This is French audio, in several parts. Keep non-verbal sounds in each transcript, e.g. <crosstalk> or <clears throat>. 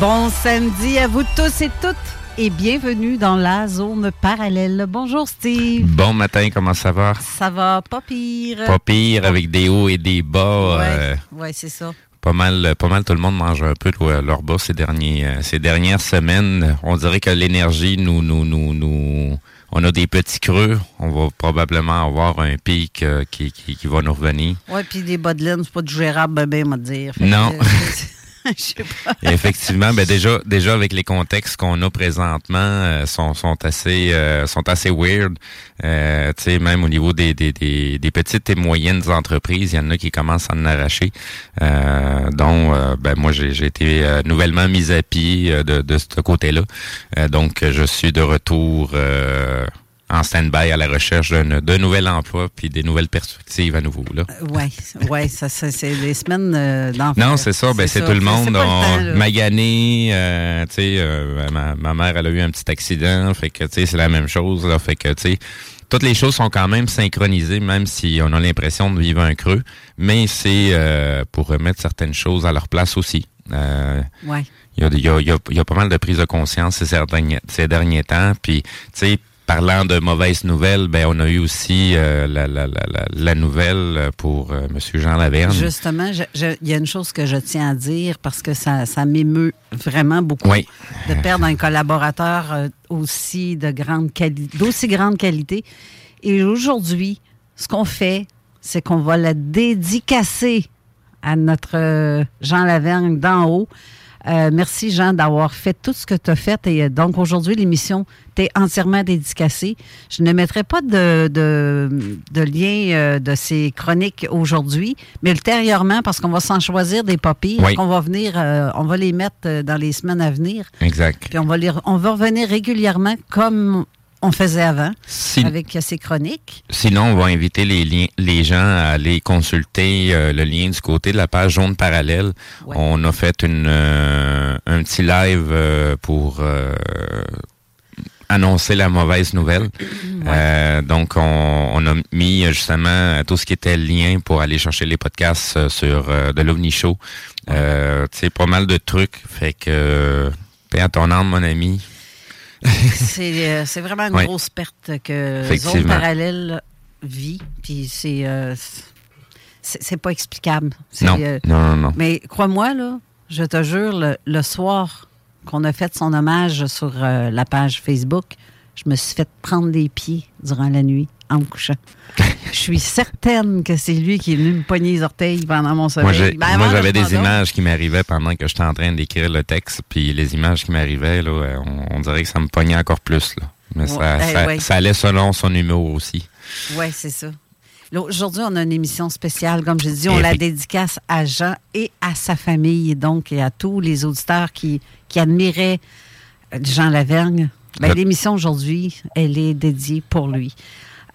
Bon samedi à vous tous et toutes et bienvenue dans la zone parallèle. Bonjour Steve. Bon matin, comment ça va? Ça va pas pire. Pas pire, avec des hauts et des bas. Ouais, euh, ouais, c'est ça. pas mal, pas mal tout le monde mange un peu leur leur bas ces derniers, euh, ces dernières semaines. On dirait que l'énergie nous, nous, nous, nous, on a des petits creux. On va probablement avoir un pic euh, qui, qui, qui va nous revenir. Ouais, puis des bas de laine, c'est pas du gérable, ben, on va dire. Fait Non. <laughs> <laughs> Effectivement, ben déjà, déjà avec les contextes qu'on a présentement, euh, sont, sont assez, euh, sont assez weird. Euh, tu sais, même au niveau des, des, des, des petites et moyennes entreprises, il y en a qui commencent à en arracher. Euh, dont, euh, ben moi, j'ai été euh, nouvellement mis à pied de, de ce côté-là. Donc, je suis de retour. Euh, en stand-by à la recherche d'un nouvel emploi puis des nouvelles perspectives à nouveau là. Ouais, ouais, ça, ça, c'est les semaines euh. Non, c'est ça. Ben, c'est tout le monde. on- magané. euh, tu sais, euh, ma, ma mère, elle a eu un petit accident. Fait que, tu sais, c'est la même chose. Là, fait que, tu sais, toutes les choses sont quand même synchronisées, même si on a l'impression de vivre un creux. Mais c'est euh, pour remettre certaines choses à leur place aussi. Euh, Ouais. il y a, il y, a, il y, a, y a pas mal de prises de conscience ces derniers, ces derniers temps. Puis, tu sais, parlant de mauvaises nouvelles, ben on a eu aussi euh, la, la, la, la, nouvelle pour euh, Monsieur Jean Laverne. Justement, il y a une chose que je tiens à dire parce que ça, ça m'émeut vraiment beaucoup Oui. de perdre un collaborateur euh, aussi de grande qualité, d'aussi grande qualité. Et aujourd'hui, ce qu'on fait, c'est qu'on va la dédicacer à notre euh, Jean Lavergne d'en haut. Euh, merci, Jean, d'avoir fait tout ce que tu as fait. Et euh, donc, aujourd'hui, l'émission t'est entièrement dédicacée. Je ne mettrai pas de, de, de lien euh, de ces chroniques aujourd'hui, mais ultérieurement, parce qu'on va s'en choisir des papiers, Oui. qu'on va venir, euh, on va les mettre euh, dans les semaines à venir. Exact. Puis on va, les, on va revenir régulièrement comme on faisait avant, Si- avec ces chroniques. Sinon, on va inviter les, liens, les gens à aller consulter euh, le lien du côté de la page jaune parallèle. Ouais. On a fait une, euh, un petit live euh, pour annoncer la mauvaise nouvelle. <clears throat> Donc, on, on a mis justement tout ce qui était lien pour aller chercher les podcasts sur de l'OVNI Show. Sais, pas mal de trucs. Fait que, paix à ton âme, mon ami. C'est euh, c'est vraiment une grosse perte que. Zone Parallèle vit. Puis c'est euh, c'est pas explicable. Non, euh, non, non, non. Mais crois-moi, là, je te jure, le, le soir qu'on a fait son hommage sur euh, la page Facebook, je me suis fait prendre des pieds durant la nuit en me couchant. Je suis certaine que c'est lui qui est venu me pogner les orteils pendant mon sommeil. Moi, Ben, j'avais des images qui m'arrivaient pendant que j'étais en train d'écrire le texte, puis les images qui m'arrivaient, là, on, on dirait que ça me pognait encore plus. Là. Mais ça, Ouais, eh ça- ouais. ça allait selon son humour aussi. Oui, c'est ça. Aujourd'hui, on a une émission spéciale. Comme je dis, on la Effi- dédicace à Jean et à sa famille, donc, et à tous les auditeurs qui, qui admiraient Jean Lavergne. Ben, L'émission aujourd'hui, elle est dédiée pour lui.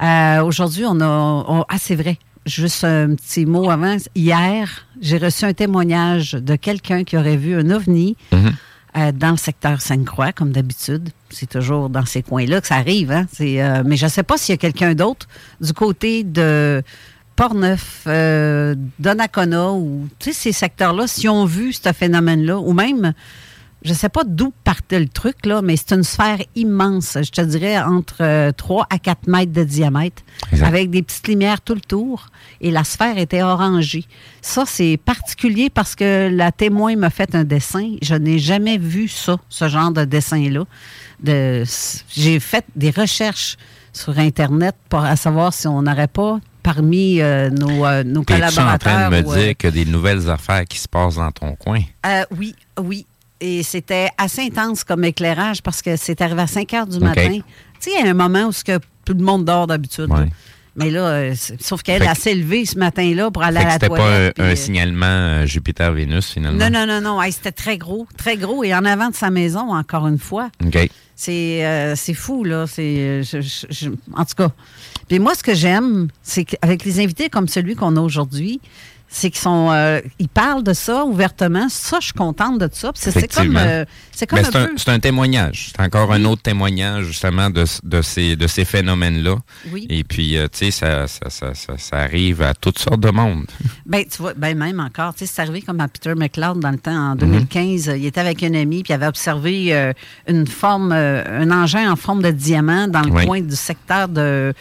Euh, aujourd'hui, on a. on- ah, c'est vrai. Juste un petit mot avant. Hier, j'ai reçu un témoignage de quelqu'un qui aurait vu un ovni Mhm. euh, dans le secteur Sainte-Croix, comme d'habitude. C'est toujours dans ces coins-là que ça arrive. Hein? Euh, mais je ne sais pas s'il y a quelqu'un d'autre du côté de Portneuf, euh, Donnacona, ou tu sais, ces secteurs-là, s'ils ont vu ce phénomène-là, ou même, je ne sais pas d'où partait le truc, là, mais c'est une sphère immense, je te dirais entre euh, 3 à 4 mètres de diamètre, Exact. avec des petites lumières tout le tour, et la sphère était orangée. Ça, c'est particulier parce que la témoin m'a fait un dessin. Je n'ai jamais vu ça, ce genre de dessin-là. De, j'ai fait des recherches sur Internet pour à savoir si on n'aurait pas parmi euh, nos, euh, nos T'es-tu en collaborateurs. train de me ou, euh, dire que des nouvelles affaires qui se passent dans ton coin? euh, oui, oui. Et c'était assez intense comme éclairage parce que c'est arrivé à 5 heures du matin. Tu sais, il y a un moment où ce que tout le monde dort d'habitude. Ouais. Mais là, euh, sauf qu'elle a s'est levée ce matin-là pour aller à la c'était pas un, toilette. euh, signalement euh, Jupiter-Vénus, finalement? non, non, non, non. Hey, c'était très gros, très gros. Et en avant de sa maison, encore une fois. OK. C'est euh, fou, là. C'est, en tout cas. Puis moi, ce que j'aime, c'est qu'avec les invités comme celui qu'on a aujourd'hui, c'est qu'ils sont, euh, ils parlent de ça ouvertement. Ça, je suis contente de ça. C'est comme, euh, c'est comme un c'est un, peu. c'est un témoignage. C'est encore un autre témoignage, justement, de, de ces, de ces phénomènes-là. Oui. Et puis, euh, tu sais, ça, ça, ça, ça, ça arrive à toutes sortes de monde. <laughs> Ben, tu vois, ben même encore, tu sais, c'est arrivé comme à Peter McLeod dans le temps, Mhm. en 2015. euh, Il était avec un ami, puis il avait observé euh, une forme, euh, un engin en forme de diamant dans le Oui. coin du secteur de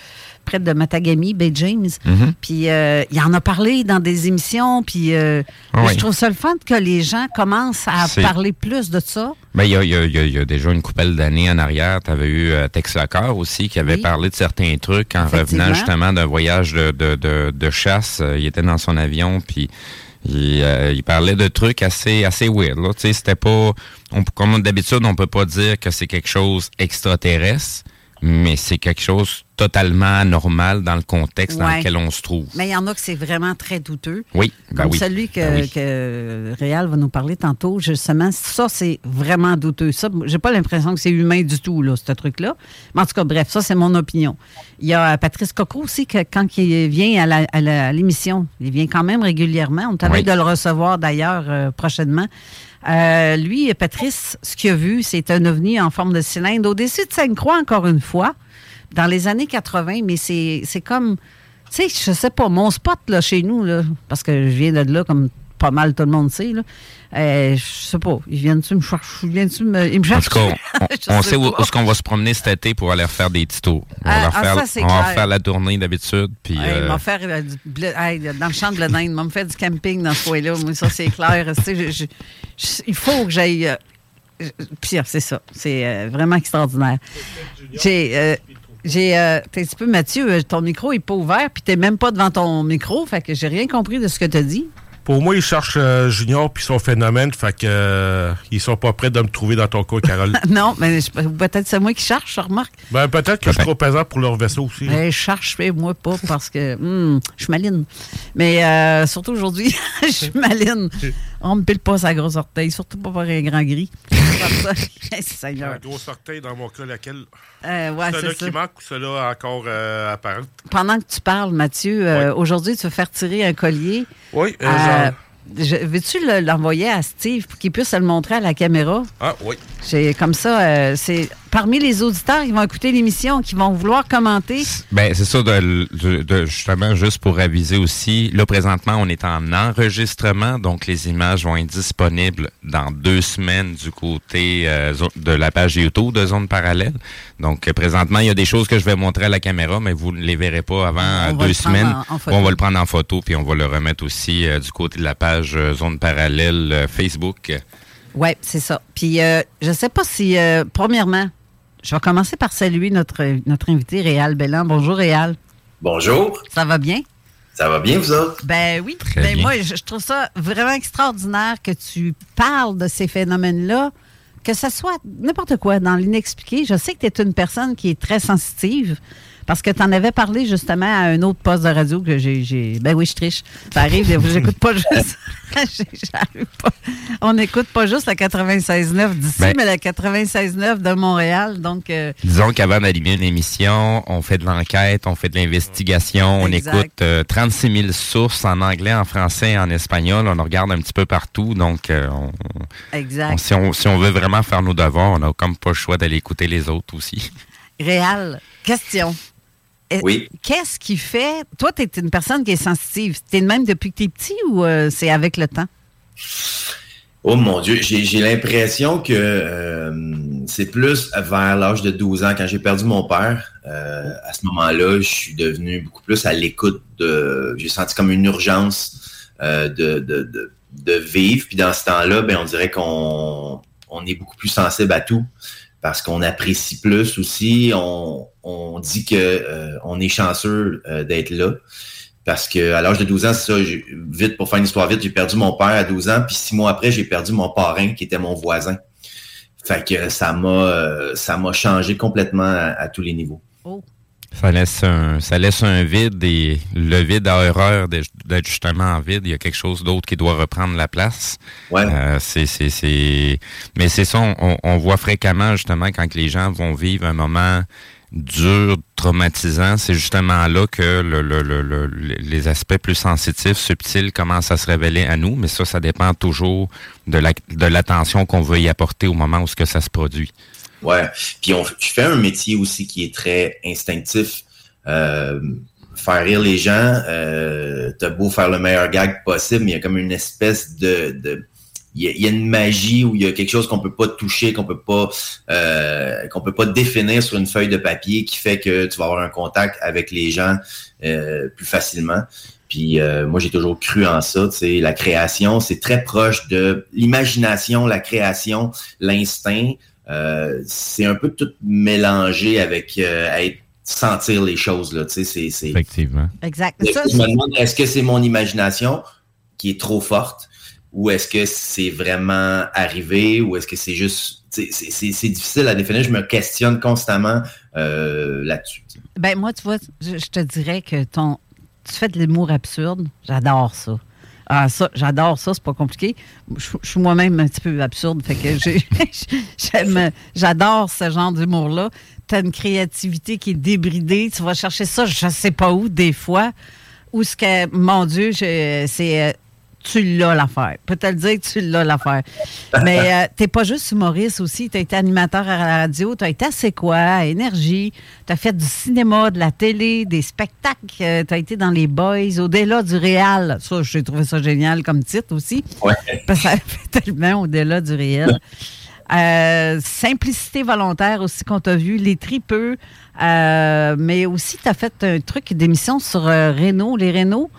près de Matagami, Bay James. Mhm. Puis euh, il en a parlé dans des émissions, puis euh, oui. je trouve ça le fun que les gens commencent à parler plus de ça. Ben, il y a, il y a- il y a- il y a déjà une couple d'années en arrière, tu avais eu euh, Tex Locker aussi qui avait Oui. parlé de certains trucs en revenant justement d'un voyage de, de, de, de chasse. Euh, Il était dans son avion, puis il, euh, il parlait de trucs assez assez weird. Là. Tu sais, C'était pas... On, comme d'habitude, on peut pas dire que c'est quelque chose extraterrestre, mais c'est quelque chose totalement anormal dans le contexte dans lequel on se trouve. Mais il y en a que c'est vraiment très douteux. Oui, ben Comme oui. celui que, Ben oui. que Réal va nous parler tantôt, justement, ça, c'est vraiment douteux. Ça, j'ai pas l'impression que c'est humain du tout, là, ce truc-là. Mais en tout cas, bref, ça, c'est mon opinion. Il y a Patrice Coco aussi, que quand il vient à l'émission, il vient quand même régulièrement. On t'avait Oui. de le recevoir, d'ailleurs, euh, prochainement. Euh, lui, Patrice, ce qu'il a vu, c'est un ovni en forme de cylindre. Au-dessus de Sainte-Croix, encore une fois, dans les années 80, mais c'est comme tu sais, je sais pas, mon spot là, chez nous, là, parce que je viens de là, comme pas mal tout le monde sait, là, euh, je sais pas, ils viennent-tu me chercher, ils viennent-tu me, ils me En cherchent? tout cas, <laughs> on, sait où, où est-ce qu'on va se promener cet été pour aller refaire des petits tours. On va, Ah, ah, ça, c'est on va refaire la tournée d'habitude. Puis, Hey, euh, m'a faire euh, du blé- hey, dans le champ de l'Inde, m'a me fait du camping dans ce coin-là. Ça, c'est clair. Tu je- je- je- il faut que j'aille. euh, je- puis, c'est ça. C'est euh, vraiment extraordinaire. J'ai. euh, j'ai euh, t'es un petit peu Mathieu, euh, ton micro est pas ouvert, puis t'es même pas devant ton micro, fait que j'ai rien compris de ce que t'as dit. Pour moi, ils cherchent euh, Junior puis son phénomène, fait que euh, ils sont pas prêts de me trouver dans ton cas, <laughs> Carole. non, mais peut-être c'est moi qui cherche, je remarque. ben peut-être que je suis trop pesant pour leur vaisseau aussi. je cherche, moi pas, parce que hum, je suis maline. Mais euh, surtout aujourd'hui, <laughs> je suis maline. On me pile pas sa grosse orteil, surtout pas par un grand gris. <laughs> Comme ça. Seigneur. Un gros orteil dans mon cas, laquelle Euh, ouais, Celui-là qui manque ou celui-là encore euh, apparent? Pendant que tu parles, Mathieu, euh, aujourd'hui, tu veux faire tirer un collier. Oui, euh, Euh, genre- Veux-tu le- l'envoyer à Steve pour qu'il puisse le montrer à la caméra? Ah oui. Comme ça, euh, c'est parmi les auditeurs qui vont écouter l'émission, qui vont vouloir commenter. Ben, c'est ça, de, de- de- justement, juste pour aviser aussi, là, présentement, on est en enregistrement, donc les images vont être disponibles dans deux semaines du côté euh, de la page YouTube de Zone Parallèle. Donc, euh, présentement, il y a des choses que je vais montrer à la caméra, mais vous ne les verrez pas avant On deux semaines. en- on va le prendre en photo, puis on va le remettre aussi euh, du côté de la page euh, Zone Parallèle euh, Facebook. Oui, c'est ça. Puis, euh, je sais pas si, euh, premièrement, je vais commencer par saluer notre, notre invité, Réal Bellan. Bonjour, Réal. Bonjour, Ça va bien? ça va bien vous autres? Ben oui. Très Ben bien. moi, je, je trouve ça vraiment extraordinaire que tu parles de ces phénomènes-là, que ce soit n'importe quoi dans l'inexpliqué. Je sais que tu es une personne qui est très sensitive. Parce que tu en avais parlé justement à un autre poste de radio que j'ai. Ben oui, je triche. Ça arrive, j'écoute pas juste. <laughs> pas. On n'écoute pas juste la 96.9 d'ici, Ben- mais la 96.9 de Montréal. Donc, euh, Disons qu'avant d'animer une émission, on fait de l'enquête, on fait de l'investigation, on écoute euh, 36 000 sources en anglais, en français, en espagnol. On regarde un petit peu partout. Donc, euh, on- exact. on- si, on, si on veut vraiment faire nos devoirs, on n'a comme pas le choix d'aller écouter les autres aussi. Réal, question. Euh, Oui. Qu'est-ce qui fait. Toi, tu es une personne qui est sensitive. Tu es de même depuis que tu es petit ou euh, c'est avec le temps? Oh mon Dieu, j'ai l'impression que euh, c'est plus vers l'âge de 12 ans, quand j'ai perdu mon père. euh, à ce moment-là, je suis devenu beaucoup plus à l'écoute de. J'ai senti comme une urgence de, de, de, de vivre. Puis dans ce temps-là, ben, on dirait qu'on on est beaucoup plus sensible à tout parce qu'on apprécie plus aussi. On, on dit que euh, on est chanceux euh, d'être là. Parce que à l'âge de 12 ans, c'est ça, vite pour faire une histoire vite, j'ai perdu mon père à 12 ans, puis six mois après, j'ai perdu mon parrain qui était mon voisin. Fait que ça m'a euh, ça m'a changé complètement à, à tous les niveaux. Ça laisse un, ça laisse un vide et le vide a horreur d'être justement en vide. Il y a quelque chose d'autre qui doit reprendre la place. Ouais. Euh, c'est, c'est, c'est... Mais c'est ça, on, on voit fréquemment justement quand les gens vont vivre un moment dur, traumatisant, c'est justement là que le, le, le, le- les aspects plus sensitifs, subtils commencent à se révéler à nous, mais ça, ça dépend toujours de, la, de l'attention qu'on veut y apporter au moment où ce que ça se produit. Ouais. Puis on, je fais un métier aussi qui est très instinctif. Euh, faire rire les gens, euh, t'as beau faire le meilleur gag possible, mais il y a comme une espèce de, de il y, a, une magie où il y a quelque chose qu'on peut pas toucher, qu'on peut pas euh, qu'on peut pas définir sur une feuille de papier qui fait que tu vas avoir un contact avec les gens euh, plus facilement. Puis euh, moi j'ai toujours cru en ça, tu sais, la création, c'est très proche de l'imagination, la création, l'instinct. Euh, c'est un peu tout mélangé avec euh, être- sentir les choses là, tu sais, c'est c'est Effectivement. Exact. je me demande, est-ce que c'est mon imagination qui est trop forte ou est-ce que c'est vraiment arrivé ou est-ce que c'est juste... C'est c'est- c'est difficile à définir. Je me questionne constamment euh, là-dessus. Ben moi, tu vois, je, je te dirais que ton tu fais de l'humour absurde. J'adore ça. Ah, ça, j'adore ça, c'est pas compliqué. Je, suis moi-même un petit peu absurde, fait que j'ai- <laughs> j'aime, j'adore ce genre d'humour-là. Tu une créativité qui est débridée. Tu vas chercher ça, je sais pas où, des fois. Où ce que, mon Dieu, c'est. Euh, tu l'as l'affaire. Je peux te le dire que tu l'as l'affaire. Mais euh, <laughs> t'es pas juste humoriste aussi. Tu as été animateur à la radio, tu as été à C'est quoi, à Énergie, tu as fait du cinéma, de la télé, des spectacles, tu as été dans les Boys, au-delà du réel. Ça, j'ai trouvé ça génial comme titre aussi. Ouais. <laughs> Parce que ça fait tellement au-delà du réel. <laughs> Euh, simplicité volontaire aussi qu'on t'a vu, les tripeux, euh, mais aussi tu as fait un truc d'émission sur euh, Renault, les Renault.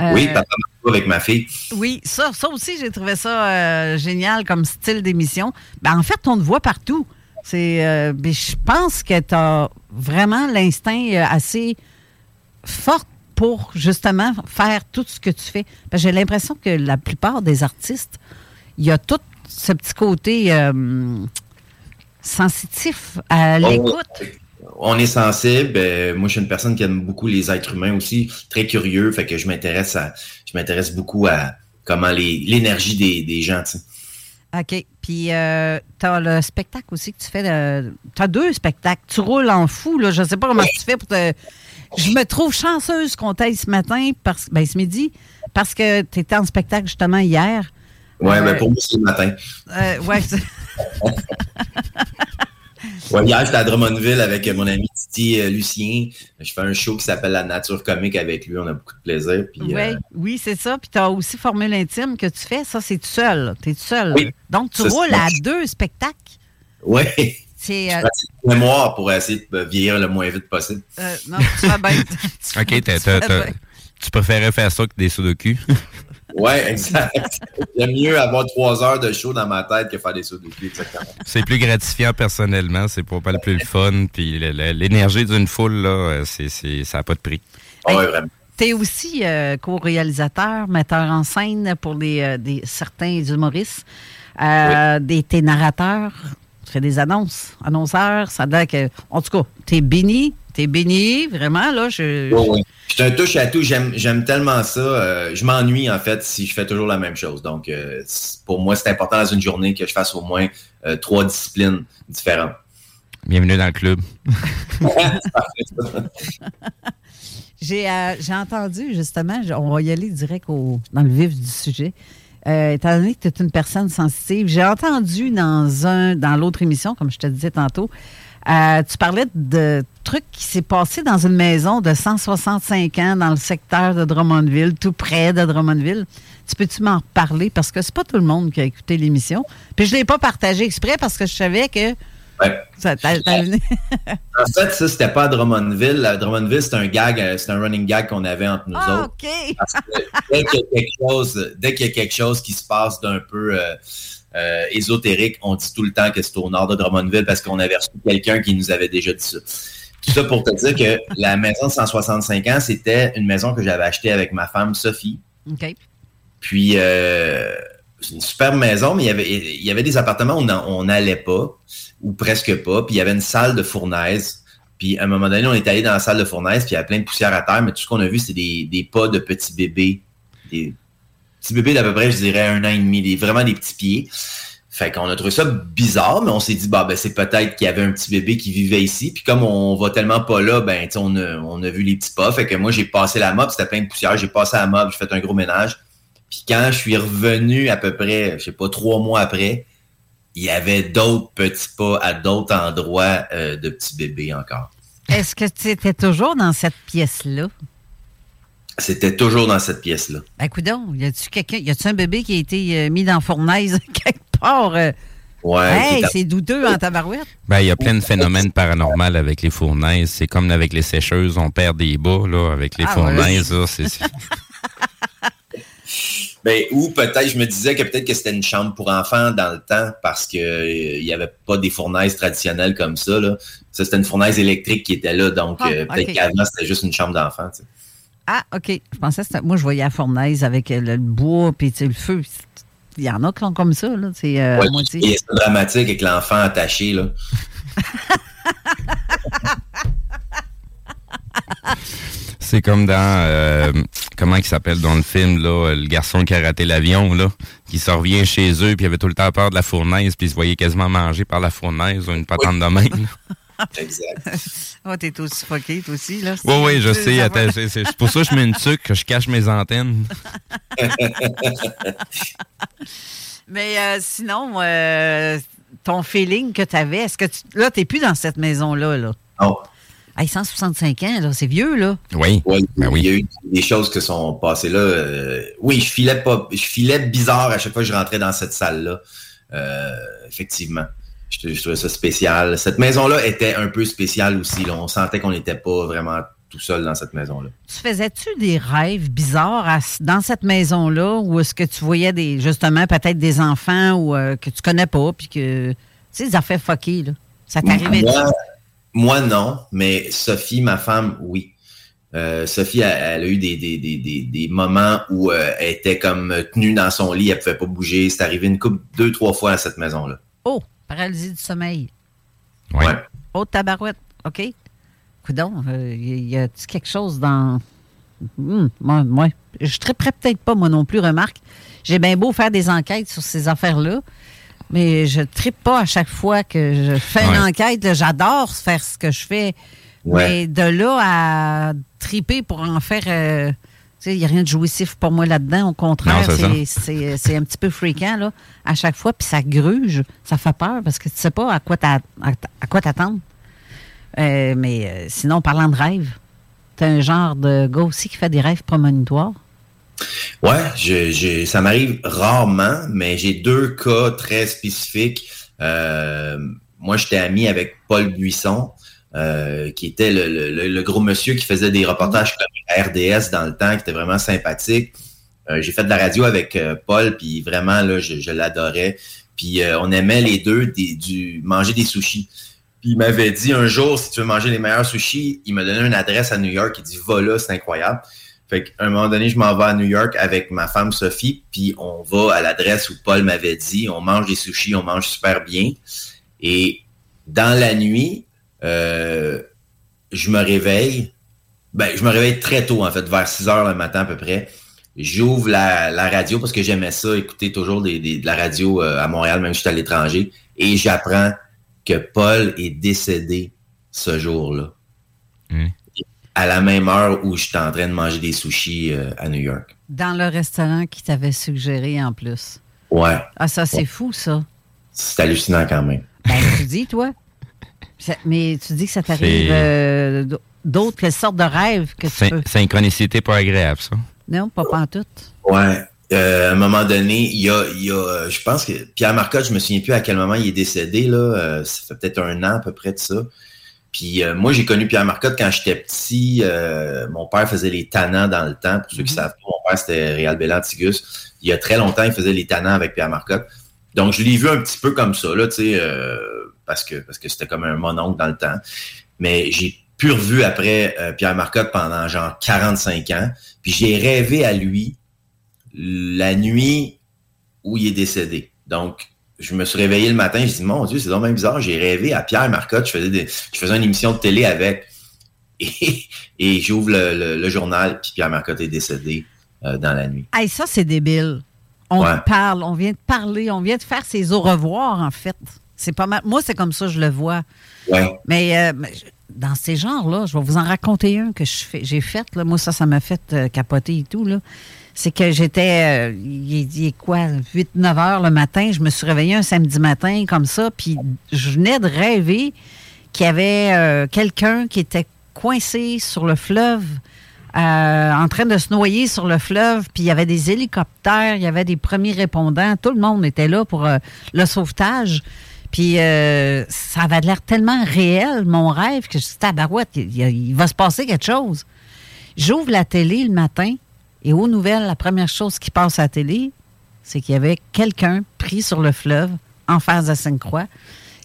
Euh, Oui, papa Marco avec ma fille. oui, ça, ça aussi, j'ai trouvé ça euh, génial comme style d'émission. Ben, en fait, on te voit partout. C'est, euh, ben, je pense que tu as vraiment l'instinct assez fort pour justement faire tout ce que tu fais. Que j'ai l'impression que la plupart des artistes, il y a tout ce petit côté sensitif à l'écoute. On est sensible. euh, moi, je suis une personne qui aime beaucoup les êtres humains aussi, très curieux. Fait que je m'intéresse à, je m'intéresse beaucoup à comment les, l'énergie des, des gens. OK. Puis, euh, tu as le spectacle aussi que tu fais. Tu as deux spectacles. Tu roules en fou. Là. Je ne sais pas comment tu fais pour te. Je me trouve chanceuse qu'on t'aille ce matin, parce, ben, ce midi, parce que tu étais en spectacle justement hier. Ouais, Euh, ben pour moi, c'est le matin. Euh, ouais. <laughs> <laughs> Ouais, hier, j'étais à Drummondville avec mon ami Titi euh, Lucien. Je fais un show qui s'appelle La Nature Comique avec lui. On a beaucoup de plaisir. Puis, Ouais, euh, Oui, c'est ça. Puis tu as aussi Formule intime que tu fais. Ça, c'est tout seul. Tu es tout seul. Oui. Donc, tu Ça, roules à deux spectacles. ouais. C'est. Euh, mémoire pour essayer de vieillir le moins vite possible. euh, non, tu fais bien. <laughs> Tu- OK, tu préférais faire ça que des sauts <laughs> Ouais, exact. J'aime mieux avoir trois heures de show dans ma tête que faire des sauts de cul, exactement. c'est plus gratifiant personnellement, c'est pas pas le plus le fun. Puis l'énergie d'une foule, là, euh, c'est, c'est, ça n'a pas de prix. Ah ouais, vraiment. Tu es aussi euh, co-réalisateur, metteur en scène pour les, euh, des, certains humoristes, euh, des, t'es narrateur, tu fais des annonces, annonceurs. Ça a l'air que. En tout cas, tu es béni, es béni, vraiment, là. Je, Ouais, ouais. Je suis un touche à tout. J'aime, j'aime tellement ça. Euh, je m'ennuie, en fait, si je fais toujours la même chose. Donc, euh, pour moi, c'est important dans une journée que je fasse au moins euh, trois disciplines différentes. Bienvenue dans le club. <laughs> J'ai euh, j'ai entendu, justement, on va y aller direct au, dans le vif du sujet. Euh, étant donné que tu es une personne sensitive, j'ai entendu dans un dans l'autre émission, comme je te disais tantôt, euh, tu parlais de trucs qui s'est passé dans une maison de 165 ans dans le secteur de Drummondville, tout près de Drummondville. Tu peux-tu m'en reparler? Parce que c'est pas tout le monde qui a écouté l'émission. Puis je l'ai pas partagé exprès parce que je savais que Ouais. ça <laughs> En fait, ça, c'était pas à Drummondville. Drummondville, c'est un gag, euh, c'est un running gag qu'on avait entre nous Ah, autres. Parce que dès qu'il y a quelque chose, dès qu'il y a quelque chose qui se passe d'un peu euh, euh, ésotérique, on dit tout le temps que c'est au nord de Drummondville parce qu'on avait reçu quelqu'un qui nous avait déjà dit ça. Tout ça pour te dire que la maison de 165 ans, c'était une maison que j'avais achetée avec ma femme Sophie. OK. Puis, euh, c'est une superbe maison, mais il y avait, il y avait des appartements où on n'allait pas, ou presque pas. Puis, il y avait une salle de fournaise. Puis, à un moment donné, on est allé dans la salle de fournaise, puis il y avait plein de poussière à terre, mais tout ce qu'on a vu, c'est des, des pas de petits bébés. Des petits bébés d'à peu près, je dirais, un an et demi, des, vraiment des petits pieds. Fait qu'on a trouvé ça bizarre, mais on s'est dit, bah, ben, c'est peut-être qu'il y avait un petit bébé qui vivait ici. Puis comme on va tellement pas là, ben, on a, on a vu les petits pas. Fait que moi, j'ai passé la mop, c'était plein de poussière. J'ai passé la mop, j'ai fait un gros ménage. Puis quand je suis revenu à peu près, je sais pas, trois mois après, il y avait d'autres petits pas à d'autres endroits euh, de petits bébés encore. Est-ce que tu étais toujours dans cette pièce-là? C'était toujours dans cette pièce-là. Ben, coudonc, y a-tu quelqu'un, y a-tu un bébé qui a été euh, mis dans la fournaise <laughs> quelque part? euh? Ouais. hey, c'est douteux en tabarouette. Ben, il y a plein de phénomènes paranormaux avec les fournaises. C'est comme avec les sécheuses, on perd des bas, là, avec les Ah, fournaises, là, c'est- <laughs> Ben, ou peut-être, je me disais que peut-être que c'était une chambre pour enfants dans le temps parce que euh, il n'y avait pas des fournaises traditionnelles comme ça. Là. Ça, c'était une fournaise électrique qui était là. Donc, Ah, euh, peut-être ok. qu'avant, c'était juste une chambre d'enfants. tu sais. Ah, OK. Je pensais que c'était- Moi, je voyais la fournaise avec euh, le, le bois puis le feu. Il y en a qui sont comme ça, là. C'est euh, Ouais, c'est dramatique avec l'enfant attaché. Là. c'est comme dans, euh, comment il s'appelle dans le film, là, le garçon qui a raté l'avion, là, qui se revient chez eux, puis il avait tout le temps peur de la fournaise, puis il se voyait quasiment manger par la fournaise ou une patente de même. Exact. <laughs> Oh, t'es aussi fucké, toi aussi, là. Oui, oui, je sais. attends, c'est, c'est pour ça que je mets une tuque, que je cache mes antennes. <laughs> Mais euh, sinon, euh, ton feeling que tu avais, est-ce que tu. Là, t'es plus dans cette maison-là, là? Non. Hey, 165 ans, là, c'est vieux, là. Oui. Ouais, Ben oui. Il y a eu des choses qui sont passées là. Euh, oui, je filais pas, je filais bizarre à chaque fois que je rentrais dans cette salle-là. Euh, effectivement. Je, je trouvais ça spécial. Cette maison-là était un peu spéciale aussi. là. On sentait qu'on n'était pas vraiment tout seul dans cette maison-là. Tu faisais-tu des rêves bizarres à- dans cette maison-là ou est-ce que tu voyais des justement peut-être des enfants ou euh, que tu connais pas puis que tu sais des affaires fuckées là? Ça t'arrivait Moi, moi, non, mais Sophie, ma femme, oui. Euh, Sophie, elle, elle a eu des, des, des, des, des moments où euh, elle était comme tenue dans son lit, elle pouvait pas bouger. C'est arrivé une couple, deux, trois fois à cette maison-là. Oh, paralysie du sommeil. Ouais. Ouais. Oh tabarouette. OK. Coudon, il y a-tu quelque chose dans Hum, moi, moi, je triperais peut-être pas moi non plus, remarque. J'ai bien beau faire des enquêtes sur ces affaires-là, mais je tripe pas à chaque fois que je fais une enquête. J'adore faire ce que je fais. Ouais. Mais de là à triper pour en faire. euh, Il n'y a rien de jouissif pour moi là-dedans. Au contraire, c'est un petit peu fréquent là, à chaque fois. Puis ça gruge, ça fait peur parce que tu sais pas à quoi t'attendre. Euh, mais euh, sinon, parlant de rêve, t'es un genre de gars aussi qui fait des rêves prémonitoires. Ouais, je, je- ça m'arrive rarement, mais j'ai deux cas très spécifiques. Euh, moi, j'étais ami avec Paul Buisson, euh, qui était le, gros monsieur qui faisait des reportages comme à RDS dans le temps, qui était vraiment sympathique. Euh, j'ai fait de la radio avec euh, Paul, puis vraiment, là, je, l'adorais. Puis on aimait les deux manger des sushis. Puis il m'avait dit un jour, si tu veux manger les meilleurs sushis, il m'a donné une adresse à New York. Il dit, va là, c'est incroyable. Fait qu'à un moment donné, je m'en vais à New York avec ma femme Sophie, puis on va à l'adresse où Paul m'avait dit, on mange des sushis, on mange super bien. Et dans la nuit, euh, je me réveille. Ben, je me réveille très tôt, en fait, vers 6 heures le matin à peu près. J'ouvre la, la radio parce que j'aimais ça, écouter toujours des, des- de la radio euh, à Montréal, même si j'étais à l'étranger. Et j'apprends que Paul est décédé ce jour-là. À la même heure où j'étais en train de manger des sushis euh, à New York. Dans le restaurant qui t'avait suggéré en plus. Ouais. Ah, ça, c'est fou, ça. C'est hallucinant quand même. Ben, tu dis, toi. Ça- mais tu dis que ça t'arrive euh, d'autres, quelles sortes de rêves que tu Syn- peux. synchronicité pas agréable, ça. Non, pas pantoute. Ouais. Euh, à un moment donné, il y a, il y a euh, je pense que Pierre Marcotte, je me souviens plus à quel moment il est décédé, là. euh, ça fait peut-être un an à peu près de ça. Puis euh, moi, j'ai connu Pierre Marcotte quand j'étais petit. euh, mon père faisait les tannants dans le temps. Pour ceux qui savent pas, mon père, c'était Réal Bellantigus. Il y a très longtemps, il faisait les tannants avec Pierre Marcotte. Donc, je l'ai vu un petit peu comme ça, là, tu sais, euh, parce que parce que c'était comme un mononcle dans le temps. Mais j'ai pu revu après euh, Pierre Marcotte pendant genre 45 ans. Puis j'ai rêvé à lui la nuit où il est décédé. Donc, je me suis réveillé le matin, je me suis dit, mon Dieu, c'est vraiment bizarre. J'ai rêvé à Pierre Marcotte. Je faisais, des, je faisais une émission de télé avec. <laughs> Et, et j'ouvre le, le- le journal, puis Pierre Marcotte est décédé euh, dans la nuit. Hey, ça, c'est débile. On Ouais. parle, on vient de parler, on vient de faire ses au revoir, en fait. C'est pas mal. Moi, c'est comme ça, je le vois. Ouais. Mais, euh, mais dans ces genres-là, je vais vous en raconter un que j'ai fait. Là. Moi, ça, ça m'a fait euh, capoter et tout. Là. C'est que j'étais, euh, il, est- quoi, 8-9 heures le matin. Je me suis réveillée un samedi matin comme ça, puis je venais de rêver qu'il y avait euh, quelqu'un qui était coincé sur le fleuve, euh, en train de se noyer sur le fleuve, puis il y avait des hélicoptères, il y avait des premiers répondants, tout le monde était là pour euh, le sauvetage. Puis euh, ça avait l'air tellement réel, mon rêve, que je dis, tabarouette, il, il- il va se passer quelque chose. J'ouvre la télé le matin et aux nouvelles, la première chose qui passe à la télé, c'est qu'il y avait quelqu'un pris sur le fleuve en face de Sainte-Croix.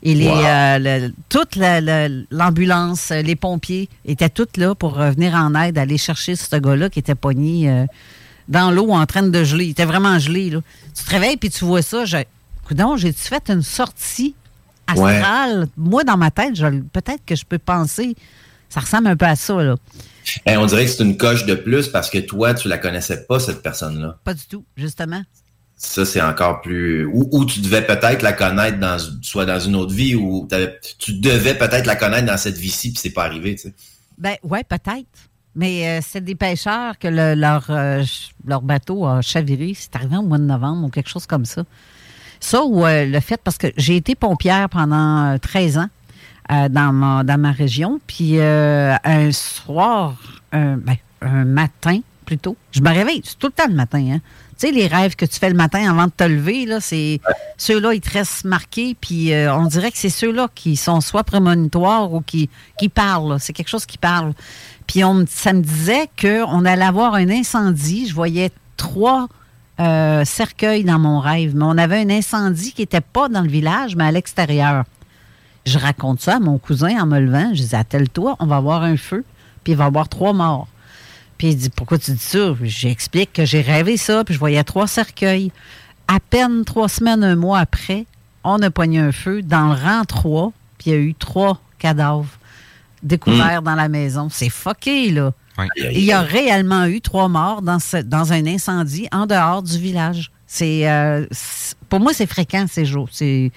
Et les, Wow. euh, le- toute la- la- l'ambulance, les pompiers étaient toutes là pour venir en aide, aller chercher ce gars-là qui était pogné euh, dans l'eau en train de geler. Il était vraiment gelé. Là. Tu te réveilles puis tu vois ça. Je, Coudon, j'ai-tu fait une sortie astrale? Moi, dans ma tête, je- peut-être que je peux penser. Ça ressemble un peu à ça. Là. Eh, on dirait que c'est une coche de plus parce que toi, tu la connaissais pas, cette personne-là. Pas du tout, justement. Ça, c'est encore plus... Ou, ou tu devais peut-être la connaître dans soit dans une autre vie ou tu devais peut-être la connaître dans cette vie-ci puis c'est pas arrivé, tu sais. Ben, ouais, peut-être. Mais euh, c'est des pêcheurs que le- leur, euh, leur bateau a chaviré. C'est arrivé au mois de novembre ou quelque chose comme ça. Ça ou euh, le fait, parce que j'ai été pompière pendant euh, 13 ans euh, dans, ma, dans ma région. Puis euh, un soir, un, ben, un matin plutôt, je me réveille. C'est tout le temps le matin. Hein? Tu sais, les rêves que tu fais le matin avant de te lever, c'est ceux-là, ils te restent marqués. Puis euh, on dirait que c'est ceux-là qui sont soit prémonitoires ou qui, qui parlent. C'est quelque chose qui parle. Puis on, ça me disait qu'on allait avoir un incendie. Je voyais trois euh, cercueils dans mon rêve, mais on avait un incendie qui n'était pas dans le village, mais à l'extérieur. Je raconte ça à mon cousin en me levant. Je dis, attelle-toi, on va avoir un feu, puis il va y avoir trois morts. Puis il dit, pourquoi tu dis ça? J'explique que j'ai rêvé ça, puis je voyais trois cercueils. À peine trois semaines, un mois après, on a pogné un feu dans le rang 3, puis il y a eu trois cadavres découverts dans la maison. C'est fucké, là. Il y a réellement eu trois morts dans, ce- dans un incendie en dehors du village. C'est euh, pour moi, c'est fréquent ces jours. C'est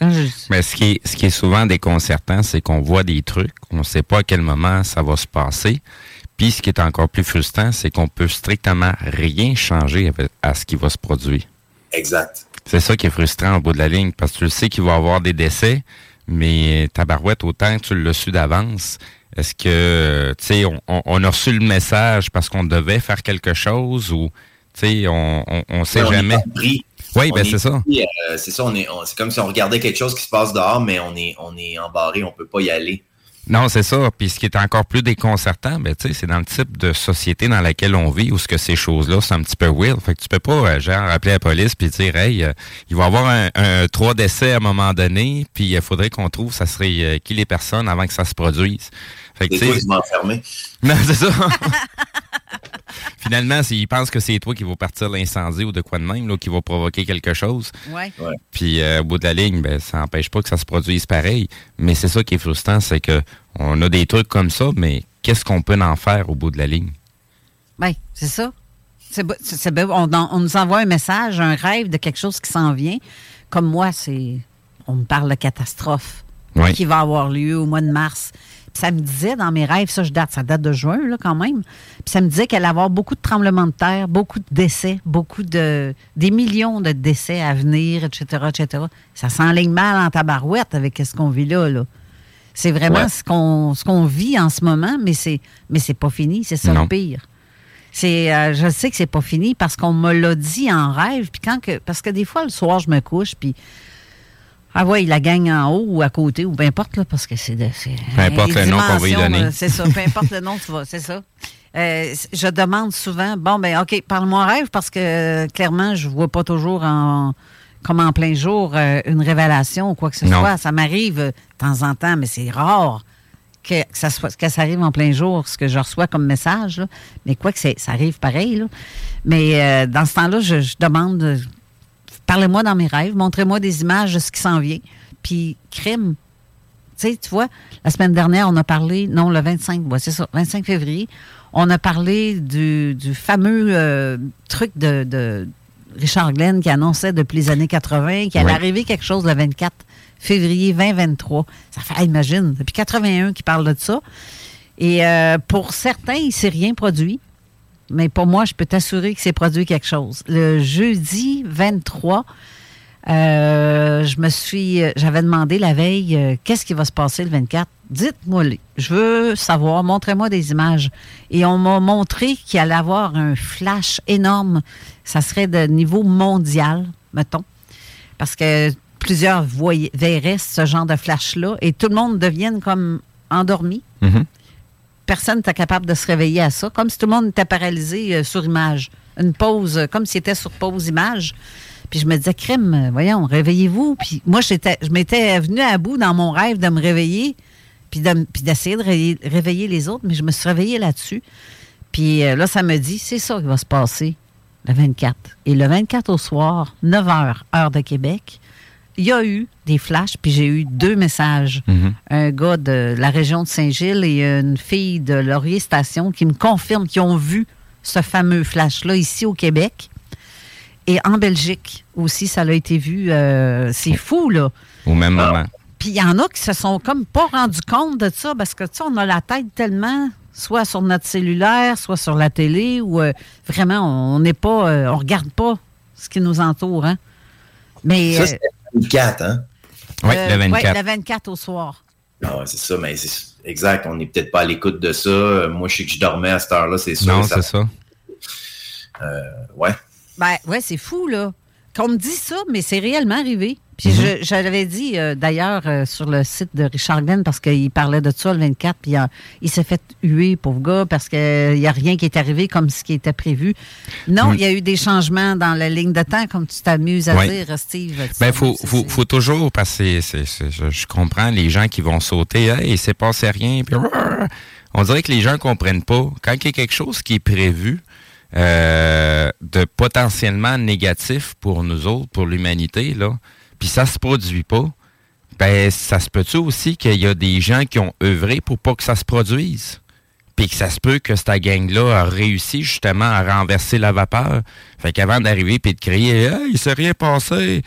quand je- Mais ce qui est, ce qui est souvent déconcertant, c'est qu'on voit des trucs, on ne sait pas à quel moment ça va se passer. Puis ce qui est encore plus frustrant, c'est qu'on peut strictement rien changer à ce qui va se produire. Exact. C'est ça qui est frustrant au bout de la ligne, parce que tu le sais qu'il va y avoir des décès, mais ta barouette, autant que tu l'as su d'avance, est-ce que, tu sais, on, a reçu le message parce qu'on devait faire quelque chose ou, tu sais, on, on, sait jamais? Oui, ben c'est ça. Euh, c'est ça, on est, c'est comme si on regardait quelque chose qui se passe dehors, mais on est, on est embarré, on peut pas y aller. Non, c'est ça. Puis ce qui est encore plus déconcertant, ben, c'est dans le type de société dans laquelle on vit où ce que ces choses-là, c'est un petit peu weird. Fait que tu peux pas, euh, genre, appeler la police puis dire, hey, euh, il va y avoir un, trois décès à un moment donné, puis il faudrait qu'on trouve, ça serait qui les personnes avant que ça se produise. Fait que, toi, m'enfermer. <laughs> Non, c'est ça. <laughs> Finalement, s'ils pensent que c'est toi qui vas partir l'incendie ou de quoi de même, là, qui va provoquer quelque chose. Ouais. Puis euh, au bout de la ligne, ben, ça n'empêche pas que ça se produise pareil. Mais c'est ça qui est frustrant, c'est que on a des trucs comme ça, mais qu'est-ce qu'on peut en faire au bout de la ligne? Oui, c'est ça. on, on, nous envoie un message, un rêve de quelque chose qui s'en vient. Comme moi, c'est on me parle de catastrophe qui va avoir lieu au mois de mars ça me disait dans mes rêves, ça je date, ça date de juin là, quand même. Puis ça me disait qu'elle allait avoir beaucoup de tremblements de terre, beaucoup de décès, beaucoup de des millions de décès à venir, etc., etc. Ça s'enligne mal en tabarouette avec ce qu'on vit là. là. C'est vraiment ce qu'on ce qu'on vit en ce moment, mais c'est mais c'est pas fini, c'est ça le pire. C'est, euh, je sais que c'est pas fini parce qu'on me l'a dit en rêve. Puis quand que, parce que des fois le soir je me couche puis ah oui, la gagne en haut ou à côté, ou peu importe, là, parce que c'est... Peu importe le nom qu'on va y donner. C'est ça, peu importe le nom, tu vas, c'est ça. Euh, je demande souvent, bon, ben OK, parle-moi rêve, parce que clairement, je vois pas toujours en comme en plein jour euh, une révélation ou quoi que ce soit. Ça m'arrive de temps en temps, mais c'est rare que, ça soit, que ça arrive en plein jour, ce que je reçois comme message. Mais quoi que ça arrive pareil. Là. Mais euh, dans ce temps-là, je, je demande Parlez-moi dans mes rêves, montrez-moi des images de ce qui s'en vient. Puis, crime. Tu sais, tu vois, la semaine dernière, on a parlé, non, le 25, c'est ça, 25 février, on a parlé du, fameux euh, truc de, Richard Glenn qui annonçait depuis les années 80 qu'il allait arriver quelque chose le 24 février 2023. Ça fait, imagine, depuis 81 qu'il parle de ça. Et euh, pour certains, il ne s'est rien produit mais pour moi, je peux t'assurer que c'est produit quelque chose. Le jeudi 23, euh, je me suis, j'avais demandé la veille, euh, qu'est-ce qui va se passer le 24? Dites-moi, je veux savoir, montrez-moi des images. Et on m'a montré qu'il allait avoir un flash énorme. Ça serait de niveau mondial, mettons. Parce que plusieurs verraient ce genre de flash-là et tout le monde devienne comme endormi. Mm-hmm personne n'était capable de se réveiller à ça, comme si tout le monde était paralysé euh, sur image. Une pause, euh, comme s'il était sur pause image. Puis je me disais, crime, euh, voyons, réveillez-vous. Puis moi, j'étais, je m'étais venu à bout dans mon rêve de me réveiller, puis, d'essayer de, réveiller les autres, mais je me suis réveillée là-dessus. Puis là, ça me dit, c'est ça qui va se passer le 24. Et le 24 au soir, 9 h, heure de Québec, il y a eu des flashs, puis j'ai eu deux messages. Mhm. Un gars de la région de Saint-Gilles et une fille de Laurier Station qui me confirment qu'ils ont vu ce fameux flash-là ici au Québec. Et en Belgique aussi, ça a été vu. Euh, c'est fou, là. Au même moment. Puis il y en a qui se sont comme pas rendus compte de ça parce que, tu sais, on a la tête tellement, soit sur notre cellulaire, soit sur la télé, ou euh, vraiment, on n'est pas, euh, on regarde pas ce qui nous entoure, hein. Mais. Ça, 24, hein? Oui, le 24. Euh, le 24 au soir. Ah, c'est ça, mais c'est exact. On n'est peut-être pas à l'écoute de ça. Moi, je sais que je dormais à cette heure-là, c'est sûr. Non, c'est ça. Euh, ouais. Ben, ouais, c'est fou, là. Qu'on me dit ça, mais c'est réellement arrivé. Puis mhm. dit euh, d'ailleurs euh, sur le site de Richard Glenn parce qu'il parlait de ça le 24, puis il s'est fait huer, pauvre gars, parce qu'il n'y a rien qui est arrivé comme ce qui était prévu. Non, il y a eu des changements dans la ligne de temps, comme tu t'amuses à dire, Steve. Ben, faut, faut, faut, toujours, parce que je, comprends les gens qui vont sauter, hey, il s'est passé rien, puis on dirait que les gens comprennent pas. Quand il y a quelque chose qui est prévu, euh, de potentiellement négatif pour nous autres, pour l'humanité, là, puis ça se produit pas, ben ça se peut-tu aussi qu'il y a des gens qui ont œuvré pour pas que ça se produise? Puis que ça se peut que cette gang-là a réussi justement à renverser la vapeur. Fait qu'avant d'arriver puis de crier Hey, il s'est rien passé.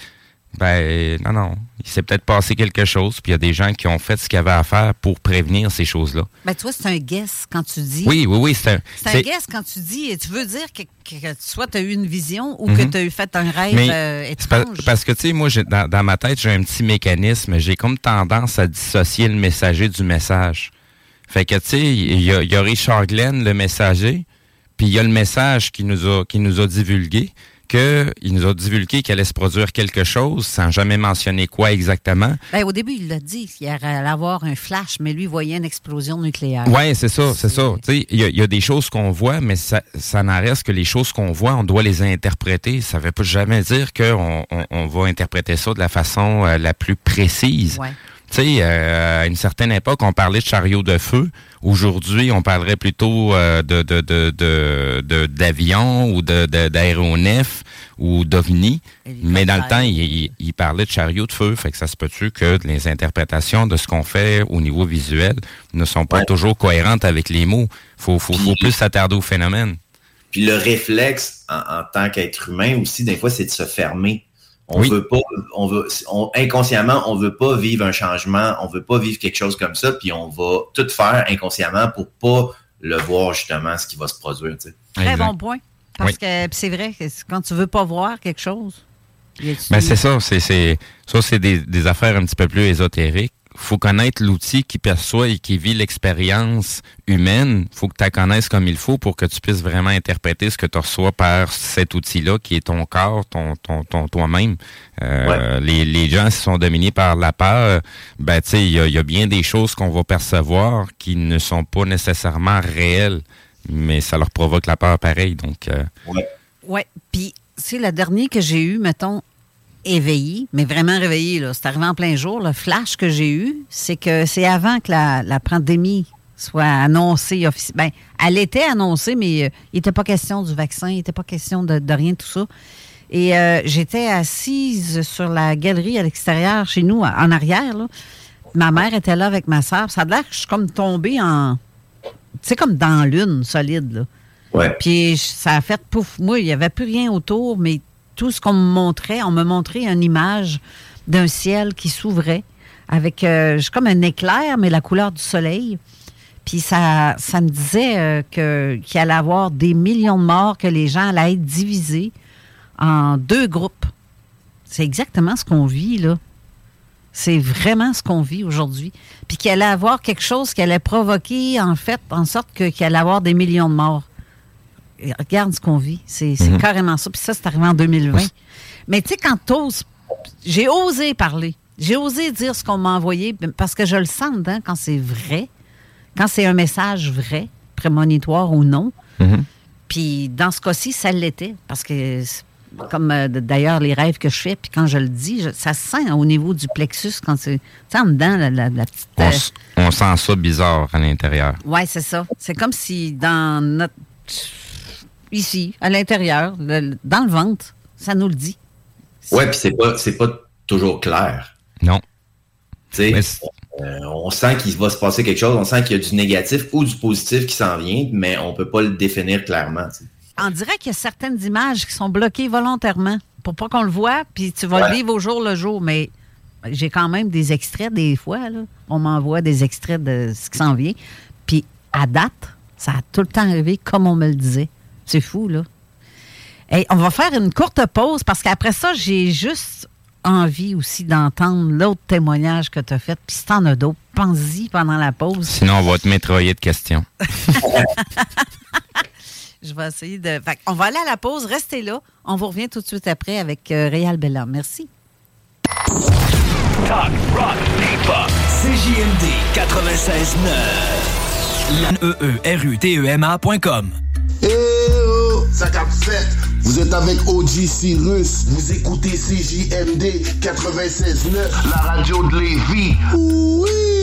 Ben non, non. Il s'est peut-être passé quelque chose, puis il y a des gens qui ont fait ce qu'il y avait à faire pour prévenir ces choses-là. Ben, tu vois, c'est un guess quand tu dis. Oui, oui, oui. C'est un, C'est un guess quand tu dis. Tu veux dire que, que soit tu as eu une vision ou Mhm. que tu as eu fait un rêve Mais euh, pa- étrange. parce que, tu sais, moi, dans, dans ma tête, j'ai un petit mécanisme. J'ai comme tendance à dissocier le messager du message. Fait que, tu sais, il y, y a Richard Glenn, le messager, puis il y a le message qui nous a, qui nous a divulgué que il nous a divulgué qu'il allait se produire quelque chose sans jamais mentionner quoi exactement. Ben, au début, il l'a dit qu'il allait avoir un flash, mais lui voyait une explosion nucléaire. Ouais, c'est ça, c'est ça. Tu sais, il y, a- il y a des choses qu'on voit, mais ça, ça n'en reste que les choses qu'on voit, on doit les interpréter. Ça veut pas jamais dire qu'on on, on va interpréter ça de la façon euh, la plus précise. Ouais. Tu sais, euh, à une certaine époque, on parlait de chariot de feu. Aujourd'hui, on parlerait plutôt euh, de de de de- de- d'avions ou de de- d'aéronefs ou d'ovnis. Mais dans le temps, il, il- il parlait de chariot de feu. Fait que ça se peut-tu que les interprétations de ce qu'on fait au niveau visuel ne sont pas toujours cohérentes avec les mots? Faut faut, faut plus s'attarder au phénomène. Puis le réflexe en, en tant qu'être humain aussi, des fois, c'est de se fermer. On Oui. veut pas, on veut, on- inconsciemment, on veut pas vivre un changement, on veut pas vivre quelque chose comme ça, puis on va tout faire inconsciemment pour pas le voir justement ce qui va se produire. tu sais. Très bon point. Parce Oui. que c'est vrai que quand tu veux pas voir quelque chose. y a-tu- Ben c'est ça, c'est c'est ça c'est des, des affaires un petit peu plus ésotériques. Faut connaître l'outil qui perçoit et qui vit l'expérience humaine. Faut que tu la connaisses comme il faut pour que tu puisses vraiment interpréter ce que tu reçois par cet outil-là qui est ton corps, ton ton, ton toi-même. Euh, les, les gens qui sont dominés par la peur, ben tu sais, il y a, il y a bien des choses qu'on va percevoir qui ne sont pas nécessairement réelles, mais ça leur provoque la peur pareil. Donc euh, Ouais. Puis, c'est le dernier que j'ai eu, mettons, éveillé, mais vraiment réveillé, là. C'est arrivé en plein jour. Le flash que j'ai eu, c'est que c'est avant que la, la pandémie soit annoncée officiellement. Elle était annoncée, mais euh, il n'était pas question du vaccin, il n'était pas question de, de rien de tout ça. Et euh, j'étais assise sur la galerie à l'extérieur, chez nous, en arrière, là. Ma mère était là avec ma soeur. Ça a l'air que je suis comme tombée en. Tu sais, comme dans l'une, solide, là. Ouais. Puis ça a fait pouf. Moi, il n'y avait plus rien autour, mais tout ce qu'on me montrait, on me montrait une image d'un ciel qui s'ouvrait avec euh, comme un éclair, mais la couleur du soleil. Puis ça, me disait euh, qu'il allait avoir des millions de morts, que les gens allaient être divisés en deux groupes. C'est exactement ce qu'on vit, là. C'est vraiment ce qu'on vit aujourd'hui. Puis qu'il allait avoir quelque chose qui allait provoquer, en fait, en sorte qu'il allait avoir des millions de morts. Regarde ce qu'on vit. C'est Mhm. carrément ça. Puis ça, c'est arrivé en 2020. Mais tu sais, quand t'oses, j'ai osé parler. J'ai osé dire ce qu'on m'a envoyé parce que je le sens dedans quand c'est vrai, quand c'est un message vrai, prémonitoire ou non. Puis dans ce cas-ci, ça l'était. Parce que, comme euh, d'ailleurs les rêves que je fais, puis quand je le dis, je- ça se sent au niveau du plexus, quand c'est. En dedans, la, la- la petite. euh, on sent ça bizarre à l'intérieur. oui, c'est ça. C'est comme si dans notre. Ici, à l'intérieur, dans le ventre, ça nous le dit. Ouais, puis c'est pas, c'est pas toujours clair. Non. Tu sais, euh, on sent qu'il va se passer quelque chose, on sent qu'il y a du négatif ou du positif qui s'en vient, mais on peut pas le définir clairement. On dirait qu'il y a certaines images qui sont bloquées volontairement pour pas qu'on le voit, puis tu vas Ouais. le vivre au jour le jour. Mais j'ai quand même des extraits des fois. Là. On m'envoie des extraits de ce qui s'en vient. Puis à date, ça a tout le temps arrivé comme on me le disait. C'est fou, là. Hey, on va faire une courte pause parce qu'après ça, j'ai juste envie aussi d'entendre l'autre témoignage que tu as fait. Puis si t'en as d'autres, pense-y pendant la pause. Sinon, on va te métroyer de questions. <laughs> Je vais essayer de. Fait on va aller à la pause. Restez là. On vous revient tout de suite après avec euh, Réal Bella. Merci. Talk, rock, hip-hop. CJMD 96.9. L-E-E-R-U-T-E-M-A.com. Eh oh, ça cap fait. Vous êtes avec OG Cyrus. Vous écoutez CJMD 96.9, la radio de Lévis. Oui.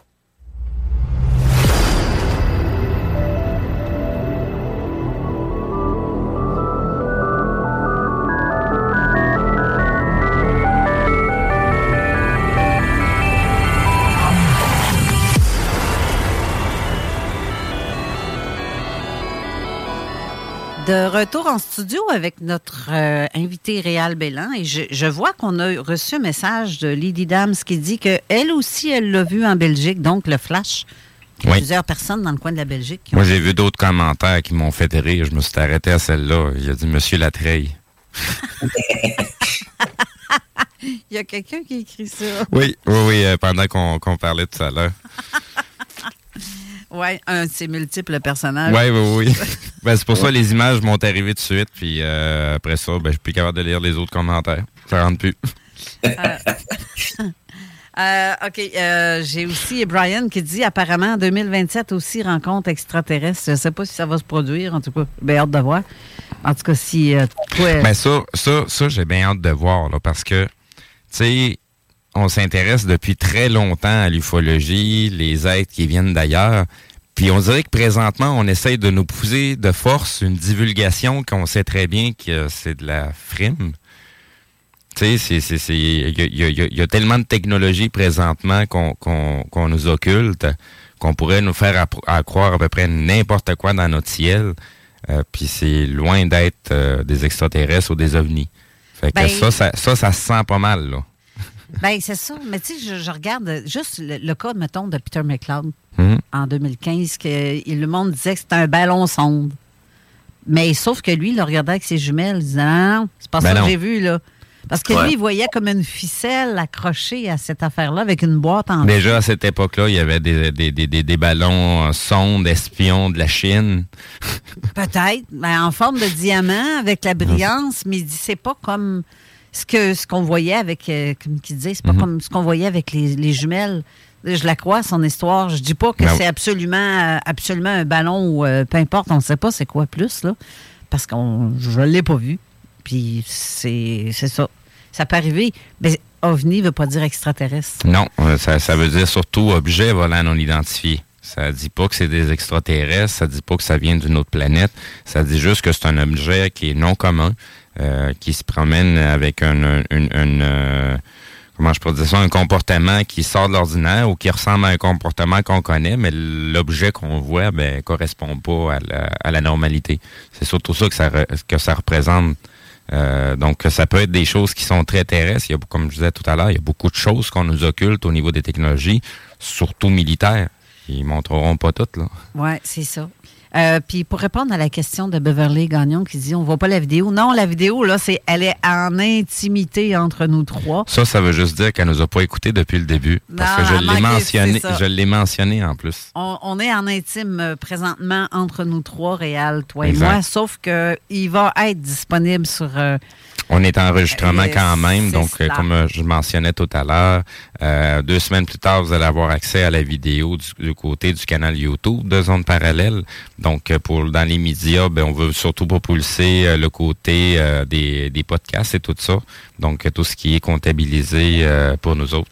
De retour en studio avec notre euh, invité Réal Bellan et je, je vois qu'on a reçu un message de Lydie Dams qui dit que elle aussi elle l'a vu en Belgique, donc le flash. Il y a Oui. Plusieurs personnes dans le coin de la Belgique. Moi, j'ai vu d'autres commentaires qui m'ont fait rire. Je me suis arrêté à celle-là. Il a dit Monsieur Latreille. <laughs> Il y a quelqu'un qui écrit ça. Oui, oui, oui, euh, pendant qu'on qu'on parlait tout à l'heure. <laughs> Oui, un de ses multiples personnages. Oui, oui, oui. <laughs> ben, c'est pour ça que les images m'ont arrivé tout de suite. Puis euh, après ça, ben, je suis plus capable de lire les autres commentaires. Ça rentre plus. <laughs> Euh, OK. euh, J'ai aussi Brian qui dit apparemment en 2027 aussi rencontre extraterrestre. Je ne sais pas si ça va se produire. En tout cas, bien hâte de voir. En tout cas, si euh, toi. Ben ça, ça, ça j'ai bien hâte de voir, là, parce que, tu sais, on s'intéresse depuis très longtemps à l'ufologie, les êtres qui viennent d'ailleurs. Puis on dirait que présentement, on essaye de nous pousser de force une divulgation qu'on sait très bien que c'est de la frime. Tu sais, c'est, c'est, c'est, il y y a- y tellement de technologies présentement qu'on, qu'on, qu'on nous occulte qu'on pourrait nous faire appro- à croire à peu près n'importe quoi dans notre ciel. Euh, puis c'est loin d'être euh, des extraterrestres ou des ovnis. Fait que Ben- ça, ça, ça, ça se sent pas mal, là. Ben, c'est ça. Mais tu sais, je, je regarde juste le, le cas, mettons, de Peter McLeod Mhm. en 2015, que le monde disait que c'était un ballon sonde. Mais sauf que lui, il le regardait avec ses jumelles. Il disait non, non, c'est pas Ben ça non. que j'ai vu, là. Parce que Ouais. lui, il voyait comme une ficelle accrochée à cette affaire-là avec une boîte en Déjà à cette époque-là, il y avait des, des, des, des, des ballons euh, sondes espions de la Chine. <laughs> Peut-être, mais en forme de diamant avec la brillance, mais il dit c'est pas comme ce que ce qu'on voyait avec, euh, comme qu'il disait, c'est pas Mhm. comme ce qu'on voyait avec les, les jumelles. Je la crois, son histoire. Je dis pas que Ben c'est oui. absolument, euh, absolument un ballon ou euh, peu importe, on ne sait pas c'est quoi plus, là, parce qu'on je l'ai pas vu. Puis c'est c'est ça. Ça peut arriver. Mais OVNI ne veut pas dire extraterrestre. Non, ça, ça veut dire surtout objet volant non identifié. Ça dit pas que c'est des extraterrestres, ça dit pas que ça vient d'une autre planète, ça dit juste que c'est un objet qui est non commun, euh, qui se promène avec un, euh, comment je peux dire ça, un comportement qui sort de l'ordinaire ou qui ressemble à un comportement qu'on connaît, mais l'objet qu'on voit ben correspond pas à la, à la normalité. C'est surtout ça que ça que ça représente. Euh, donc, ça peut être des choses qui sont très terrestres. Il y a, comme je disais tout à l'heure, il y a beaucoup de choses qu'on nous occulte au niveau des technologies, surtout militaires. Ils montreront pas toutes, là. Oui, c'est ça. Euh, puis pour répondre à la question de Beverly Gagnon qui dit on voit pas la vidéo. Non, la vidéo, là, c'est elle est en intimité entre nous trois. Ça, ça veut juste dire qu'elle nous a pas écoutés depuis le début. Parce Non, que je l'ai mentionné, je l'ai mentionné en plus. On, on est en intime euh, présentement entre nous trois, Réal, toi et moi, sauf que il va être disponible sur euh, On est en enregistrement quand même, donc euh, cela. comme euh, je mentionnais tout à l'heure, euh, deux semaines plus tard, vous allez avoir accès à la vidéo du, du côté du canal YouTube de Zone Parallèle. Donc, pour dans les médias, ben, on veut surtout propulser euh, le côté euh, des, des podcasts et tout ça. Donc, tout ce qui est comptabilisé euh, pour nous autres.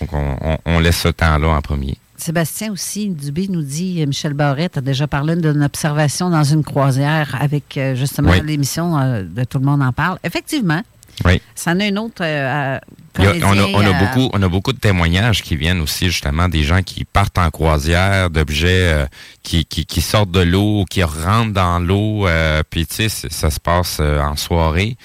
Donc, on, on- on laisse ce temps-là en premier. Sébastien aussi, Dubé nous dit, euh, Michel Barrette a déjà parlé d'une observation dans une croisière avec euh, justement Oui. l'émission euh, de Tout le monde en parle. Effectivement, Oui. ça en a une autre euh, a- on, a, comédien, on a euh, beaucoup, on a beaucoup de témoignages qui viennent aussi justement des gens qui partent en croisière, d'objets euh, qui, qui, qui sortent de l'eau, qui rentrent dans l'eau, puis tu sais, ça se passe en soirée,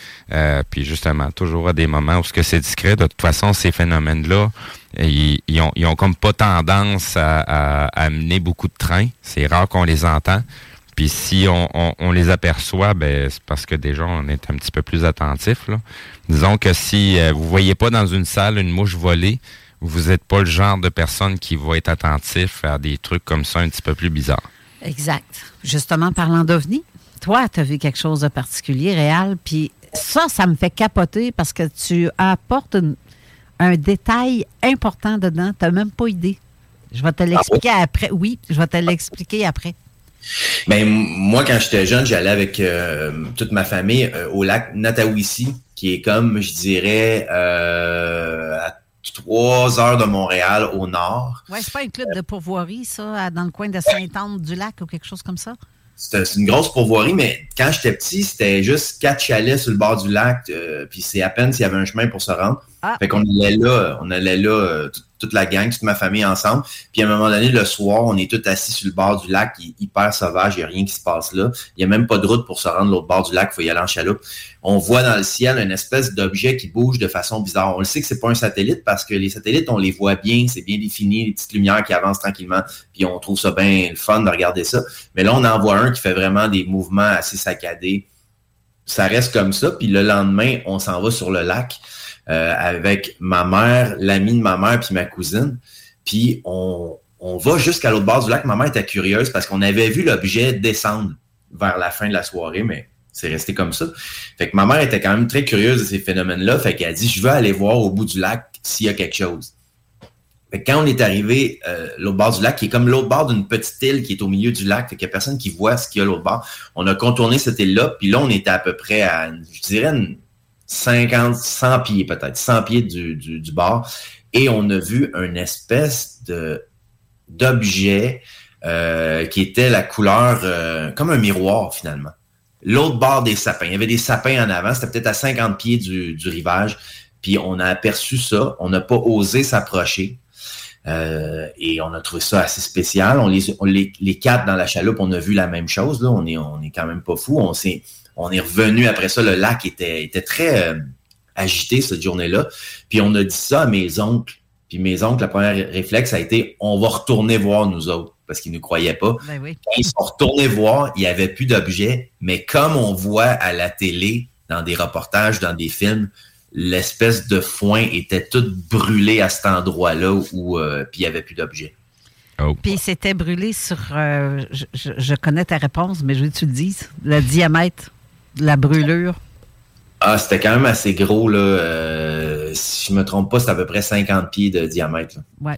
puis justement toujours à des moments où ce que c'est discret. De toute façon, ces phénomènes-là, ils, ils ont, ils ont comme pas tendance à, à, à amener beaucoup de trains. C'est rare qu'on les entend. Puis si on, on, on les aperçoit, ben c'est parce que déjà on est un petit peu plus attentif. Là. Disons que si euh, vous voyez pas dans une salle une mouche volée, vous n'êtes pas le genre de personne qui va être attentif à des trucs comme ça un petit peu plus bizarres. Exact. Justement, parlant d'OVNI, toi, tu as vu quelque chose de particulier, réel, puis ça, ça me fait capoter parce que tu apportes une- un détail important dedans. Tu n'as même pas idée. Je vais te l'expliquer après. Oui, je vais te l'expliquer après. Ben, m- moi, quand j'étais jeune, j'allais avec euh, toute ma famille euh, au lac Natawissi, qui est comme, je dirais, euh, à trois heures de Montréal au nord. Ouais, c'est pas un club de pourvoirie, ça, dans le coin de Sainte-Anne-du-Lac ou quelque chose comme ça? C'est une grosse pourvoirie, mais quand j'étais petit, c'était juste quatre chalets sur le bord du lac, puis c'est à peine s'il y avait un chemin pour se rendre. Ah. Fait qu'on allait là, on allait là, toute- la gang, toute ma famille ensemble. Puis à un moment donné, le soir, on est tous assis sur le bord du lac, hyper sauvage, il n'y a rien qui se passe là. Il n'y a même pas de route pour se rendre l'autre bord du lac, il faut y aller en chaloupe. On voit dans le ciel une espèce d'objet qui bouge de façon bizarre. On le sait que c'est pas un satellite parce que les satellites, on les voit bien, c'est bien défini, les petites lumières qui avancent tranquillement, puis on trouve ça bien le fun de regarder ça. Mais là, on en voit un qui fait vraiment des mouvements assez saccadés. Ça reste comme ça, puis le lendemain, on s'en va sur le lac euh, avec ma mère, l'ami de ma mère, puis ma cousine. Puis on, on va jusqu'à l'autre bord du lac. Ma mère était curieuse parce qu'on avait vu l'objet descendre vers la fin de la soirée, mais c'est resté comme ça. Fait que ma mère était quand même très curieuse de ces phénomènes-là. Fait qu'elle a dit, je veux aller voir au bout du lac s'il y a quelque chose. Fait que quand on est arrivé euh, l'autre bord du lac, qui est comme l'autre bord d'une petite île qui est au milieu du lac, fait qu'il n'y a personne qui voit ce qu'il y a l'autre bord. On a contourné cette île-là, puis là, on était à peu près à, je dirais, une 50, 100 pieds peut-être, 100 pieds du, du, du bord. Et on a vu une espèce de d'objet euh, qui était la couleur euh, comme un miroir finalement. L'autre bord des sapins. Il y avait des sapins en avant. C'était peut-être à 50 pieds du, du rivage. Puis on a aperçu ça. On n'a pas osé s'approcher. Euh, et on a trouvé ça assez spécial. On les, on les, les quatre dans la chaloupe, on a vu la même chose. Là. On est, on est quand même pas fou. On s'est, on est revenu après ça. Le lac était, était très euh, agité cette journée-là. Puis on a dit ça à mes oncles. Puis mes oncles, le premier réflexe a été, on va retourner voir nous autres parce qu'ils ne croyaient pas. Ben oui. Ils sont retournés voir, il n'y avait plus d'objets, mais comme on voit à la télé, dans des reportages, dans des films, l'espèce de foin était tout brûlé à cet endroit-là où euh, puis il n'y avait plus d'objets. Puis c'était brûlé sur. euh, je, connais ta réponse, mais je veux que tu le dises. Le diamètre la brûlure? Ah, c'était quand même assez gros, là. euh, si je me trompe pas, c'est à peu près 50 pieds de diamètre. Ouais.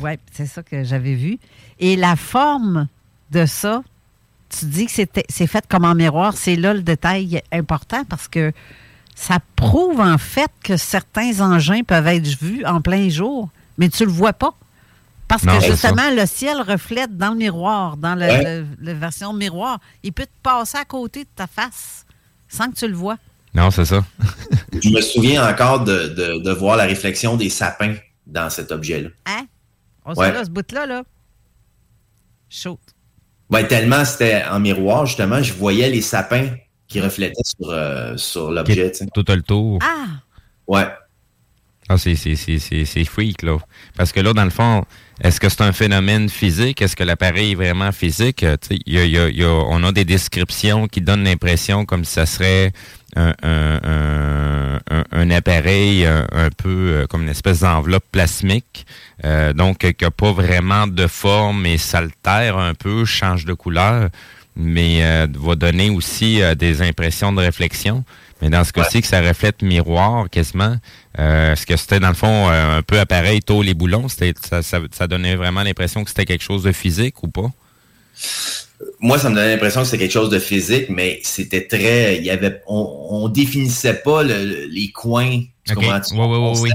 Oui, c'est ça que j'avais vu. Et la forme de ça, tu dis que c'était- c'est fait comme en miroir. C'est là le détail important parce que ça prouve en fait que certains engins peuvent être vus en plein jour, mais tu le vois pas. Parce Non, que justement, le ciel reflète dans le miroir, dans Ouais. la version miroir. Il peut te passer à côté de ta face sans que tu le vois. Non, c'est ça. Je me souviens encore de, de- de voir la réflexion des sapins dans cet objet-là. Hein? On Ouais. se là, ce bout-là, là. Chaud. Ouais, tellement c'était en miroir, justement, je voyais les sapins qui reflétaient sur, euh, sur l'objet. Tout le tour. Ah! Ouais. Ah, c'est, freak, là. Parce que là, dans le fond, est-ce que c'est un phénomène physique? Est-ce que l'appareil est vraiment physique? Euh, y a- y a- y a- on a des descriptions qui donnent l'impression comme si ça serait un, un, un, appareil euh, un peu euh, comme une espèce d'enveloppe plasmique. Donc, qui n'a pas vraiment de forme et s'altère un peu, change de couleur, mais va donner aussi des impressions de réflexion. Mais dans ce cas-ci, que ça reflète miroir quasiment, euh, est-ce que c'était dans le fond euh, un peu appareil tôt les boulons? C'était, ça, ça, ça donnait vraiment l'impression que c'était quelque chose de physique ou pas? Moi, ça me donnait l'impression que c'était quelque chose de physique, mais c'était très. Il y avait. On, on définissait pas le- le- les coins. Tu Ok. comprends-tu? Ouais, ouais, ouais, On- oui.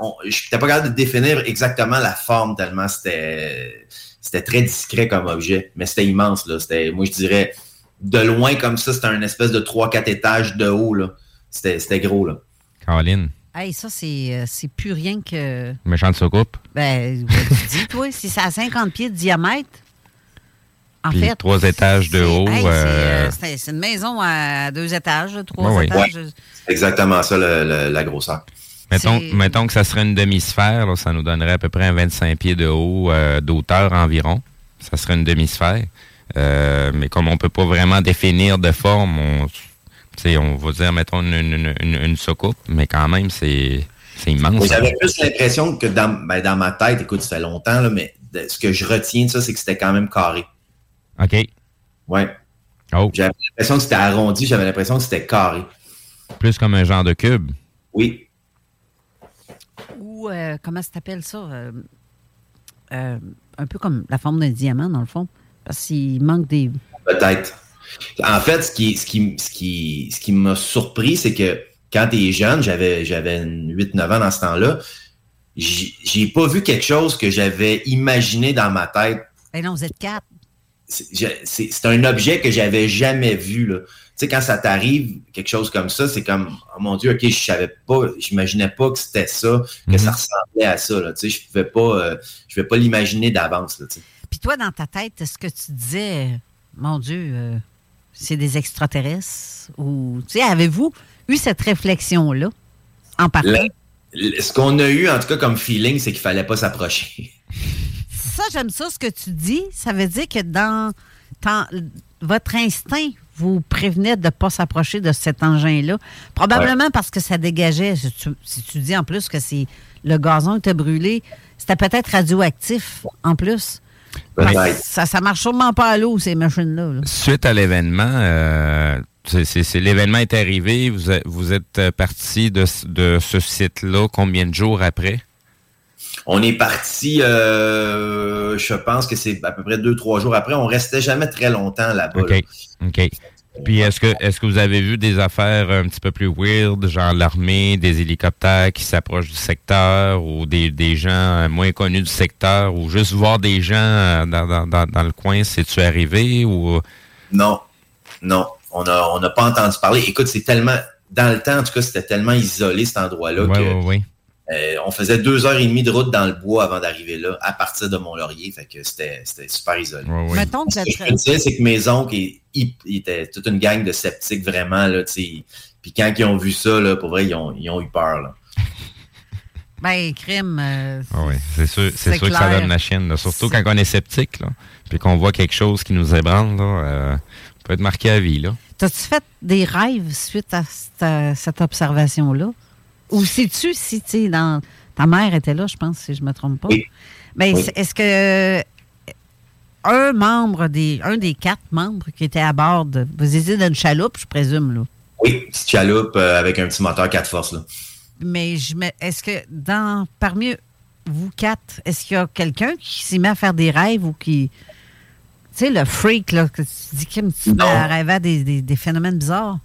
on- Je n'étais pas capable de définir exactement la forme tellement c'était. C'était très discret comme objet, mais c'était immense. Là. C'était, moi, je dirais, de loin comme ça, c'était un espèce de 3-4 étages de haut. Là. C'était, c'était gros. Là. Caroline, Hey, ça, c'est euh, c'est plus rien que. méchante soucoupe. Ben, tu dis, <laughs> toi, si c'est à 50 pieds de diamètre, en Puis fait. trois étages de c'est- haut. hey, c'est, euh, euh, c'est c'est une maison à deux étages, trois ouais. étages. C'est exactement ça, le- le- la grosseur. Mettons, mettons que ça serait une demi-sphère, là, ça nous donnerait à peu près un 25 pieds de haut, euh, d'auteur environ. Ça serait une demi-sphère. Euh, mais comme on peut pas vraiment définir de forme, on, tu sais, on va dire, mettons, une, une, une, une soucoupe, mais quand même, c'est c'est immense. J'avais plus l'impression que dans, ben, dans ma tête, écoute, ça fait longtemps, là, mais de- ce que je retiens de ça, c'est que c'était quand même carré. OK. Ouais. Oh. J'avais l'impression que c'était arrondi, j'avais l'impression que c'était carré. Plus comme un genre de cube. Oui. Ou euh, comment ça s'appelle ça? Euh, euh, un peu comme la forme d'un diamant, dans le fond. Parce qu'il manque des. Peut-être. En fait, ce qui, ce qui, ce qui, ce qui m'a surpris, c'est que quand tu es jeune, j'avais, j'avais 8-9 ans dans ce temps-là, j'ai pas vu quelque chose que j'avais imaginé dans ma tête. Ben non, vous êtes quatre. C'est un objet que j'avais jamais vu. Là. Tu sais, quand ça t'arrive, quelque chose comme ça, c'est comme, oh mon Dieu, OK, je savais pas, j'imaginais pas que c'était ça, que ça ressemblait à ça. Là. Tu sais, je pouvais pas, euh, je pouvais pas l'imaginer d'avance. là, tu sais. Puis toi, dans ta tête, est-ce que tu disais, mon Dieu, euh, c'est des extraterrestres? Ou, tu sais, avez-vous eu cette réflexion-là en partant? Ce qu'on a eu, en tout cas, comme feeling, c'est qu'il fallait pas s'approcher. <laughs> Ça, j'aime ça, ce que tu dis. Ça veut dire que dans, dans votre instinct vous prévenait de ne pas s'approcher de cet engin-là. Probablement parce que ça dégageait. Si tu, si tu dis en plus que c'est le gazon était brûlé, c'était peut-être radioactif en plus. Ça, ça marche sûrement pas à l'eau, ces machines-là. là. Suite à l'événement, euh, l'événement est arrivé, vous, êtes- vous êtes euh, parti de, ce- de ce site-là combien de jours après? On est parti, euh, je pense que c'est à peu près deux, trois jours après. On restait jamais très longtemps là-bas. OK. là. OK. Puis est-ce que est-ce que vous avez vu des affaires un petit peu plus weird, genre l'armée, des hélicoptères qui s'approchent du secteur ou des, des gens euh, moins connus du secteur ou juste voir des gens euh, dans, dans, dans, dans le coin, c'est-tu arrivé ou? Non, non, on n'a on n'a pas entendu parler. Écoute, c'est tellement, dans le temps, en tout cas, c'était tellement isolé cet endroit-là Ouais, que ouais, ouais. Euh, on faisait deux heures et demie de route dans le bois avant d'arriver là, à partir de Mont-Laurier. Fait que c'était c'était super isolé. Mettons que Ce que je te c'est que mes oncles, ils, ils- ils étaient toute une gang de sceptiques, vraiment. Là. Puis quand ils ont vu ça, là, pour vrai, ils ont, ils ont eu peur. Là. Ben, crime. euh, Ah oui, c'est sûr, c'est sûr que ça donne la chienne. là. Surtout quand on est sceptique, là, puis qu'on voit quelque chose qui nous ébranle, là, euh, on peut être marqué à vie. Là. T'as-tu fait des rêves suite à cette, à cette observation-là? Ou sais-tu si, tu sais, dans... Ta mère était là, je pense, si je me trompe pas. Oui. Oui. c'est- est-ce que un membre des... Un des quatre membres qui était à bord de... Vous étiez dans une chaloupe, je présume, là? Oui, petite chaloupe euh, avec un petit moteur 4 forces. Là. Mais je me- est-ce que dans parmi vous quatre, est-ce qu'il y a quelqu'un qui s'y met à faire des rêves ou qui. Tu sais, le freak, là, que tu dis, à rêver à des, des- des phénomènes bizarres?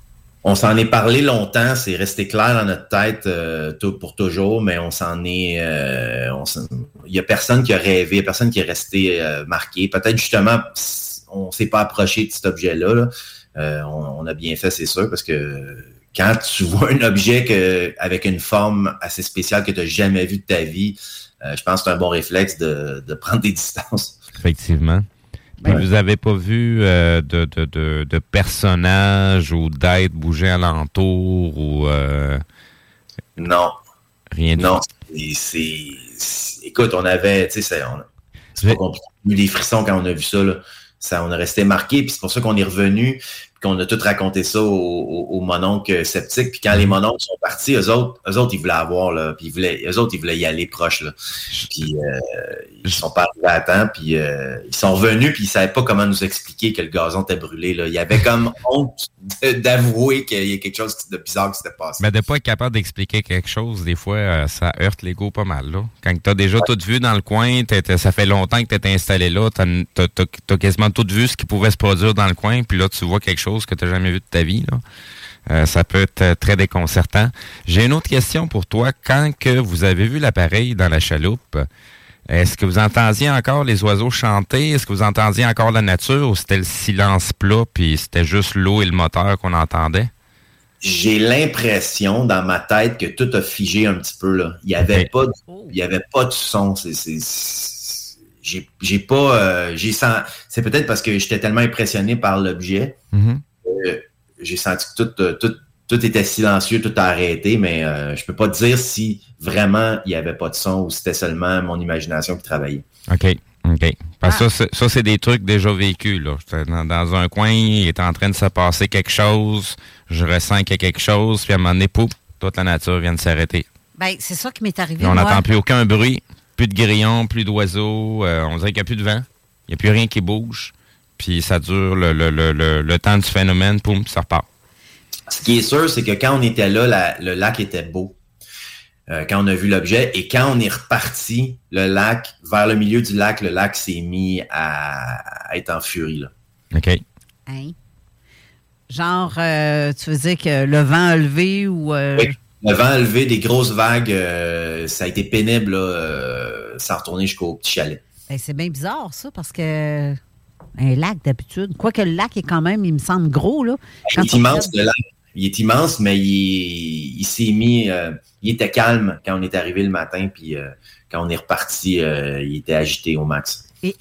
On s'en est parlé longtemps, c'est resté clair dans notre tête euh, pour toujours, mais on s'en est. euh, Il n'y a personne qui a rêvé, personne qui est resté euh, marqué. Peut-être justement, on ne s'est pas approché de cet objet-là. là. Euh, on, a bien fait, c'est sûr, parce que quand tu <laughs> vois un objet avec une forme assez spéciale que tu n'as jamais vu de ta vie, euh, je pense que c'est un bon réflexe de, de prendre des distances. Effectivement. Puis vous avez pas vu euh, de, de, de, de personnages ou d'êtres bouger alentour ou euh, Non. rien de Non, c'est- Écoute, on avait, tu sais, c'est pas compliqué. On a eu des frissons quand on a vu ça, là. Ça, on est resté marqué, puis c'est pour ça qu'on est revenu, qu'on a tout raconté ça aux, aux, aux mononcles sceptiques. Puis quand les mononcles sont partis, eux autres, eux autres, ils voulaient avoir, là, puis ils voulaient, eux autres, ils voulaient y aller proche, là. Puis euh, ils sont pas arrivés à temps, puis euh, ils sont revenus, puis ils savaient pas comment nous expliquer que le gazon était brûlé, là. Il y avait comme <laughs> honte d'avouer qu'il y a quelque chose de bizarre qui s'était passé. Mais de pas être capable d'expliquer quelque chose, des fois, euh, ça heurte l'ego pas mal. Là. Quand tu as déjà tout vu dans le coin, ça fait longtemps que tu es installé là, tu as, quasiment tout vu ce qui pouvait se produire dans le coin, puis là, tu vois quelque chose que tu n'as jamais vu de ta vie. Là. Euh, ça peut être euh, très déconcertant. J'ai une autre question pour toi. Quand que vous avez vu l'appareil dans la chaloupe, est-ce que vous entendiez encore les oiseaux chanter? Est-ce que vous entendiez encore la nature ou c'était le silence plat, puis c'était juste l'eau et le moteur qu'on entendait? j'ai l'impression dans ma tête que tout a figé un petit peu là. Il y avait pas, de, il y avait pas de son. C'est, c'est- c'est- j'ai, j'ai pas, euh, j'ai sent- c'est peut-être parce que j'étais tellement impressionné par l'objet. Mhm. que j'ai senti que tout, euh, tout, tout était silencieux, tout a arrêté, mais euh, je peux pas dire si vraiment il y avait pas de son ou c'était seulement mon imagination qui travaillait. OK. OK. Parce que ça, c'est- ça, c'est des trucs déjà vécus. Là. J'étais Dans, dans un coin, il est en train de se passer quelque chose. Je ressens qu'il y a quelque chose. Puis à un moment donné, pouf, toute la nature vient de s'arrêter. Ben, c'est ça qui m'est arrivé. On n'entend plus aucun bruit, plus de grillons, plus d'oiseaux. euh, on dirait qu'il n'y a plus de vent. Il n'y a plus rien qui bouge. puis ça dure le, le, le, le, le temps du phénomène, poum, ça repart. Ce qui est sûr, c'est que quand on était là, la- le lac était beau. Euh, quand on a vu l'objet. Et quand on est reparti, le lac, vers le milieu du lac, le lac s'est mis à, à être en furie. Là. OK. Hein? Genre, euh, tu veux dire que le vent a levé ou... euh, Oui. Le vent a levé, des grosses vagues, euh, ça a été pénible, là, euh, sans retourner jusqu'au petit chalet. ben, c'est bien bizarre, ça, parce que... Un lac, d'habitude. Quoique le lac est quand même, il me semble gros, là. Quand il est immense, regarde- le lac. Il est immense, mais il, il s'est mis... euh, il était calme quand on est arrivé le matin, puis quand on est reparti, il était agité au max. Et,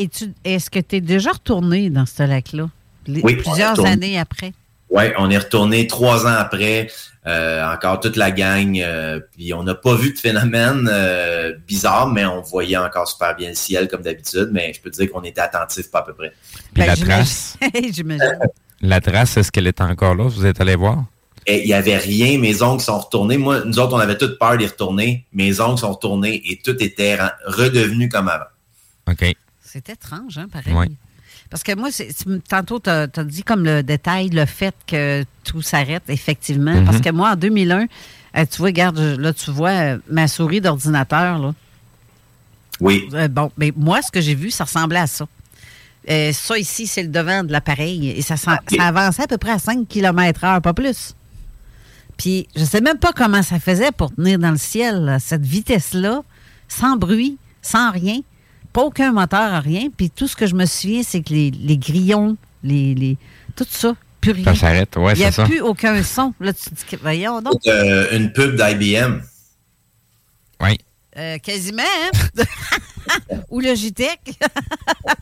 est-ce que tu es déjà retourné dans ce lac-là? Oui, Plusieurs années après? Ouais, on est retourné trois ans après, euh, encore toute la gang, euh, puis on n'a pas vu de phénomène euh, bizarre, mais on voyait encore super bien le ciel comme d'habitude, mais je peux te dire qu'on était attentifs pas à peu près. Puis Ben, la trace, <laughs> J'imagine. <laughs> la trace, est-ce qu'elle est encore là? Vous êtes allé voir? Et il y avait rien, mes ongles sont retournés. Moi, nous autres, on avait toute peur d'y retourner. Mes ongles sont retournés et tout était re- redevenu comme avant. OK. C'est étrange, hein, pareil. Ouais. Parce que moi, tantôt, tu as, dit comme le détail, le fait que tout s'arrête, effectivement. Mhm. Parce que moi, en 2001, euh, tu vois, regarde, là, tu vois euh, ma souris d'ordinateur, là. Oui. Euh, bon, mais moi, ce que j'ai vu, ça ressemblait à ça. Euh, ça ici, c'est le devant de l'appareil et ça, s'en- ça avançait à peu près à 5 km heure, pas plus. Puis, je sais même pas comment ça faisait pour tenir dans le ciel cette vitesse-là, sans bruit, sans rien, pas aucun moteur, rien. Puis tout ce que je me souviens, c'est que les, les grillons, les, les, tout ça, plus rien. Ça s'arrête, ouais, Il n'y a c'est ça. plus aucun son. Là, tu te dis, voyons donc. Euh, une pub d'IBM. Oui. Euh, quasiment, hein? <laughs> Ou Logitech. <laughs>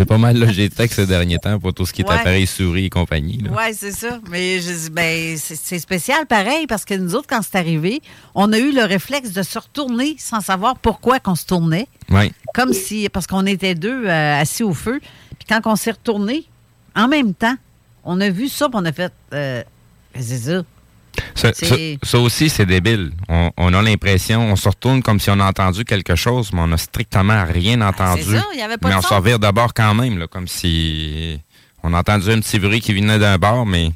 C'est pas mal Logitech ces derniers temps pour tout ce qui est Ouais. appareil souris et compagnie. Oui, c'est ça. Mais je dis, ben, c'est spécial pareil parce que nous autres, quand c'est arrivé, on a eu le réflexe de se retourner sans savoir pourquoi qu'on se tournait. Oui. Comme si, parce qu'on était deux euh, assis au feu. Puis quand on s'est retourné, en même temps, on a vu ça, puis on a fait, euh, c'est ça. Ça, C'est- ça- ça aussi, c'est débile. On, on a l'impression, on se retourne comme si on a entendu quelque chose, mais on n'a strictement rien entendu. Ah, ça, il y avait pas mais de on s'en vire d'abord quand même, là, comme si on a entendu un petit bruit qui venait d'un bord, mais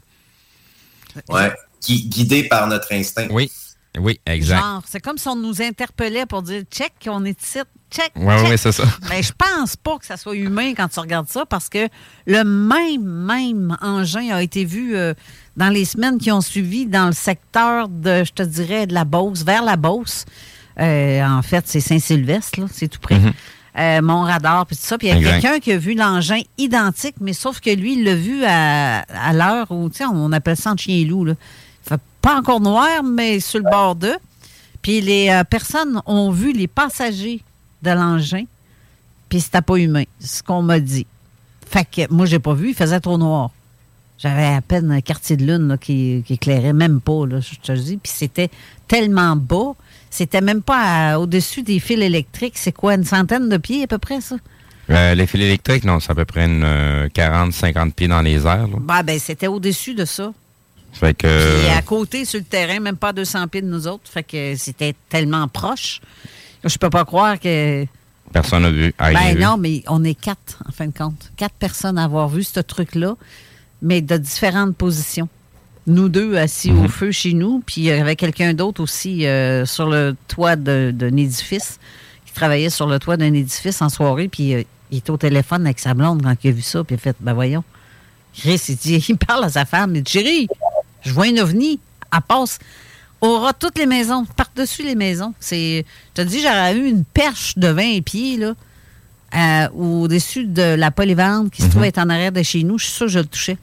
Ouais. Gui- guidé par notre instinct. oui, oui, exact. Genre, c'est comme si on nous interpellait pour dire, check, on est ici, check. Ouais, check. ouais, c'est ça. <laughs> Mais je pense pas que ça soit humain quand tu regardes ça parce que le même, même engin a été vu euh, dans les semaines qui ont suivi dans le secteur de, je te dirais, de la Beauce, vers la Beauce. Euh, en fait, c'est Saint-Sylvestre, c'est tout près. Mhm. Euh, Mont-Radar, puis tout ça. Puis il y a quelqu'un qui a vu l'engin identique, mais sauf que lui, il l'a vu à, à l'heure où, tu sais, on appelle ça en chien et loup. Là. Fait pas encore noir, mais sur le bord d'eux. Puis les euh, personnes ont vu les passagers de l'engin, puis c'était pas humain, c'est ce qu'on m'a dit. Fait que moi, j'ai pas vu, il faisait trop noir. J'avais à peine un quartier de lune là, qui, qui éclairait, même pas, là, je te le dis. Puis c'était tellement bas, c'était même pas au-dessus des fils électriques. C'est quoi, une centaine de pieds à peu près, ça? Euh, les fils électriques, non, c'est à peu près une, euh, 40-50 pieds dans les airs. là. Bah, ben, c'était au-dessus de ça. Fait que, Puis euh, à côté, sur le terrain, même pas à 200 pieds de nous autres. Fait que c'était tellement proche. Je peux pas croire que. personne n'a vu. a rien Ben vu. non, mais on est quatre, en fin de compte. Quatre personnes à avoir vu ce truc-là, mais de différentes positions. Nous deux assis Mhm. au feu chez nous, puis il y avait quelqu'un d'autre aussi euh, sur le toit d'un édifice, qui travaillait sur le toit d'un édifice en soirée, puis euh, il était au téléphone avec sa blonde quand il a vu ça, puis il a fait, ben voyons. Chris, il, dit, <laughs> il parle à sa femme, il dit, chérie, je vois un ovni, elle passe aura toutes les maisons, par-dessus les maisons. C'est, je te dis, j'aurais eu une perche de 20 pieds, là, euh, au-dessus de la polyvalente qui se trouve être en arrière de chez nous. Je suis sûre que je le touchais.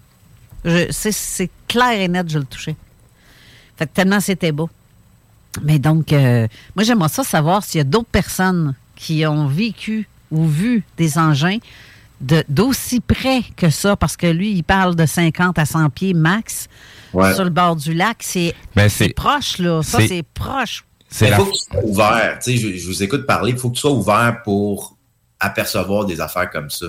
C'est, clair et net, je le touchais. Fait que tellement c'était beau. Mais donc, euh, moi, j'aimerais ça savoir s'il y a d'autres personnes qui ont vécu ou vu des engins de, d'aussi près que ça, parce que lui, il parle de 50 à 100 pieds max Ouais. sur le bord du lac. C'est, Ben, proche, là. Ça, c'est- proche. C'est Il la- faut que tu sois ouvert. Tu sais, je, je vous écoute parler. Il faut que tu sois ouvert pour apercevoir des affaires comme ça.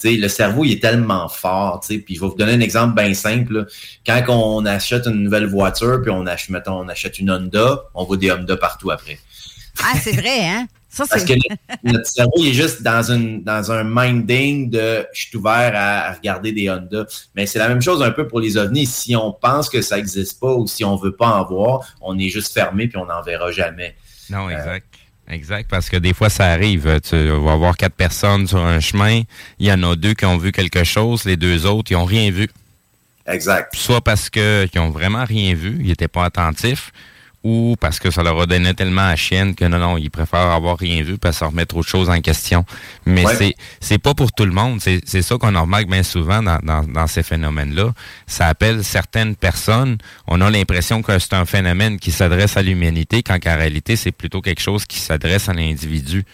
Tu sais, le cerveau, il est tellement fort. tu sais, Puis je vais vous donner un exemple bien simple. là. Quand on achète une nouvelle voiture, puis on achète, mettons, on achète une Honda, on voit des Honda partout après. Ah, c'est vrai, hein? Parce que notre cerveau il est juste dans, une, dans un minding de je suis ouvert à, regarder des Honda. Mais c'est la même chose un peu pour les ovnis. Si on pense que ça n'existe pas ou si on veut pas en voir, on est juste fermé puis on n'en verra jamais. Non, exact. Exact, parce que des fois, ça arrive. Tu vas avoir quatre personnes sur un chemin. Il y en a deux qui ont vu quelque chose. Les deux autres, ils n'ont rien vu. Exact. Soit parce qu'ils n'ont vraiment rien vu, ils n'étaient pas attentifs, ou parce que ça leur a donné tellement à chienne que non, non, ils préfèrent avoir rien vu pour se remettre autre chose en question. Mais c'est c'est pas pour tout le monde. C'est ça qu'on remarque bien souvent dans, dans, ces phénomènes-là. Ça appelle certaines personnes. On a l'impression que c'est un phénomène qui s'adresse à l'humanité, quand en réalité, c'est plutôt quelque chose qui s'adresse à l'individu.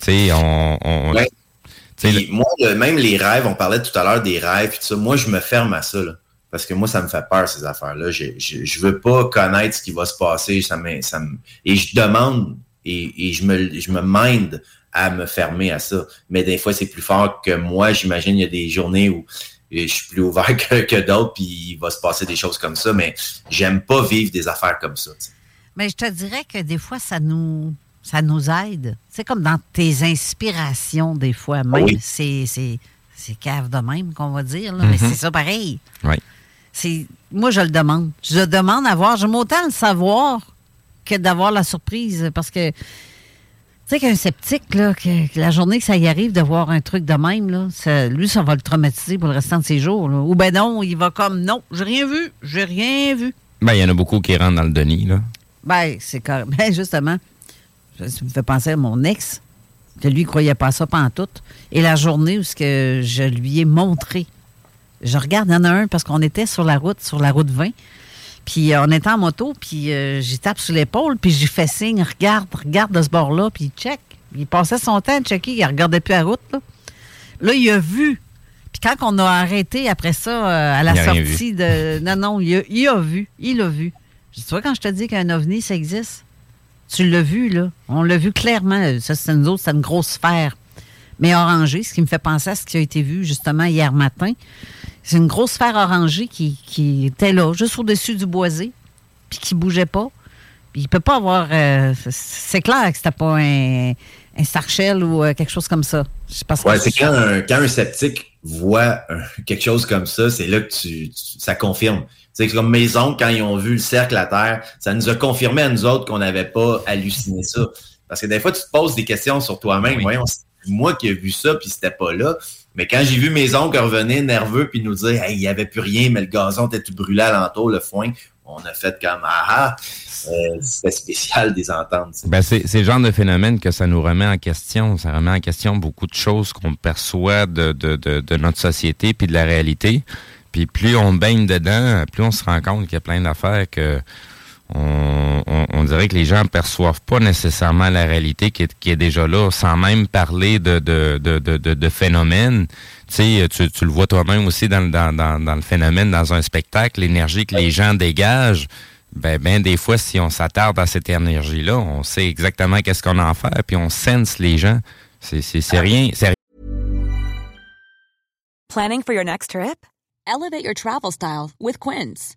Tu sais, on... on Moi, même les rêves, on parlait tout à l'heure des rêves, tout ça, moi, je me ferme à ça. Là. Parce que moi, ça me fait peur, ces affaires-là. Je, je, veux pas connaître ce qui va se passer. Ça me, ça et je demande et, je me, je me mind à me fermer à ça. Mais des fois, c'est plus fort que moi. J'imagine il y a des journées où je suis plus ouvert <laughs> que, d'autres, puis il va se passer des choses comme ça. Mais j'aime pas vivre des affaires comme ça. Mais je te dirais que des fois, ça nous ça nous aide. C'est comme dans tes inspirations, des fois, même. C'est, c'est, cave de même qu'on va dire, mais mm-hmm. c'est ça pareil. Oui moi je le demande. Je demande à voir, j'aime autant le savoir que d'avoir la surprise parce que tu sais qu'un sceptique, là, que, la journée que ça y arrive de voir un truc de même, là, lui, ça va le traumatiser pour le restant de ses jours. Ou ben non, il va comme non, j'ai rien vu, j'ai rien vu. Ben, il y en a beaucoup qui rentrent dans le Denis, là. Ben, c'est <laughs> ben, justement. Ça me fait penser à mon ex, que lui, il croyait pas ça tout. Et la journée où ce que je lui ai montré je regarde, il y en a un parce qu'on était sur la route, sur la route 20. Puis euh, on était en moto, puis euh, j'y tape sur l'épaule, puis j'ai fait signe, regarde, regarde de ce bord-là, puis il check. Il passait son temps à checker, il regardait plus la route. Là, il a vu. Puis quand on a arrêté après ça, euh, à la sortie de. <laughs> Non, non, il a, vu. Il a vu. Tu vois, quand je te dis qu'un ovni, ça existe, tu l'as vu, là. On l'a vu clairement. Ça, c'est une autre, c'est une grosse sphère. Mais orangée, ce qui me fait penser à ce qui a été vu justement hier matin. C'est une grosse sphère orangée qui, était là, juste au-dessus du boisé, puis qui bougeait pas. Puis il peut pas avoir. Euh, c'est clair que c'était pas un, un Starshell ou euh, quelque chose comme ça. Ouais, c'est quand un, quand un sceptique voit quelque chose comme ça, c'est là que tu, ça confirme. C'est comme mes oncles, quand ils ont vu le cercle à terre, ça nous a confirmé à nous autres qu'on n'avait pas halluciné ça. Parce que des fois, tu te poses des questions sur toi-même. Voyons, moi qui ai vu ça, puis c'était pas là. Mais quand j'ai vu mes oncles revenir nerveux puis nous dire il n'y avait plus rien, mais le gazon était tout brûlé alentour, le foin, on a fait comme ah, ah euh, c'était spécial des ententes. Ben c'est le genre de phénomène que ça nous remet en question. Ça remet en question beaucoup de choses qu'on perçoit de, de, notre société puis de la réalité. Puis plus on baigne dedans, plus on se rend compte qu'il y a plein d'affaires que on, on, dirait que les gens perçoivent pas nécessairement la réalité qui est, qui est déjà là, sans même parler de, de, de, de, de phénomènes. Tu, tu, tu le vois toi-même aussi dans, dans, dans, le phénomène, dans un spectacle, l'énergie que les gens dégagent. Ben, ben des fois, si on s'attarde à cette énergie-là, on sait exactement qu'est-ce qu'on en fait, puis on sense les gens. C'est, c'est, c'est rien, c'est Planning for your next trip? Elevate your travel style with Quince.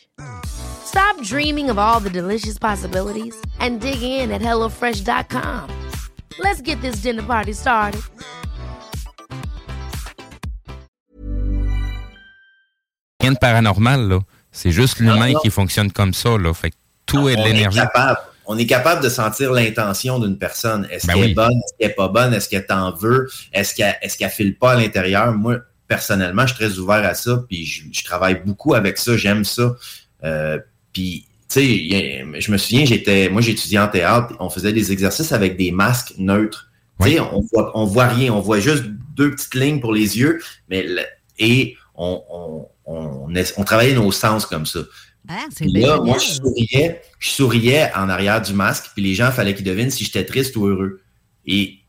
Stop dreaming of all the delicious possibilities and dig in at HelloFresh.com. Let's get this dinner party started. rien de paranormal, là. C'est juste l'humain qui fonctionne comme ça, là. Fait que tout est de l'énergie. On est capable de sentir l'intention d'une personne. Est-ce ben qu'elle est bonne? Est-ce qu'elle n'est pas bonne? Est-ce qu'elle t'en veut? Est-ce qu'elle est qu'elle file pas à l'intérieur? Moi, personnellement, je suis très ouvert à ça, puis je, travaille beaucoup avec ça, j'aime ça. Euh, puis, tu sais, je me souviens, j'étais, moi j'étudiais en théâtre, on faisait des exercices avec des masques neutres. Tu sais, on voit, on voit rien, on voit juste deux petites lignes pour les yeux, mais et on, on, on, on travaillait nos sens comme ça. Ah, là, moi, je souriais, je souriais en arrière du masque, puis les gens, il fallait qu'ils devinent si j'étais triste ou heureux. Et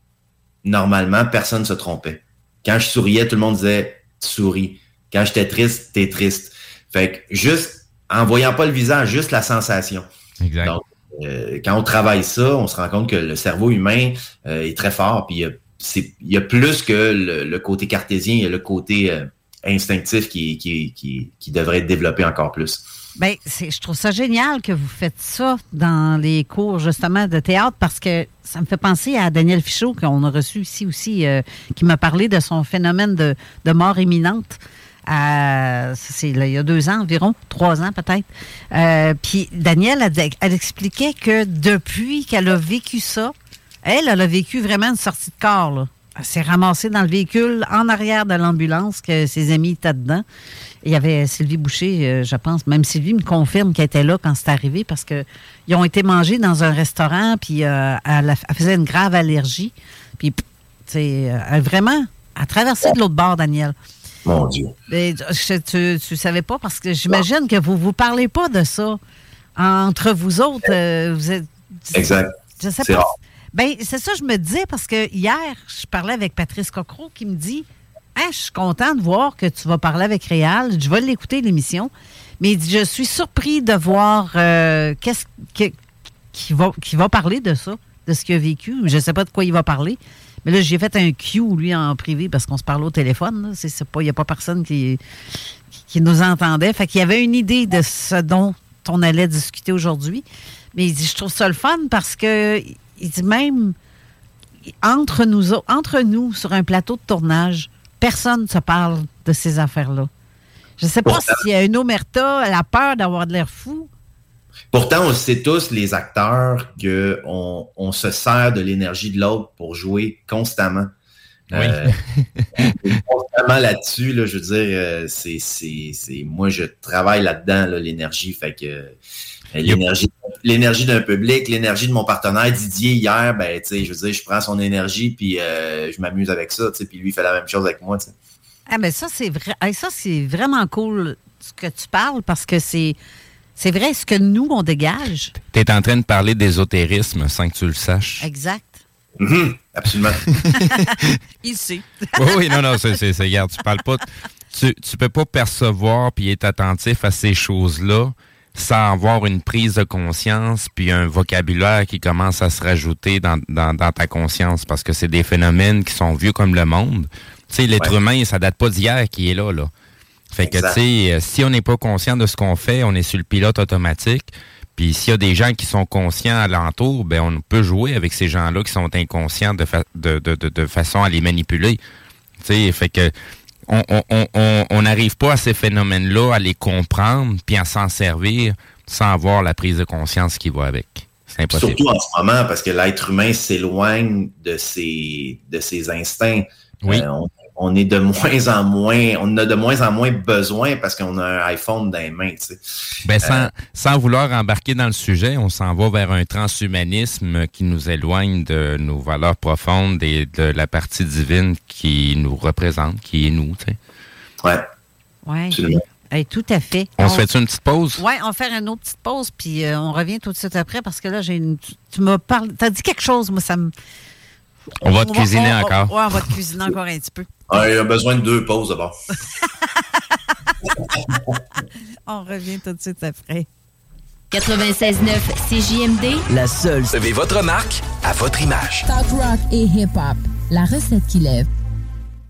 normalement, personne ne se trompait. Quand je souriais, tout le monde disait souris. Quand j'étais triste, t'es triste. Fait que juste en voyant pas le visage, juste la sensation. Exact. Donc, euh, quand on travaille ça, on se rend compte que le cerveau humain euh, est très fort. Puis il y a plus que le, côté cartésien, il y a le côté euh, instinctif qui, qui, qui, qui devrait être développé encore plus. Bien, je trouve ça génial que vous faites ça dans les cours justement de théâtre parce que ça me fait penser à Daniel Fichot qu'on a reçu ici aussi, euh, qui m'a parlé de son phénomène de, mort imminente. Il y a deux ans environ, trois ans peut-être. Euh, puis Daniel, elle, expliquait que depuis qu'elle a vécu ça, elle, elle a vécu vraiment une sortie de corps. Elle s'est ramassée dans le véhicule en arrière de l'ambulance que ses amis étaient dedans. Il y avait Sylvie Boucher, euh, je pense. Même Sylvie me confirme qu'elle était là quand c'est arrivé parce qu'ils ont été mangés dans un restaurant, puis euh, elle, faisait une grave allergie. Puis, c'est euh, vraiment, à traversé de l'autre bord, Daniel. Mon Dieu. Mais, tu ne savais pas parce que j'imagine que vous ne vous parlez pas de ça entre vous autres. vous êtes, exact. Je sais pas. Ben, c'est ça, je me disais parce que hier, je parlais avec Patrice Cocro qui me dit je suis content de voir que tu vas parler avec Réal. Je vais l'écouter, l'émission. Mais je suis surpris de voir euh, qu'est-ce qui va, qui va parler de ça, de ce qu'il a vécu. Je ne sais pas de quoi il va parler. Mais là, j'ai fait un cue, lui, en privé, parce qu'on se parle au téléphone. Il n'y a pas personne qui, qui nous entendait. Fait qu'il y avait une idée de ce dont on allait discuter aujourd'hui. Mais il dit, je trouve ça le fun parce que, il dit même, entre nous, entre nous, sur un plateau de tournage, personne ne se parle de ces affaires-là. Je ne sais pas s'il y a une omerta, la peur d'avoir de l'air fou. Pourtant, on sait tous, les acteurs, qu'on on se sert de l'énergie de l'autre pour jouer constamment. Oui. Euh, <laughs> constamment là-dessus, là, je veux dire, euh, c'est, moi, je travaille là-dedans, l'énergie. Fait que euh, l'énergie, l'énergie d'un public, l'énergie de mon partenaire Didier hier, ben, tu sais, je veux dire, je prends son énergie puis euh, je m'amuse avec ça, tu sais, puis lui il fait la même chose avec moi, tu sais. Ah, mais ça, c'est vrai. ça, c'est vraiment cool ce que tu parles parce que c'est. C'est vrai ce que nous, on dégage. Tu es en train de parler d'ésotérisme sans que tu le saches. Exact. Mm-hmm. absolument. <laughs> Ici. oui, oui, non, non, c'est, c'est, regarde, tu parles pas. Tu, tu peux pas percevoir puis être attentif à ces choses-là sans avoir une prise de conscience puis un vocabulaire qui commence à se rajouter dans, dans, ta conscience parce que c'est des phénomènes qui sont vieux comme le monde. Tu sais, l'être humain, ça date pas d'hier qui est là, là. Fait que, tu sais, euh, si on n'est pas conscient de ce qu'on fait, on est sur le pilote automatique. Puis s'il y a des gens qui sont conscients alentour, ben on peut jouer avec ces gens-là qui sont inconscients de, de, de, de, façon à les manipuler. Tu sais, fait que on n'arrive pas à ces phénomènes-là, à les comprendre, puis à s'en servir sans avoir la prise de conscience qui va avec. C'est impossible. Surtout en ce moment, parce que l'être humain s'éloigne de ses, de ses instincts. Oui. Euh, on est de <laughs> moins en moins, on a de moins en moins besoin parce qu'on a un iPhone dans les mains. Tu sais. ben, sans, euh, sans, vouloir embarquer dans le sujet, on s'en va vers un transhumanisme qui nous éloigne de nos valeurs profondes et de la partie divine qui nous représente, qui est nous. Tu sais. Ouais. Ouais. tout à fait. On, se fait une petite pause? Oui, on va faire une autre petite pause, puis euh, on revient tout de suite après parce que là, j'ai une. Tu m'as parlé. Tu as dit quelque chose, moi, ça me. On, va te cuisiner encore. Oui, on va te cuisiner encore un petit peu. <laughs> Ah, il a besoin de deux pauses d'abord. <laughs> On revient tout de suite après. 96.9 CJMD. La seule. Savez votre marque à votre image. Talk rock et hip-hop. La recette qui lève.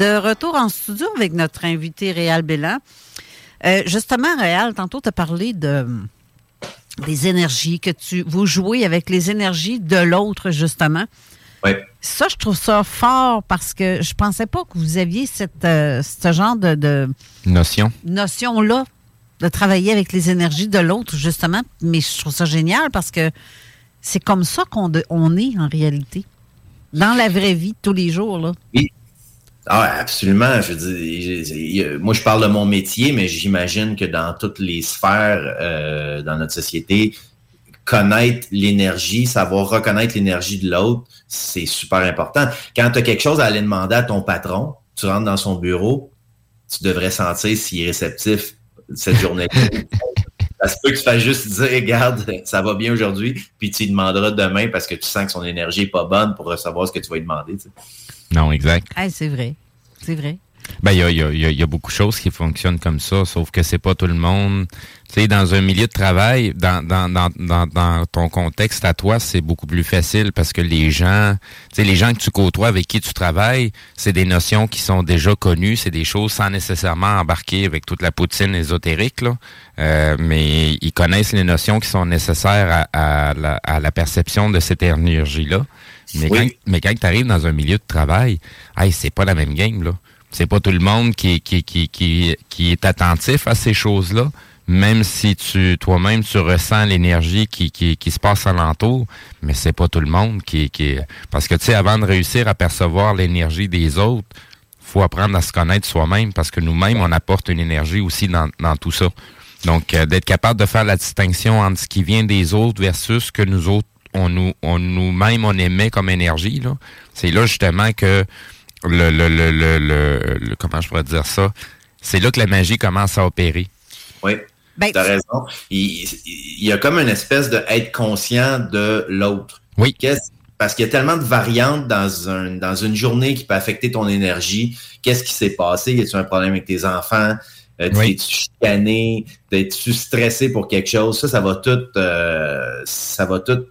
De retour en studio avec notre invité Réal Bélan. Euh, justement, Réal, tantôt, tu as parlé de des énergies, que tu vous jouez avec les énergies de l'autre, justement. Oui. Ça, je trouve ça fort parce que je pensais pas que vous aviez cette, euh, ce genre de, de Notion. notion-là de travailler avec les énergies de l'autre, justement. Mais je trouve ça génial parce que c'est comme ça qu'on on est en réalité. Dans la vraie vie, tous les jours, là. Oui. Ah, absolument. Moi, je parle de mon métier, mais j'imagine que dans toutes les sphères euh, dans notre société, connaître l'énergie, savoir reconnaître l'énergie de l'autre, c'est super important. Quand tu as quelque chose à aller demander à ton patron, tu rentres dans son bureau, tu devrais sentir s'il est réceptif cette journée-là. <laughs> Ça se peut que tu fasses juste dire, regarde, ça va bien aujourd'hui, puis tu lui demanderas demain parce que tu sens que son énergie n'est pas bonne pour recevoir ce que tu vas lui demander. tu sais. Non, exact. Hey, c'est vrai. C'est vrai. Ben, il y a, y a- y a- y a beaucoup de choses qui fonctionnent comme ça, sauf que c'est pas tout le monde. Tu sais, dans un milieu de travail, dans, dans, dans, dans, dans ton contexte à toi, c'est beaucoup plus facile parce que les gens, tu sais, les gens que tu côtoies, avec qui tu travailles, c'est des notions qui sont déjà connues, c'est des choses sans nécessairement embarquer avec toute la poutine ésotérique, là. Euh, mais ils connaissent les notions qui sont nécessaires à, à la, à la perception de cette énergie-là. Mais, Oui. quand, mais quand tu arrives dans un milieu de travail, hey, c'est pas la même game, là. C'est pas tout le monde qui, qui, qui, qui, qui est attentif à ces choses-là, même si tu toi-même tu ressens l'énergie qui, qui, qui se passe alentour, mais c'est pas tout le monde qui, qui parce que tu sais avant de réussir à percevoir l'énergie des autres, faut apprendre à se connaître soi-même parce que nous-mêmes on apporte une énergie aussi dans, dans tout ça. Donc euh, d'être capable de faire la distinction entre ce qui vient des autres versus ce que nous autres on nous on nous-mêmes on émet comme énergie là, c'est là justement que le, le, le, le, le- le- comment je pourrais dire ça, c'est là que la magie commence à opérer. Oui. Ben, T'as raison. Il, il y a comme une espèce de être conscient de l'autre. Oui. Qu'est-ce- Parce qu'il y a tellement de variantes dans, un, dans une journée qui peut affecter ton énergie. Qu'est-ce qui s'est passé? Y a-tu un problème avec tes enfants? Euh, Oui. T'es-tu chicané? T'es-tu stressé pour quelque chose? Ça, ça va tout, euh, ça va tout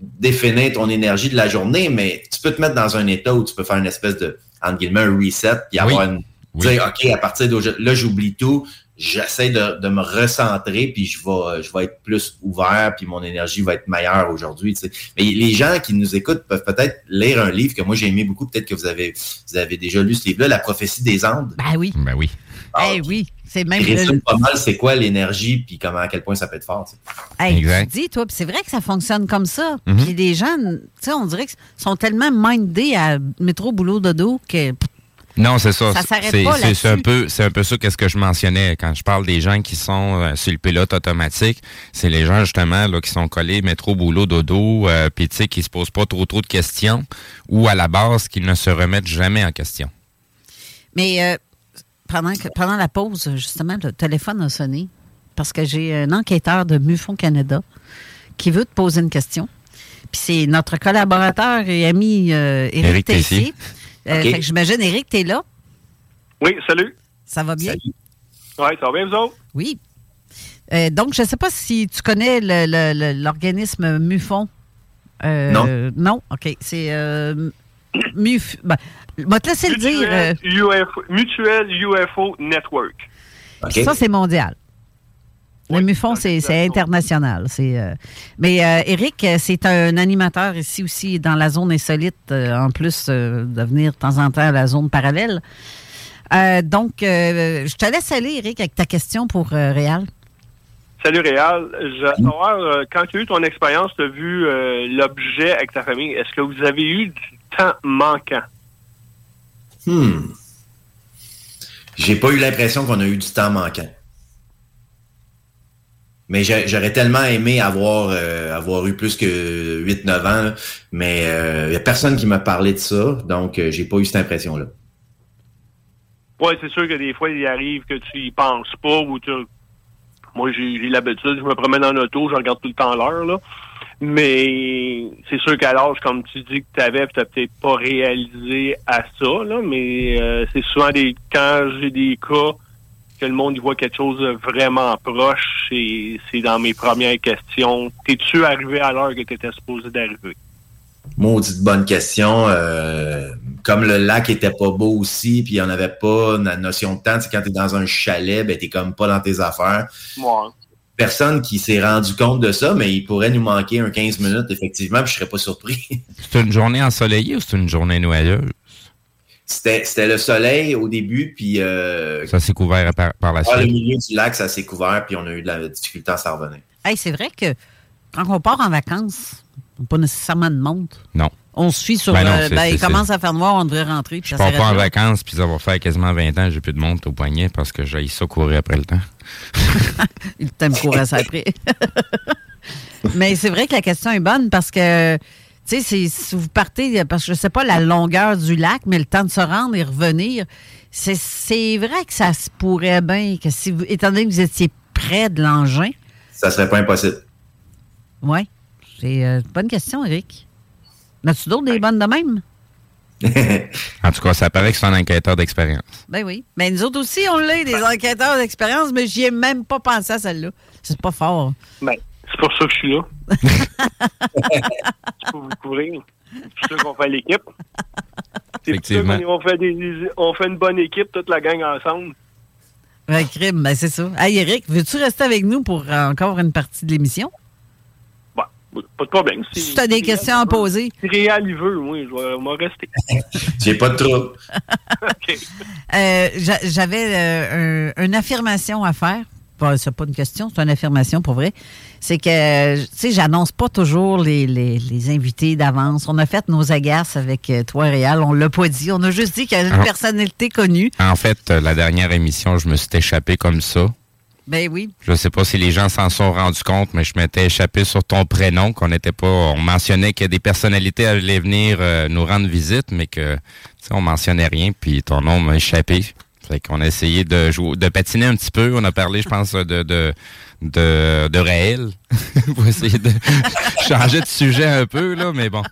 définir ton énergie de la journée, mais tu peux te mettre dans un état où tu peux faire une espèce de, entre guillemets, un reset, puis avoir une, Oui. dire, OK, à partir d'aujourd'hui, là, j'oublie tout, j'essaie de, de me recentrer, puis je vais, je vais être plus ouvert, puis mon énergie va être meilleure aujourd'hui. tu sais. Mais les gens qui nous écoutent peuvent peut-être lire un livre que moi j'ai aimé beaucoup, peut-être que vous avez, vous avez déjà lu ce livre-là, La prophétie des Andes. Ben oui. Ben oui. Eh oui. C'est même. Le- pas mal c'est quoi l'énergie, puis comment, à quel point ça peut être fort. Hey, Exact. tu dis, toi, puis c'est vrai que ça fonctionne comme ça. Mhm. Puis les gens, tu sais, on dirait qu'ils sont tellement mindés à métro, boulot, dodo que. Non, c'est ça. Ça s'arrête C'est- pas c'est- C'est un peu, c'est un peu ça qu'est-ce que je mentionnais quand je parle des gens qui sont euh, sur le pilote automatique. C'est les gens justement là qui sont collés métro, boulot, dodo, euh, puis tu sais qui se posent pas trop trop de questions ou à la base qui ne se remettent jamais en question. Mais euh, pendant, que, pendant la pause, justement, le téléphone a sonné parce que j'ai un enquêteur de MUFON Canada qui veut te poser une question. Puis c'est notre collaborateur et ami euh, Éric Éric Tessier. Tessier. Euh, OK. fait que j'imagine, Éric, t'es là? Oui, salut. Ça va bien? Salut. Ouais, ça va bien, vous autres? Oui. Euh, donc, je ne sais pas si tu connais l'organisme MUFON. Euh, Non. Non? OK. C'est euh, MUF... Ben, je vais te laisser le dire. euh, Mutuel, UFO, Mutuel UFO Network. Ça, c'est mondial. Le Oui, MUFON, c'est international. C'est, euh, mais euh, Eric, c'est un animateur ici aussi dans la zone insolite, euh, en plus euh, de venir de temps en temps à la zone parallèle. Euh, donc, euh, je te laisse aller, Eric, avec ta question pour euh, Réal. Salut Réal. Je veux savoir, euh, quand tu as eu ton expérience, tu as vu euh, l'objet avec ta famille. Est-ce que vous avez eu du temps manquant? Hmm. J'ai pas eu l'impression qu'on a eu du temps manquant. Mais j'aurais tellement aimé avoir, euh, avoir eu plus que 8-9 ans, là. mais il n'y a personne qui m'a parlé de ça, donc euh, j'ai pas eu cette impression-là. Oui, c'est sûr que des fois, il arrive que tu y penses pas ou tu... Moi, j'ai j'ai l'habitude, je me promène en auto, je regarde tout le temps l'heure, là. Mais c'est sûr qu'à l'âge, comme tu dis que tu avais, tu n'as peut-être pas réalisé à ça, là, mais euh, c'est souvent des quand j'ai des cas que le monde y voit quelque chose de vraiment proche, c'est c'est dans mes premières questions. T'es-tu arrivé à l'heure que tu étais supposé d'arriver? Maudite bonne question. euh, comme le lac était pas beau aussi, puis il n'y en avait pas la notion de temps, tu sais, quand tu es dans un chalet, ben, tu comme pas dans tes affaires. Ouais. Personne qui s'est rendu compte de ça, mais il pourrait nous manquer un 15 minutes, effectivement, puis je serais pas surpris. <laughs> C'est une journée ensoleillée ou c'est une journée noyeuse? C'était c'était le soleil au début, puis euh, Ça s'est couvert par, par la ah, le suite. milieu du lac, ça s'est couvert, puis on a eu de la difficulté à s'en revenir. Hey, c'est vrai que quand on part en vacances, on n'a pas nécessairement de montre. Non. On se fie sur. Ben non, euh, ben, il commence à faire noir, on devrait rentrer. Je pars pas en vacances, puis ça va faire quasiment 20 ans, j'ai plus de montre au poignet parce que j'ai ça courir après le temps. <laughs> Il t'aime courir ça après. <laughs> Mais c'est vrai que la question est bonne parce que, tu sais, c'est- si vous partez, parce que je sais pas la longueur du lac, mais le temps de se rendre et revenir, c'est- c'est vrai que ça se pourrait bien, que si vous, étant donné que vous étiez près de l'engin, Ça serait pas impossible. oui. C'est euh, bonne question, Eric. As-tu d'autres des bonnes de même? <laughs> En tout cas, ça paraît que c'est un enquêteur d'expérience. Ben oui. Mais nous autres aussi, on l'a, des enquêteurs d'expérience, mais j'y ai même pas pensé à celle-là. C'est pas fort. Ben, c'est pour ça que je suis là. <laughs> c'est pour vous couvrir. Je suis sûr qu'on fait l'équipe. C'est qu'on on fait, des, on fait une bonne équipe, toute la gang ensemble. Un crime, ben c'est ça. Hey, Eric, veux-tu rester avec nous pour encore une partie de l'émission? Pas de problème. Si tu as des questions à poser. Si Réal il veut, oui, je vais m'en rester. <laughs> J'ai pas de trouble. <laughs> <laughs> Euh, j'a- J'avais euh, un- une affirmation à faire. Pas- C'est pas une question, c'est une affirmation pour vrai. C'est que, tu sais, j'annonce pas toujours les, les- les invités d'avance. On a fait nos agaces avec euh, toi, Réal. On l'a pas dit. On a juste dit qu'il y a une Ah. personnalité connue. En fait, la dernière émission, je me suis échappé comme ça. Ben oui. Je sais pas si les gens s'en sont rendus compte, mais je m'étais échappé sur ton prénom, qu'on n'était pas. On mentionnait que des personnalités allaient venir euh, nous rendre visite, mais que tu sais, on mentionnait rien, puis ton nom m'a échappé. Fait qu'on a essayé de jouer, de patiner un petit peu. On a parlé, je pense, de de de, de réel. <laughs> pour essayer de <laughs> changer de sujet un peu, là, mais bon.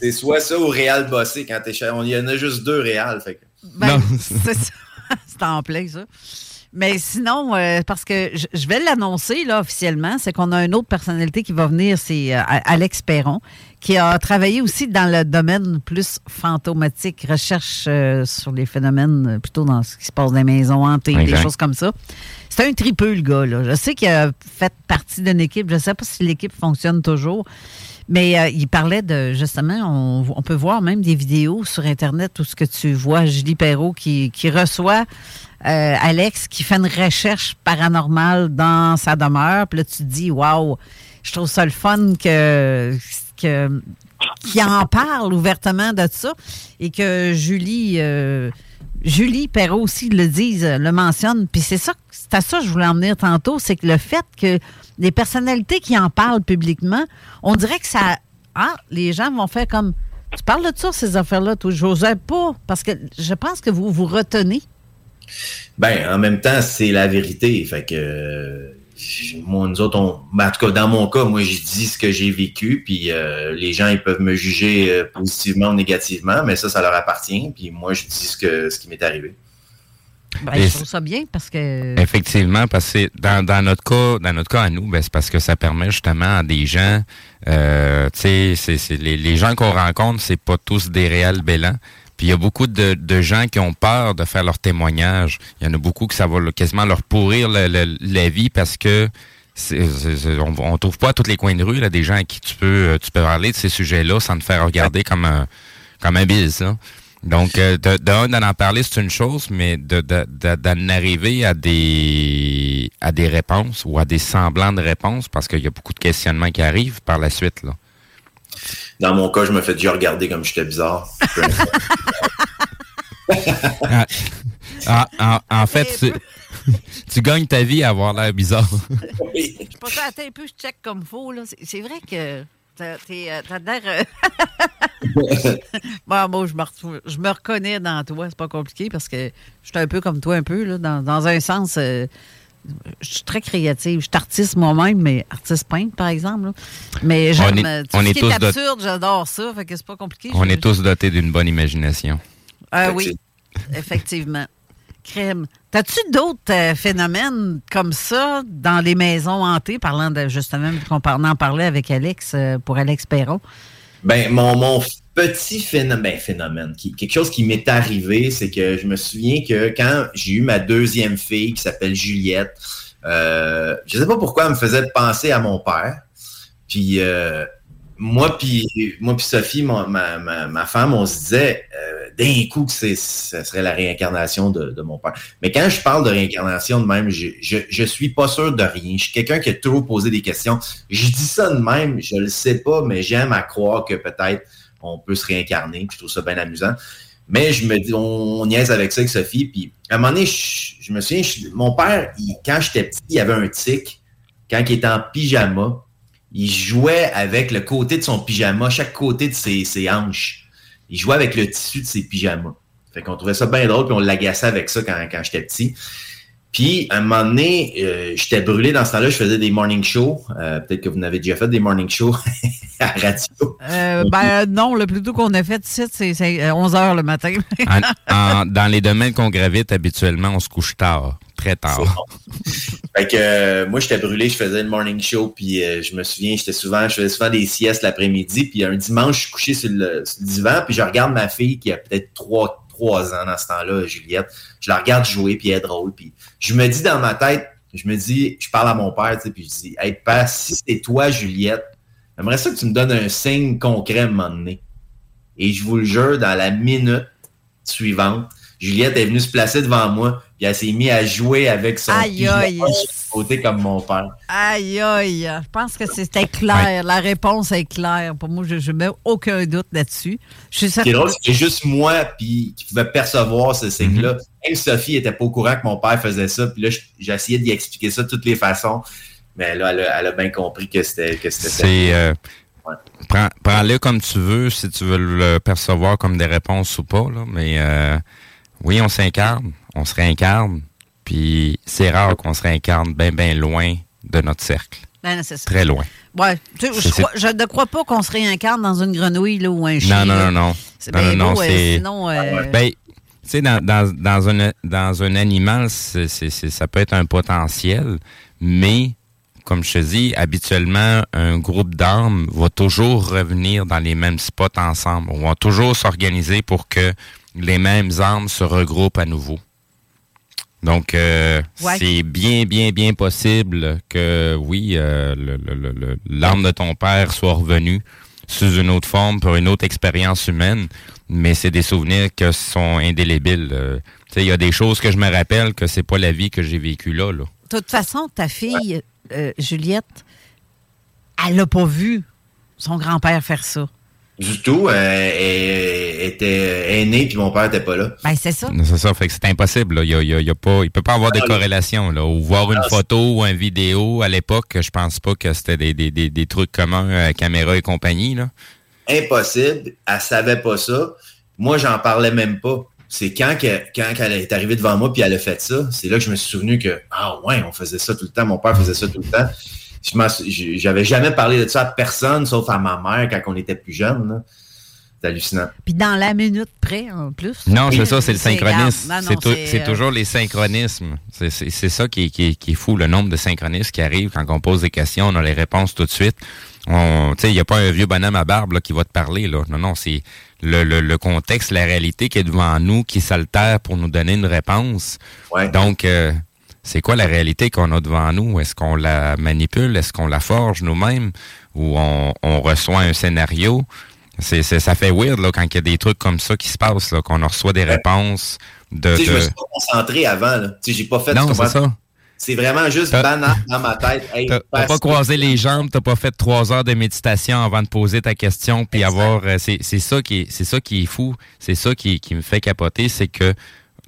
C'est soit ça ou Réal Bossé quand t'es Il y en a juste deux Réal. Fait que... Ben, c'est ça. <laughs> c'est en plein, ça. Mais sinon, euh, parce que je, je vais l'annoncer là officiellement, c'est qu'on a une autre personnalité qui va venir, c'est euh, Alex Perron, qui a travaillé aussi dans le domaine plus fantomatique, recherche euh, sur les phénomènes, plutôt dans ce qui se passe dans les maisons hantées, des choses comme ça. C'est un tripeux, le gars. Là. Je sais qu'il a fait partie d'une équipe. Je ne sais pas si l'équipe fonctionne toujours. Mais euh, il parlait de, justement, on, on peut voir même des vidéos sur Internet où ce que tu vois Julie Perrault qui, qui reçoit euh, Alex qui fait une recherche paranormale dans sa demeure. Puis là, tu te dis, waouh, je trouve ça le fun que, en parle ouvertement de ça et que Julie euh, Julie Perrault aussi le dise, le mentionne. Puis c'est ça, c'est à ça que je voulais en venir tantôt, c'est que le fait que les personnalités qui en parlent publiquement, on dirait que ça. Ah, les gens vont faire comme. Tu parles de ça, ces affaires-là. J'osais pas, parce que je pense que vous vous retenez. Ben, en même temps, c'est la vérité. Fait que euh, moi, nous autres, on, ben, en tout cas, dans mon cas, moi, je dis ce que j'ai vécu, puis euh, les gens, ils peuvent me juger euh, positivement ou négativement, mais ça, ça leur appartient. Puis moi, je dis ce que ce qui m'est arrivé. Ben, je trouve ça bien parce que. Effectivement, parce que dans, dans notre cas, dans notre cas à nous, ben, c'est parce que ça permet justement à des gens, euh, tu sais, les, les gens qu'on rencontre, c'est pas tous des réels bélans. Puis il y a beaucoup de, de gens qui ont peur de faire leur témoignage. Il y en a beaucoup que ça va quasiment leur pourrir le- le- la vie parce que c'est, c'est- on, on trouve pas à tous les coins de rue là, des gens à qui tu peux euh, tu peux parler de ces sujets-là sans te faire regarder comme un comme un bise. là. Donc, euh, de, de un, d'en en parler, c'est une chose, mais de, de, de- d'en arriver à des à des réponses ou à des semblants de réponses, parce qu'il y a beaucoup de questionnements qui arrivent par la suite. Là. Dans mon cas, je me fais déjà regarder comme j'étais bizarre. <laughs> Ah, ah, en, en fait, tu, <laughs> tu gagnes ta vie à avoir l'air bizarre. Je suis pas ça, attends un peu, je check comme faux. Là. C'est, vrai que t'as, euh, t'as l'air. euh, <laughs> bon, moi, je me, retrouve- je me reconnais dans toi. C'est pas compliqué parce que je suis un peu comme toi, un peu, là, dans, dans un sens. euh, je suis très créative. Je suis artiste moi-même, mais artiste peintre, par exemple. là. Mais j'aime On est- euh, tout on ce est qui tous est dot- absurde, j'adore ça. Fait que c'est pas compliqué. On est tous dotés d'une bonne imagination. ah oui, effectivement. Crème. T'as-tu d'autres euh, phénomènes comme ça dans les maisons hantées, parlant de justement, qu'on en parlait avec Alex, euh, pour Alex Perron? Ben, mon, mon petit phénomène, ben, quelque chose qui m'est arrivé, c'est que je me souviens que quand j'ai eu ma deuxième fille qui s'appelle Juliette, euh, je sais pas pourquoi elle me faisait penser à mon père. Puis euh, moi puis moi puis Sophie, ma, femme, on se disait euh, d'un coup que c'est ce serait la réincarnation de, mon père. Mais quand je parle de réincarnation de même, je, je, suis pas sûr de rien. Je suis quelqu'un qui a trop posé des questions. Je dis ça de même, je le sais pas, mais j'aime à croire que peut-être on peut se réincarner. Je trouve ça bien amusant. Mais je me on, niaise avec ça avec Sophie. Puis à un moment donné, je, me souviens, mon père, quand j'étais petit, il avait un tic. Quand il était en pyjama, il jouait avec le côté de son pyjama, chaque côté de ses, ses hanches. Il jouait avec le tissu de ses pyjamas. Fait qu'on trouvait ça bien drôle, puis on l'agaçait avec ça quand, quand j'étais petit. Puis, à un moment donné, euh, j'étais brûlé dans ce temps-là, je faisais des morning shows. Euh, peut-être que vous n'avez déjà fait des morning shows <laughs> à radio. Euh, ben non, le plus tôt qu'on a fait c'est 11 heures le matin. dans les domaines qu'on gravite, habituellement, on se couche tard, très tard. fait que moi, j'étais brûlé, je faisais le morning show, puis je me souviens, j'étais souvent, je faisais souvent des siestes l'après-midi, puis un dimanche, je suis couché sur le, sur le divan, puis je regarde ma fille qui a peut-être trois trois ans dans ce temps-là, Juliette. Je la regarde jouer, puis elle est drôle. Puis je me dis dans ma tête, je me dis, je parle à mon père, tu sais, puis je dis, hey, pas si c'est toi, Juliette, j'aimerais ça que tu me donnes un signe concret à un moment donné. Et je vous le jure, dans la minute suivante, Juliette est venue se placer devant moi, puis elle s'est mise à jouer avec son aïe, aïe. Côté comme mon père. Aïe, aïe. Je pense que c'était clair. La réponse est claire. Pour moi, je ne mets aucun doute là-dessus. Ce qui est drôle, c'est juste moi puis, qui pouvais percevoir ce signe-là. Mhm. Même Sophie n'était pas au courant que mon père faisait ça. Puis là, j'ai essayé d'y expliquer ça de toutes les façons. Mais là, elle a, bien compris que c'était ça. C'est... Euh, prends-le comme tu veux, si tu veux le percevoir comme des réponses ou pas. Là, mais... Euh, oui, on s'incarne, on se réincarne, puis c'est rare qu'on se réincarne bien, bien loin de notre cercle. Ben, Très loin. Ouais. je, ne crois pas qu'on se réincarne dans une grenouille là, ou un chien. Non, non, non, non. C'est bien non, beau, euh, sinon... Euh, ben, tu sais, dans, dans, dans, un, dans un animal, c'est, ça peut être un potentiel, mais comme je te dis, habituellement, un groupe d'armes va toujours revenir dans les mêmes spots ensemble. On va toujours s'organiser pour que les mêmes armes se regroupent à nouveau. Donc, euh, c'est bien, bien, bien possible que, oui, euh, l'arme de ton père soit revenue sous une autre forme, pour une autre expérience humaine, mais c'est des souvenirs qui sont indélébiles. Euh, il y a des choses que je me rappelle que c'est pas la vie que j'ai vécue là, là. De toute façon, ta fille, Juliette, elle n'a pas vu son grand-père faire ça. Du tout. Euh, elle, était née puis mon père n'était pas là. Ben, c'est ça. C'est ça. Fait que c'est impossible. Il, y a, pas, il peut pas avoir de ah, corrélation. Là. Ou voir une ah, photo ou une vidéo à l'époque, je pense pas que c'était des, des, des, des, trucs communs, à caméra et compagnie. Là. Impossible. Elle savait pas ça. Moi, j'en parlais même pas. C'est quand, quand elle est arrivée devant moi puis elle a fait ça, c'est là que je me suis souvenu que, ah ouais, on faisait ça tout le temps. Mon père faisait ça tout le temps. J'avais jamais parlé de ça à personne, sauf à ma mère quand on était plus jeune. C'est hallucinant. Puis dans la minute près, en plus. Non, c'est ça, c'est le synchronisme. C'est euh, toujours les synchronismes. C'est ça qui, qui, qui, est fou, le nombre de synchronismes qui arrivent quand on pose des questions, on a les réponses tout de suite. Il n'y a pas un vieux bonhomme à barbe qui va te parler. Là. Non, non, c'est le, le, contexte, la réalité qui est devant nous, qui s'altère pour nous donner une réponse. Donc, euh, c'est quoi la réalité qu'on a devant nous? Est-ce qu'on la manipule? Est-ce qu'on la forge nous-mêmes? Ou on, reçoit un scénario? C'est, ça fait weird là, quand il y a des trucs comme ça qui se passent, là, qu'on reçoit des réponses de. Je me suis pas concentré avant. Là. J'ai pas fait Non, c'est ça. C'est vraiment juste banal dans ma tête. t'as pas croisé les jambes, t'as pas fait trois heures de méditation avant de poser ta question, puis avoir. Euh, c'est, ça qui est, c'est ça qui est fou. C'est ça qui, qui me fait capoter, c'est que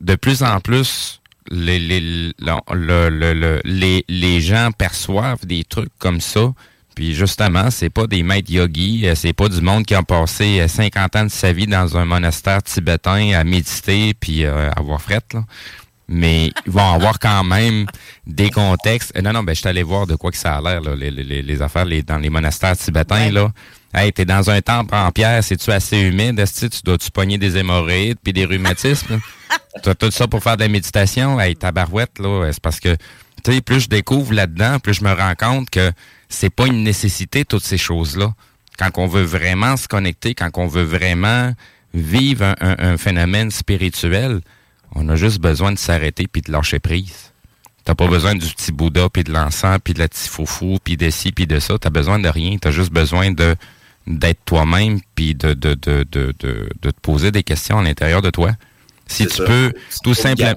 de plus en plus, les, les, le, les, les gens perçoivent des trucs comme ça. Puis justement, c'est pas des maîtres yogis, euh, c'est pas du monde qui a passé 50 euh, ans de sa vie dans un monastère tibétain à méditer puis euh, avoir fret là. Mais ils vont avoir quand même des contextes. Non, non, ben je suis allé voir de quoi que ça a l'air, les, les, les, affaires les, dans les monastères tibétains, là. Hey, t'es dans un temple en pierre, c'est-tu assez humide? Est-ce que tu dois-tu pogner des hémorroïdes puis des rhumatismes? <laughs> tu as tout ça pour faire de la méditation? Hey, ta barouette, là, c'est parce que, tu sais, plus je découvre là-dedans, plus je me rends compte que c'est pas une nécessité, toutes ces choses-là. quand on veut vraiment se connecter, quand on veut vraiment vivre un, un- un phénomène spirituel, on a juste besoin de s'arrêter puis de lâcher prise. T'as pas besoin du petit Bouddha, puis de l'encens, puis de la petite foufou, puis de ci, puis de ça. T'as besoin de rien. T'as juste besoin de d'être toi-même, puis de, de, de, de, de, de te poser des questions à l'intérieur de toi. Si tu ça. peux tout simplement...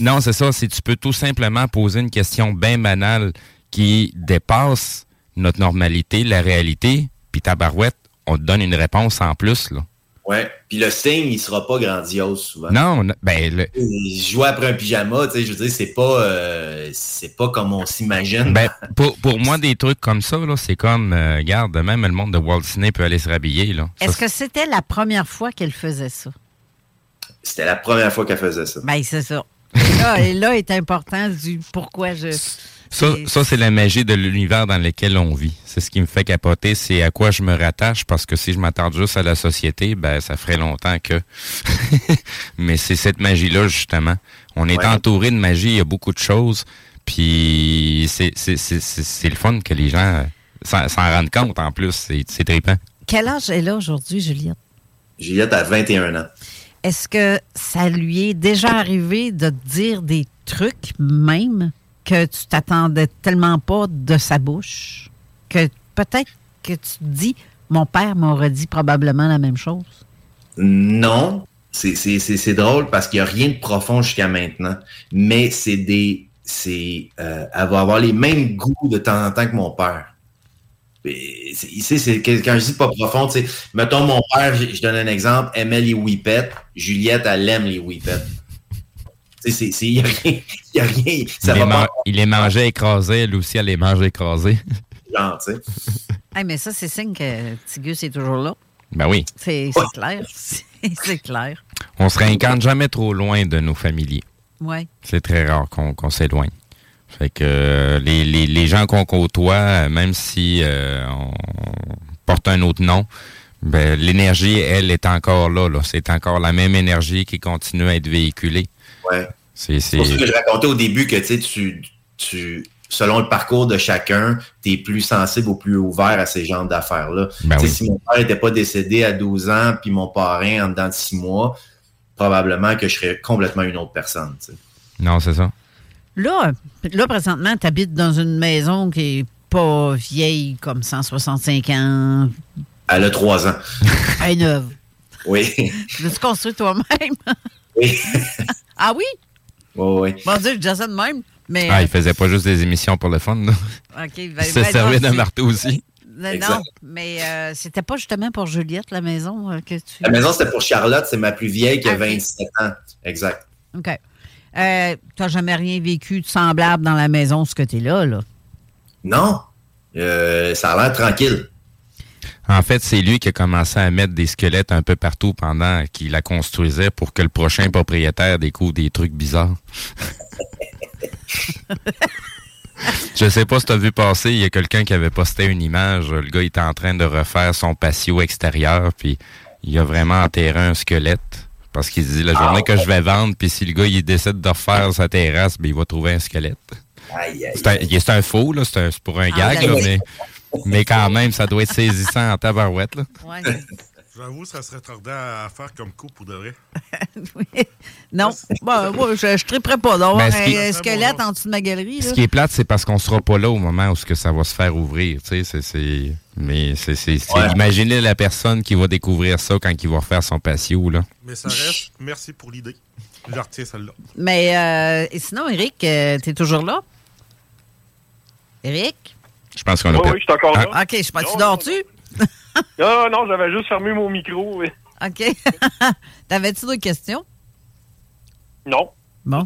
Non, c'est ça. Si tu peux tout simplement poser une question bien banale qui dépasse notre normalité, la réalité, puis ta barouette, on te donne une réponse en plus, là. Ouais. Puis le signe, il sera pas grandiose souvent. Non, on- ben, le- Jouer après un pyjama, tu sais, je veux dire, c'est pas, euh, c'est pas comme on s'imagine. Ben, pour, pour moi, des trucs comme ça, là, c'est comme, euh, regarde, même le monde de Walt Disney peut aller se rhabiller, là. Ça, Est-ce que c'était la première fois qu'elle faisait ça? C'était la première fois qu'elle faisait ça. Ben, c'est ça. Et là, et là est important du pourquoi je. Ça, ça c'est la magie de l'univers dans lequel on vit. C'est ce qui me fait capoter, c'est à quoi je me rattache, parce que si je m'attarde juste à la société, ben ça ferait longtemps que... <laughs> Mais c'est cette magie-là, justement. On est Ouais. entouré de magie, il y a beaucoup de choses, puis c'est c'est- c'est- c'est- c'est le fun que les gens euh, s'en rendent compte, en plus. C'est c'est trippant. Quel âge elle a aujourd'hui, Juliette? Juliette a 21 ans. Est-ce que ça lui est déjà arrivé de dire des trucs, même, que tu t'attendais tellement pas de sa bouche, que peut-être que tu te dis, mon père m'aurait dit probablement la même chose? Non, c'est- c'est c'est- c'est drôle parce qu'il n'y a rien de profond jusqu'à maintenant. Mais c'est des. c'est euh, Elle avoir les mêmes goûts de temps en temps que mon père. C'est- c'est quand je dis pas profond, sais, mettons mon père, je, je donne un exemple, aimait les whippets. Juliette, elle aime les whippets. Il n'y a rien. <laughs> y a rien ça il, les va man- pas il les mangeait écrasés, elle aussi, elle les mangeait écrasés. genre, tu sais. <laughs> Hey, mais ça, c'est signe que Tigus est toujours là. ben oui. C'est clair. <laughs> C'est clair. On se réincarne jamais trop loin de nos familiers. Oui. C'est très rare qu'on qu'on s'éloigne. Fait que euh, les, les, les gens qu'on côtoie, euh, même si euh, on porte un autre nom, ben, l'énergie, elle, est encore là. là. C'est encore la même énergie qui continue à être véhiculée. Ouais. C'est, C'est pour ça que je racontais au début que tu tu, tu, selon le parcours de chacun, tu es plus sensible ou plus ouvert à ces genres d'affaires-là. Ben Tu oui. Si mon père n'était pas décédé à 12 ans, puis mon parrain en dedans de 6 mois, probablement que je serais complètement une autre personne. tu. Non, c'est ça. Là, là présentement, tu habites dans une maison qui est pas vieille comme 165 ans. Elle a 3 ans. Elle est neuve. Oui. <laughs> L'as-tu construit toi-même? oui. <laughs> ah oui? Oui, oui. Mon Dieu, je dis ça de même. Mais, Ah, il faisait pas juste des émissions pour le fun. Là. OK, ben, <laughs> Il se ben, servait d'un c'est- marteau aussi. Non, Exact. non, mais euh, c'était pas justement pour Juliette, la maison euh, que tu... La maison, c'était pour Charlotte, c'est ma plus vieille qui a Ok. 27 ans. Exact. OK. Euh, T'as jamais rien vécu de semblable dans la maison, ce que t'es là, là? Non. Euh, ça a l'air tranquille. En fait, c'est lui qui a commencé à mettre des squelettes un peu partout pendant qu'il la construisait pour que le prochain propriétaire découvre des trucs bizarres. Je sais pas si tu as vu passer, il y a quelqu'un qui avait posté une image. Le gars il était en train de refaire son patio extérieur, puis il a vraiment enterré un squelette. Parce qu'il se dit la journée que je vais vendre, puis si le gars il décide de refaire sa terrasse, ben, il va trouver un squelette. Aïe, aïe, C'est un, faux, là, c'est pour un Ah, gag, là, d'accord. mais, mais quand même, ça doit être saisissant en tabarouette. Là. Ouais. J'avoue, ça serait tardant à faire comme coup pour de vrai. <laughs> non, bon, moi, je ne triperais pas donc. Ben, ce qui- un squelette en dessous de ma galerie, là. Ce qui est plate, c'est parce qu'on sera pas là au moment où ce que ça va se faire ouvrir. tu sais, c'est- c'est- mais c'est, c'est, c'est- Ouais. imaginez la personne qui va découvrir ça quand il va refaire son patio. Là. Mais ça reste, merci pour l'idée. Je retiens celle-là. Mais euh, et sinon, Eric, euh, t'es toujours là? Eric? Je pense qu'on a Oui, oui, je suis encore là. Ah, OK, je sais pas, tu dors-tu? Non, non, j'avais juste fermé mon micro. oui. OK. <laughs> T'avais-tu d'autres questions? Non. Bon,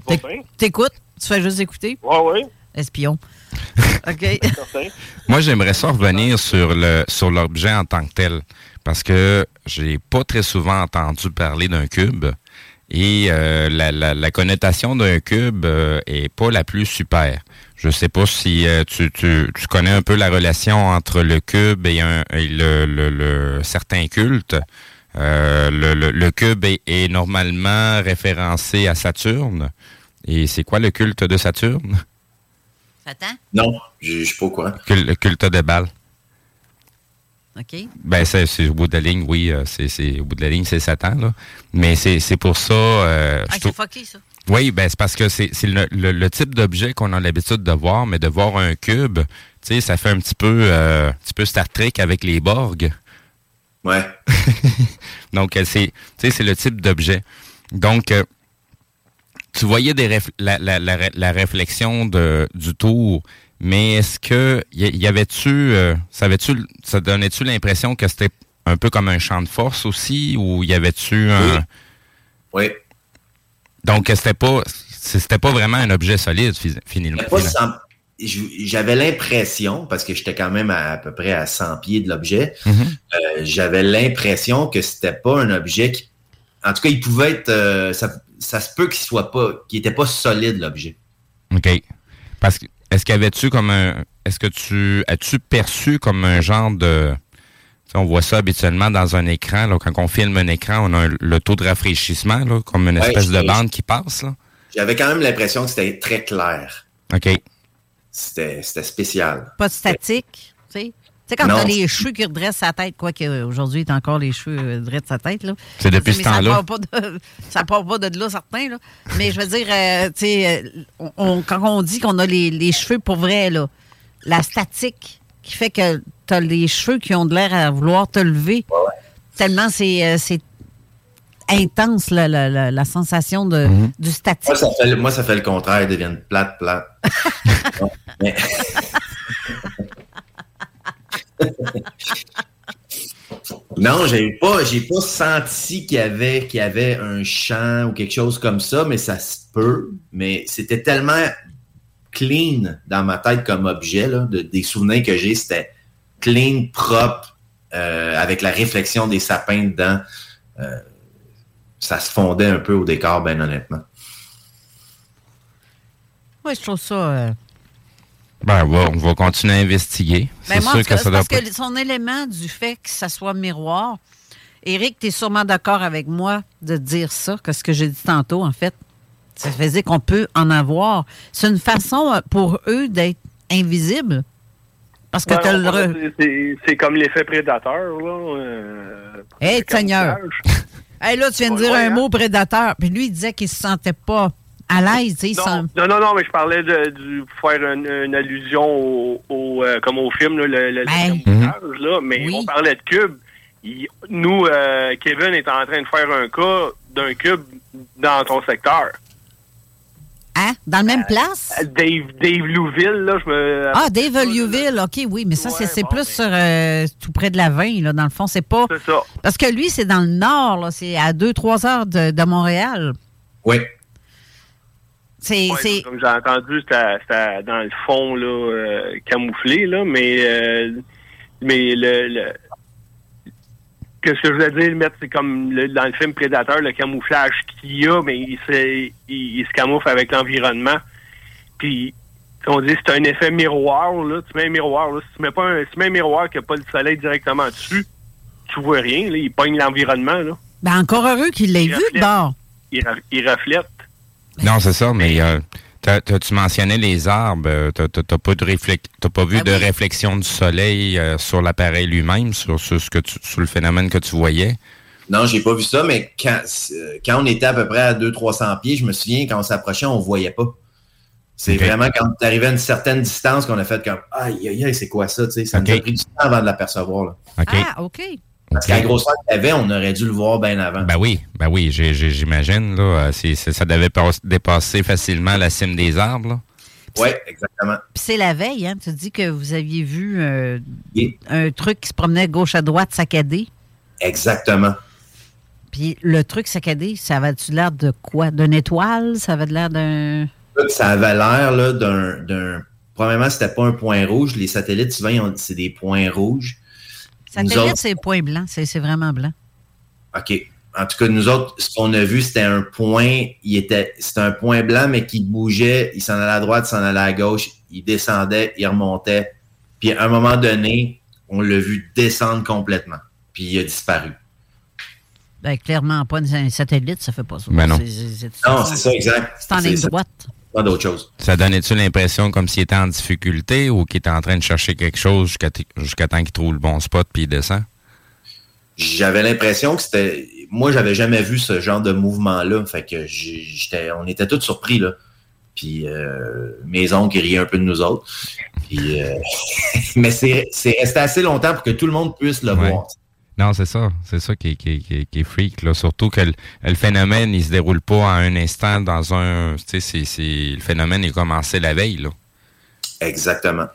t'écoutes? Tu fais juste écouter? Oui, oui, Espion. <laughs> OK. Moi, j'aimerais ça revenir sur le sur l'objet en tant que tel. Parce que j'ai pas très souvent entendu parler d'un cube. Et euh, la, la, la connotation d'un cube euh, est pas la plus super. Je sais pas si euh, tu, tu, tu connais un peu la relation entre le cube et, un, et le, le, le certain culte. Euh, le, le, le cube est, est normalement référencé à Saturne. Et c'est quoi le culte de Saturne? Attends. Non, je je suis pas. Cul- Le culte de Baal. OK. Ben, c'est, au bout de la ligne, oui, euh, c'est, c'est au bout de la ligne, c'est Satan, là. Mais c'est, c'est pour ça. euh, Ah, c'est fucké, ça. Oui, ben c'est parce que c'est, le, le- le type d'objet qu'on a l'habitude de voir, mais de voir un cube, tu sais, ça fait un petit peu, euh, un petit peu Star Trek avec les Borg. Ouais. <laughs> Donc, euh, c'est, tu sais, c'est le type d'objet. Donc, euh, tu voyais des réf- la, la, la, la réflexion de, du tour, mais est-ce que y, y avait-tu, euh, ça avait-tu, ça donnait-tu l'impression que c'était un peu comme un champ de force aussi, ou y avait-tu un... Oui. Donc, c'était pas, c'était pas vraiment un objet solide, fi- finalement. J'avais l'impression, parce que j'étais quand même à, à peu près à 100 pieds de l'objet, Mhm. euh, j'avais l'impression que c'était pas un objet qui... En tout cas, il pouvait être... euh, ça, ça se peut qu'il soit pas... qu'il était pas solide, l'objet. OK. Parce que, est-ce qu'avais-tu comme un, est-ce que tu, as-tu perçu comme un genre de, on voit ça habituellement dans un écran, là, quand on filme un écran, on a un- le taux de rafraîchissement, là, comme une Ouais, espèce de bande qui passe. J'avais quand même l'impression que c'était très clair. OK. C'était c'était spécial. Pas de statique, tu sais. Tu sais, quand t'as les cheveux qui redressent sa tête, quoi qu'aujourd'hui, t'as encore les cheveux euh, dressent sa tête, là. C'est depuis Mais ce ça temps-là. part pas de- <laughs> Ça part pas de là, certain, là. Mais je veux dire, euh, tu sais, euh, on- on- quand on dit qu'on a les, les cheveux pour vrai, là, la statique qui fait que t'as les cheveux qui ont de l'air à vouloir te lever, tellement c'est euh, c'est intense, la, la- la- la sensation de, Mhm. du statique. Moi ça, fait, moi, ça fait le contraire. Ils deviennent plates, plates. <laughs> Mais- <laughs> non, j'ai pas, j'ai pas senti qu'il y avait, qu'il y avait un chant ou quelque chose comme ça, mais ça se peut. Mais c'était tellement clean dans ma tête comme objet, là, de- des souvenirs que j'ai, c'était clean, propre, euh, avec la réflexion des sapins dedans. Euh, ça se fondait un peu au décor, ben honnêtement. Oui, je trouve ça. euh, Ben, on va, on va continuer à investiguer. Ben, C'est moi, sûr cas, que ça doit parce pas... que son élément du fait que ça soit miroir, Éric, tu es sûrement d'accord avec moi de dire ça, que ce que j'ai dit tantôt, en fait. Ça faisait qu'on peut en avoir. C'est une façon pour eux d'être invisibles. Parce que on le. c'est- comme l'effet prédateur, là. euh, Hey, Seigneur! <laughs> Hey, là, tu viens de dire un mot prédateur. Puis lui, il disait qu'il se sentait pas à l'aise. Non, sent- non, non, non, mais je parlais de, faire une, une allusion au, au, euh, comme au film, là, le, le- Ben. camouflage, là, mais on parlait de cube. Il- nous, euh, Kevin est en train de faire un cas d'un cube dans ton secteur. Hein? Dans la même place? Dave, Dave Louville, là, je me... Ah, Dave Liouville, OK, oui, mais ça, c'est c'est plus sur euh, tout près de la 20, là, dans le fond. C'est pas. C'est ça. Parce que lui, c'est dans le nord, là. C'est à 2-3 heures de, de Montréal. Oui. C'est. Ouais, Comme j'ai entendu, c'était c'était dans le fond, là, euh, camouflé, là, mais, euh, mais le, le- que ce que je voulais dire, mettre, c'est comme le- dans le film Prédateur, le camouflage qu'il y a, mais il se, il, il se camoufle avec l'environnement. Puis, on dit c'est un effet miroir, là. Tu mets un miroir, là. Si tu mets pas un, si tu mets un miroir qui n'a pas le soleil directement dessus, tu vois rien, là. Il pogne l'environnement, là. Ben, encore heureux qu'il l'ait vu reflète. de bord. Il, re- il reflète. Non, c'est ça, mais euh, t'as- t'as- tu mentionnais les arbres? euh, T'as t'as- pas, de réflex- t'as pas vu Ben de réflexion du soleil euh, sur l'appareil lui-même, sur, sur ce que tu, sur le phénomène que tu voyais? Non, j'ai pas vu ça, mais quand, euh, quand on était à peu près à 200-300 pieds, je me souviens, quand on s'approchait, on voyait pas. C'est vraiment quand tu arrivais à une certaine distance qu'on a fait comme Aïe, aïe, aïe, c'est quoi ça? tu sais, Ça nous a Ok. pris du temps avant de l'apercevoir. là. Ah, OK. Parce qu'à la grosseur qu'il avait, on aurait dû le voir bien avant. Ben oui, ben oui, j'imagine. là, c'est- c'est- ça devait pas- dépasser facilement la cime des arbres. là. Oui, exactement. Puis c'est la veille, hein? Tu dis que vous aviez vu euh, un truc qui se promenait gauche à droite saccadé. Exactement. Puis le truc saccadé, ça avait-tu l'air de quoi? D'une étoile? Ça avait l'air d'un. Ça avait l'air là, d'un. d'un- Premièrement, c'était pas un point rouge. Les satellites, souvent, ils ont- c'est des points rouges. Nous Satellite, autres- c'est point blanc. C'est vraiment blanc. OK. En tout cas, nous autres, ce qu'on a vu, c'était un point, il était, c'était un point blanc, mais qui bougeait, il s'en allait à droite, il s'en allait à gauche, il descendait, il remontait. Puis à un moment donné, on l'a vu descendre complètement. Puis il a disparu. Ben, clairement pas un satellite, ça fait pas ça. Ben non. Non, c'est ça, exact. C'est en ligne ça. Droite. pas d'autre chose. Ça donnait-tu l'impression comme s'il était en difficulté ou qu'il était en train de chercher quelque chose jusqu'à temps qu'il trouve le bon spot puis il descend? J'avais l'impression que c'était. Moi, j'avais jamais vu ce genre de mouvement-là. Fait que j'étais. On était tous surpris, là. Puis euh, mes oncles riaient un peu de nous autres. Puis, euh, <laughs> Mais c'est c'est resté assez longtemps pour que tout le monde puisse le Ouais. voir. Non, c'est ça. C'est ça qui est, qui est- qui est- qui est freak. Là. Surtout que le, le phénomène, il se déroule pas en un instant dans un. Tu sais, c'est- c'est- le phénomène est commencé la veille. Là. Exactement.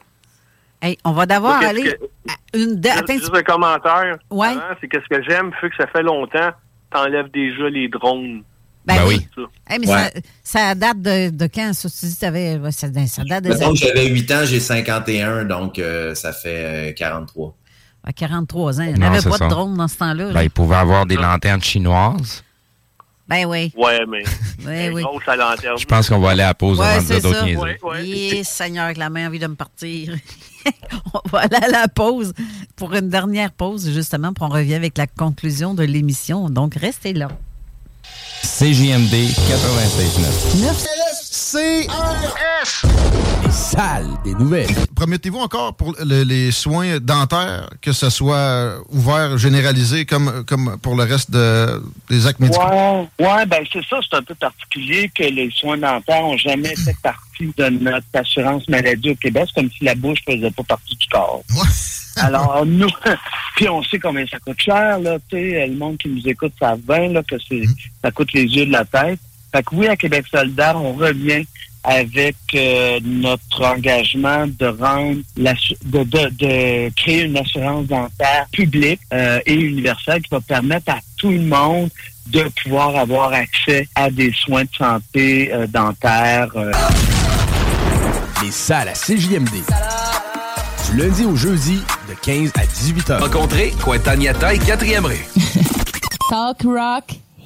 Hey, on va d'abord Qu'est-ce aller que- à une... de- Attends, Juste un commentaire. Ouais. C'est que ce que j'aime, vu que ça fait longtemps, t'enlèves déjà les drones. Ben oui. Ça. Hey, mais Ouais. ça, ça date de, de quand? Ça, tu dis, ouais, ça, ça date des j'avais 8 ans, j'ai 51, donc euh, ça fait euh, 43. À 43 ans. Il n'y avait pas ça. de drone dans ce temps-là. là. Ben, il pouvait avoir des lanternes chinoises. Ben oui. Ouais, mais. <laughs> Ouais, oui. Grosse à lanterne. Je pense qu'on va aller à la pause Ouais, avant de d'autres niaiseries. Eh, Seigneur, avec la main envie de me partir. <laughs> on va aller à la pause pour une dernière pause, justement, puis on revient avec la conclusion de l'émission. Donc, restez là. CJMD 96.9. CRF. Les salles des nouvelles. Promettez-vous encore pour le- les soins dentaires que ce soit ouvert, généralisé comme, comme pour le reste de- des actes médicaux? Ouais, ouais, ben c'est ça, c'est un peu particulier que les soins dentaires ont jamais fait partie de notre assurance maladie au Québec. C'est comme si la bouche faisait pas partie du corps. Alors, nous, <laughs> puis on sait combien ça coûte cher, là, tu sais, le monde qui nous écoute savent bien, là, que c'est, ça coûte les yeux de la tête. Fait que oui, à Québec solidaire, on revient avec euh, notre engagement de rendre la, de, de, de créer une assurance dentaire publique euh, et universelle qui va permettre à tout le monde de pouvoir avoir accès à des soins de santé euh, dentaires. euh. Les salles à CJMD. Du lundi au jeudi, de 15 à 18 heures. Rencontrez Cointagnata et 4e rue. <laughs> Talk rock,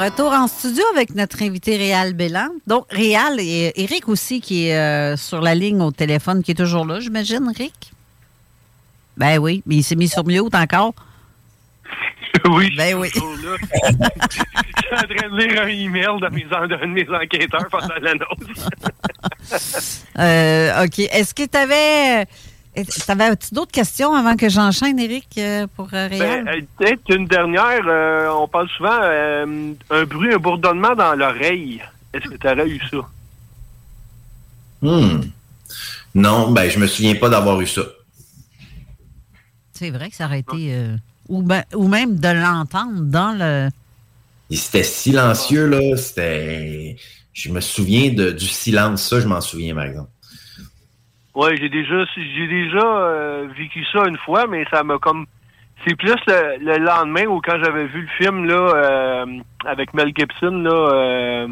Retour en studio avec notre invité Réal Bélan. Donc, Réal et Eric aussi qui est euh, sur la ligne au téléphone, qui est toujours là, j'imagine, Eric? Ben oui, mais il s'est mis sur mute encore. <laughs> oui, ben oui. je suis toujours là. <laughs> Je suis en train de lire un email de mes, de mes enquêteurs pendant l'annonce. <laughs> Euh, OK. Est-ce que tu avais. T'avais-tu d'autres questions avant que j'enchaîne, Eric, euh, pour euh, Réal? Ben, euh, peut-être une dernière. euh, on parle souvent euh, un bruit, un bourdonnement dans l'oreille. Est-ce que tu aurais eu ça? Hmm. Non, ben je me souviens pas d'avoir eu ça. C'est vrai que ça aurait été. euh, ou, ben- ou même de l'entendre dans le. C'était silencieux, là. C'était. Je me souviens de, du silence, ça, je m'en souviens, par exemple. Ouais, j'ai déjà j'ai déjà euh, vécu ça une fois, mais ça m'a comme c'est plus le, le lendemain ou quand j'avais vu le film là euh, avec Mel Gibson là euh,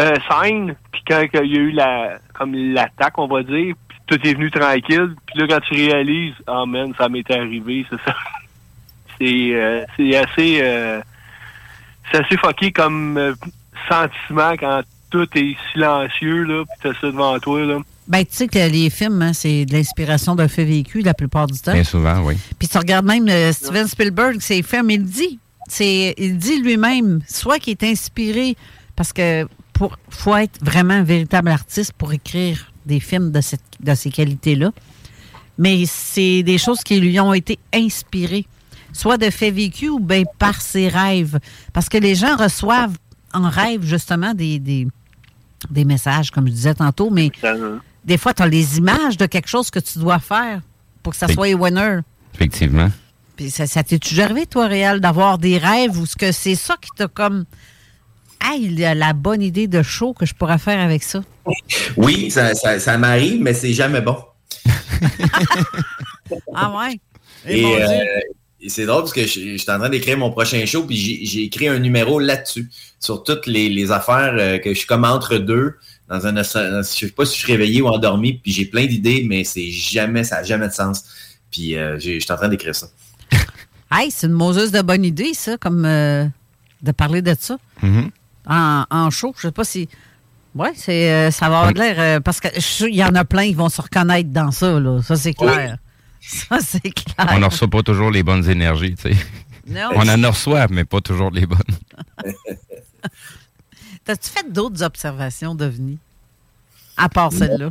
euh, Sign, puis quand il y a eu la comme l'attaque on va dire, puis tout est venu tranquille, puis là quand tu réalises, ah man, ça m'est arrivé, c'est ça. <laughs> c'est euh, c'est assez euh, c'est assez fucké comme sentiment quand tout est silencieux là, puis t'as ça devant toi là. Ben, tu sais que les films, hein, c'est de l'inspiration d'un fait vécu la plupart du temps. Bien souvent, oui. Puis tu regardes même euh, Steven Spielberg, ses films, il dit. C'est, il dit lui-même, soit qu'il est inspiré, parce que pour faut être vraiment un véritable artiste pour écrire des films de, cette, de ces qualités-là. Mais c'est des choses qui lui ont été inspirées, soit de faits vécus ou bien par ses rêves. Parce que les gens reçoivent en rêve, justement, des, des, des messages, comme je disais tantôt, mais des fois, tu as les images de quelque chose que tu dois faire pour que ça soit winner. Effectivement. Puis ça, ça t'est toujours arrivé, toi, Réal, d'avoir des rêves ou ce que c'est ça qui t'a comme Ah, il y a la bonne idée de show que je pourrais faire avec ça? Oui, ça, ça, ça m'arrive, mais c'est jamais bon. <laughs> Ah ouais? Eh, Et, euh, et c'est drôle parce que je, je suis en train d'écrire mon prochain show, puis j'ai- j'ai écrit un numéro là-dessus, sur toutes les, les affaires euh, que je suis comme entre deux, dans un, je sais pas si je suis réveillé ou endormi, puis j'ai plein d'idées, mais c'est jamais, ça n'a jamais de sens. Puis euh, je suis en train d'écrire ça. <laughs> Hey, c'est une moseuse de bonne idée, ça, comme euh, de parler de ça. Mm-hmm. En, en show, je sais pas si. Oui, c'est, euh, ça va avoir de l'air. euh, parce que je suis sûr, il y en a plein qui vont se reconnaître dans ça, là. Ça, c'est clair. Ça, c'est clair. On ne reçoit pas toujours les bonnes énergies, tu sais. Non. On en reçoit, mais pas toujours les bonnes. <laughs> T'as-tu fait d'autres observations d'OVNI? À part celle-là?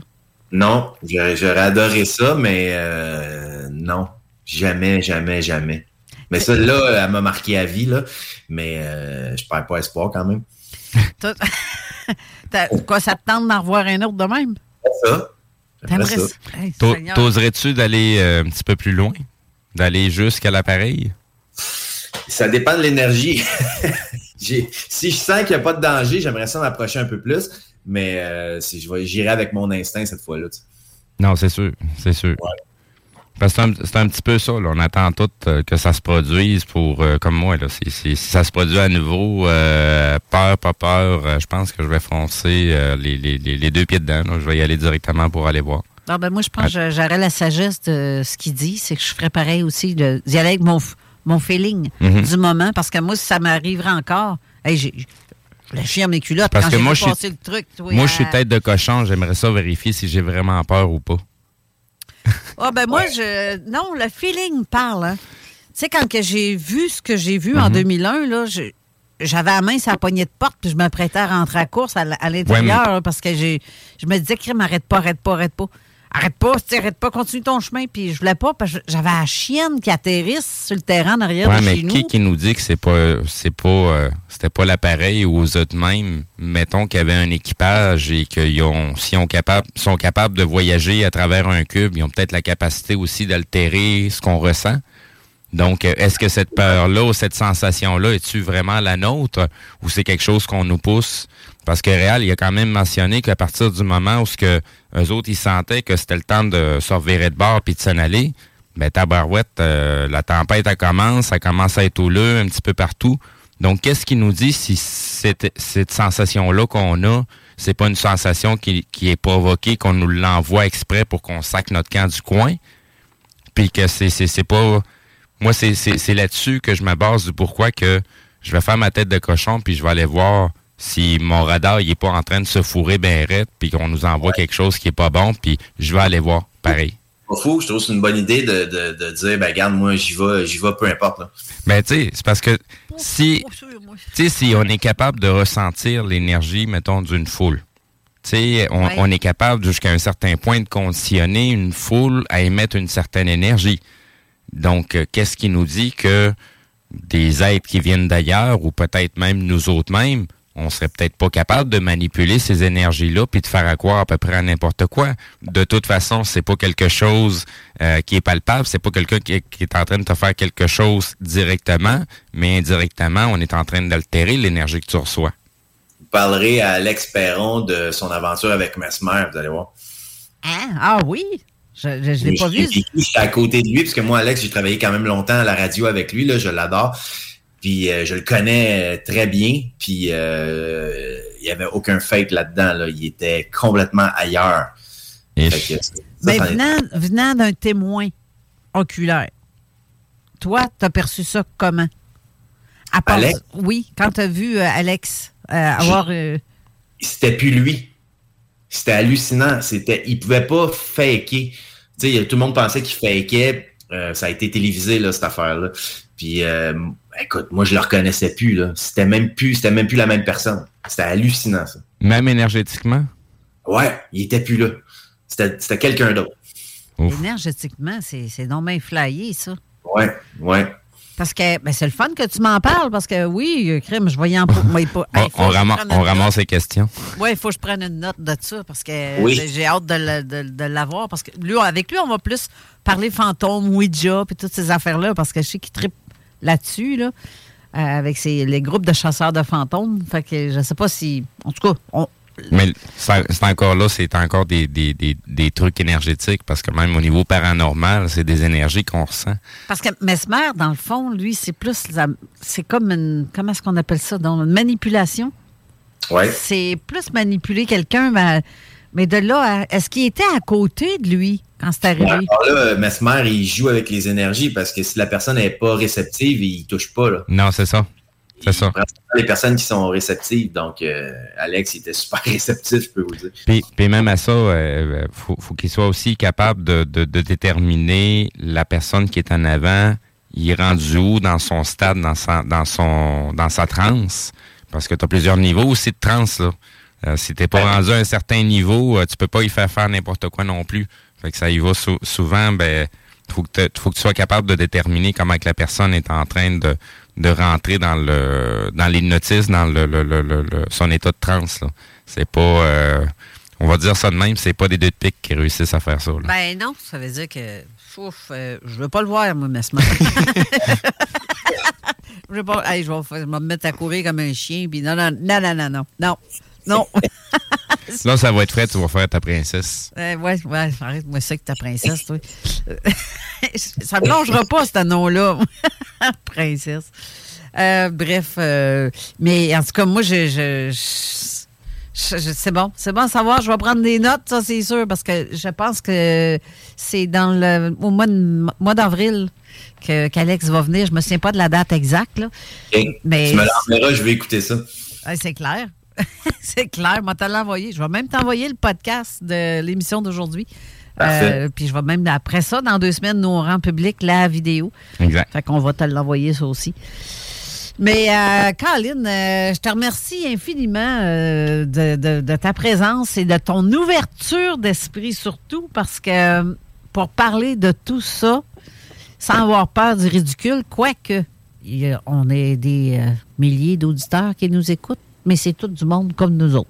Non, j'aurais j'aurais adoré ça, mais euh, non, jamais, jamais, jamais. Mais celle-là, elle m'a marqué à vie, là, mais euh, je perds pas espoir quand même. T'as- <laughs> t'as- quoi, ça te tente d'en revoir un autre de même? Ça. T'oserais-tu d'aller euh, un petit peu plus loin? D'aller jusqu'à l'appareil? Ça dépend de l'énergie. <laughs> J'ai- si je sens qu'il n'y a pas de danger, j'aimerais ça m'approcher un peu plus, mais euh, si je vais- j'irai avec mon instinct cette fois-là. Non, c'est sûr, c'est sûr. Parce que c'est un, c'est un petit peu ça, là. On attend tout euh, que ça se produise pour, euh, comme moi, là. Si, si- si ça se produit à nouveau, euh, peur, pas peur, euh, je pense que je vais foncer euh, les, les- les- les deux pieds dedans. là. Je vais y aller directement pour aller voir. Ah, ben moi, je pense que j'aurais la sagesse de ce qu'il dit, c'est que je ferais pareil aussi, de- d'y aller avec mon, mon feeling Mhm. du moment, parce que moi, si ça m'arriverait encore, hey, j'ai, je la chire mes culottes Parce quand que j'ai moi, je suis- le truc. toi, moi, à- je suis tête de cochon. J'aimerais ça vérifier si j'ai vraiment peur ou pas. Ah, ben moi, <laughs> je. Non, le feeling parle. hein. Tu sais, quand que j'ai vu ce que j'ai vu en Mhm. 2001, là, je- j'avais la main la poignée de porte, puis je m'apprêtais à rentrer à course à, à l'intérieur, Ouais, là, parce que j'ai, je me disais, crime, arrête pas, arrête pas, arrête pas. Arrête pas, arrête pas, continue ton chemin. Puis je voulais pas, parce que j'avais la chienne qui atterrisse sur le terrain en arrière Ouais, de mais chez nous. qui qui nous dit que c'est pas c'est pas euh, c'était pas l'appareil ou aux autres mêmes? Mettons qu'il y avait un équipage et qu'ils ont si on capable sont capables de voyager à travers un cube ils ont peut-être la capacité aussi d'altérer ce qu'on ressent donc euh, est-ce que cette peur là ou cette sensation là est-tu vraiment la nôtre ou c'est quelque chose qu'on nous pousse parce que Réal, il a quand même mentionné qu'à partir du moment où ce que eux autres, ils sentaient que c'était le temps de se revirer de bord puis de s'en aller, ben tabarouette, euh, la tempête, elle commence, ça commence à être houleux un petit peu partout. Donc, qu'est-ce qui nous dit si cette, cette sensation-là qu'on a, c'est pas une sensation qui, qui est provoquée, qu'on nous l'envoie exprès pour qu'on sac notre camp du coin, puis que c'est, c'est, c'est pas... Moi, c'est, c'est, c'est là-dessus que je me base du pourquoi que je vais faire ma tête de cochon, puis je vais aller voir si mon radar il est pas en train de se fourrer ben raide, puis qu'on nous envoie quelque chose qui est pas bon, puis je vais aller voir, pareil. Pas fou, je trouve que c'est une bonne idée de, de, de dire, ben regarde, moi j'y vais, j'y vais peu importe. Là. Ben, tu sais, c'est parce que si, tu sais, si on est capable de ressentir l'énergie, mettons, d'une foule, tu sais, on, Ouais. on est capable jusqu'à un certain point de conditionner une foule à émettre une certaine énergie. Donc, euh, qu'est-ce qui nous dit que des êtres qui viennent d'ailleurs, ou peut-être même nous autres mêmes, on serait peut-être pas capable de manipuler ces énergies-là puis de faire à croire à peu près à n'importe quoi. De toute façon, c'est pas quelque chose euh, qui est palpable, c'est pas quelqu'un qui, est- qui est en train de te faire quelque chose directement, mais indirectement, on est en train d'altérer l'énergie que tu reçois. Vous parlerez à Alex Perron de son aventure avec Mesmer, vous allez voir. Hein? Ah oui? Je ne l'ai pas vu. J'étais j'étais à côté de lui, parce que moi, Alex, j'ai travaillé quand même longtemps à la radio avec lui, là, je l'adore. Puis euh, je le connais euh, très bien, puis euh, il n'y avait aucun fake là-dedans. Là. Il était complètement ailleurs. Fait que, ça, Mais ça en est- venant, venant d'un témoin oculaire, toi, t'as perçu ça comment? À part- Alex? Oui, quand t'as vu euh, Alex euh, avoir... euh, c'était plus lui. C'était hallucinant. C'était, il pouvait pas faker. Tu sais, tout le monde pensait qu'il fakait. Euh, ça a été télévisé là cette affaire-là. Puis, euh, écoute, moi je le reconnaissais plus là. C'était même plus, c'était même plus la même personne. C'était hallucinant ça. Même énergétiquement? Ouais, il était plus là. C'était, c'était quelqu'un d'autre. énergétiquement, c'est c'est donc bien flyé, ça. Ouais, ouais. Parce que ben, c'est le fun que tu m'en parles, parce que oui, euh, crème, je voyais en... moi, pas. <laughs> On, Hey, faut on ramasse les questions. Oui, il faut que je prenne une note de ça parce que Oui. euh, j'ai hâte de, le- de- de l'avoir. Parce que lui, avec lui, on va plus parler fantôme, Ouija, puis toutes ces affaires-là, parce que je sais qu'il tripe là-dessus. Là. avec ses- les groupes de chasseurs de fantômes. Fait que je sais pas si. En tout cas, on- Mais c'est encore là, c'est encore des, des, des, des trucs énergétiques parce que même au niveau paranormal, c'est des énergies qu'on ressent. parce que Mesmer, dans le fond, lui, c'est plus. C'est comme une. Comment est-ce qu'on appelle ça? Donc, une manipulation? Ouais. C'est plus manipuler quelqu'un, mais, mais de là, à- est-ce qu'il était à côté de lui? Quand c'est arrivé? Alors là, Mesmer, il joue avec les énergies parce que si la personne n'est pas réceptive, il touche pas. Là. Non, c'est ça. C'est ça. Les personnes qui sont réceptives, donc euh, Alex, il était super <laughs> réceptif, je peux vous dire. Puis, puis même à ça, euh, faut, faut qu'il soit aussi capable de, de, de déterminer la personne qui est en avant, il est rendu où dans son stade, dans sa, dans son, dans sa transe? Parce que tu as plusieurs niveaux aussi de transe, là. Euh, si t'es pas rendu à un certain niveau, euh, tu peux pas y faire faire n'importe quoi non plus. Fait que ça y va sou- souvent, ben, faut que, faut que tu sois capable de déterminer comment que la personne est en train de, de rentrer dans le dans l'hypnotisme, dans le, le, le, le- le- son état de transe. là. C'est pas euh, on va dire ça de même, c'est pas des deux de pique qui réussissent à faire ça. là. Ben non, ça veut dire que. Ouf, euh, je veux pas le voir, moi, Mesmer. <laughs> je veux pas. Hey, je, vais, je vais me mettre à courir comme un chien, puis non, non, non, non, non, non. Non. Non. <laughs> Là, ça va être fait, tu vas faire ta princesse. Euh, ouais, ouais, arrête-moi ça que ta princesse, toi. <laughs> ça me longera pas, ce nom-là. <laughs> princesse. Euh, bref, euh, mais en tout cas, moi, je, je, je- je- c'est bon. C'est bon à savoir. Je vais prendre des notes, ça, c'est sûr, parce que je pense que c'est dans le au mois, de- mois d'avril que, qu'Alex va venir. Je me souviens pas de la date exacte, là. Mais- Tu me l'enverras, je vais écouter ça. Ouais, c'est clair. <laughs> c'est clair. Moi, te l'envoyer. Je vais même t'envoyer le podcast de l'émission d'aujourd'hui. Euh, puis je vais même, après ça, dans deux semaines, nous on rend public la vidéo. Exact. Fait qu'on va te l'envoyer, ça aussi. Mais, euh, Colin, euh, je te remercie infiniment euh, de, de- de ta présence et de ton ouverture d'esprit, surtout, parce que pour parler de tout ça, sans avoir peur du ridicule, quoique on est des milliers d'auditeurs qui nous écoutent, mais c'est tout du monde comme nous autres.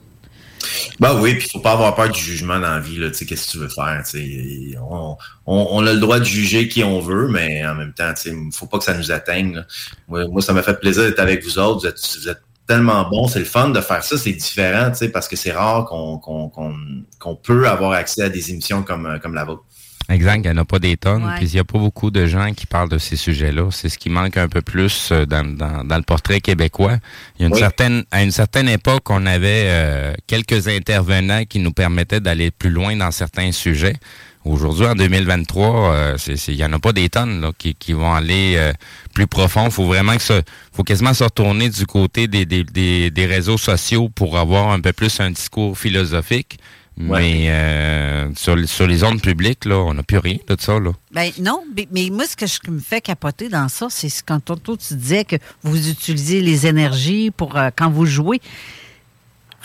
Bah oui, puis faut pas avoir peur du jugement dans la vie. Tu sais, qu'est-ce que tu veux faire, tu sais. On, on, on a le droit de juger qui on veut, mais en même temps, tu sais, faut pas que ça nous atteigne. Moi, moi, ça m'a fait plaisir d'être avec vous autres. Vous êtes, tellement bons. C'est le fun de faire ça. C'est différent, tu sais, parce que c'est rare qu'on, peut avoir accès à des émissions comme, comme la vôtre. Exact, il n'y en a pas des tonnes. Ouais. Puis il n'y a pas beaucoup de gens qui parlent de ces sujets-là. C'est ce qui manque un peu plus euh, dans, dans, dans le portrait québécois. Il y a une Oui. certaine, à une certaine époque, on avait euh, quelques intervenants qui nous permettaient d'aller plus loin dans certains sujets. Aujourd'hui, en 2023, euh, c'est- c'est- il n'y en a pas des tonnes là, qui, qui vont aller euh, plus profond. faut vraiment que ça, faut quasiment se retourner du côté des, des, des, des réseaux sociaux pour avoir un peu plus un discours philosophique. Mais euh, sur, sur les zones publiques, là, on n'a plus rien de ça. Là. Ben non, mais, moi, ce que je me fait capoter dans ça, c'est ce- quand tantôt tu disais que vous utilisez les énergies pour euh, quand vous jouez.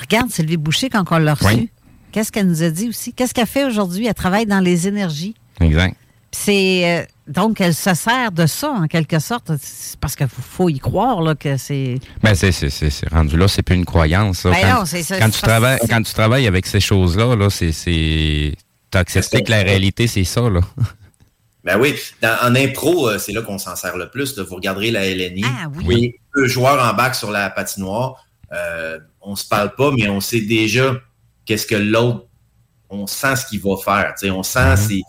Regarde Sylvie Boucher quand on l'a reçue. Oui. Qu'est-ce qu'elle nous a dit aussi? Qu'est-ce qu'elle fait aujourd'hui? Elle travaille dans les énergies. Exact. C'est euh, donc elle se sert de ça en quelque sorte. Parce qu'il faut, y croire là, que c'est. Ben, c'est, c'est, c'est, c'est rendu là, c'est plus une croyance. là. Ben quand, non, c'est ça, quand tu travailles, quand tu travailles avec ces choses-là, là, c'est, c'est, t'as accepté que la réalité, c'est ça, là. <laughs> Ben oui, dans- en impro, euh, c'est là qu'on s'en sert le plus. là. Vous regarderez la LNI. Ah oui. Oui. Deux joueurs en bac sur la patinoire. Euh, on se parle pas, mais on sait déjà qu'est-ce que l'autre. On sent ce qu'il va faire. tu sais, On sent c'est-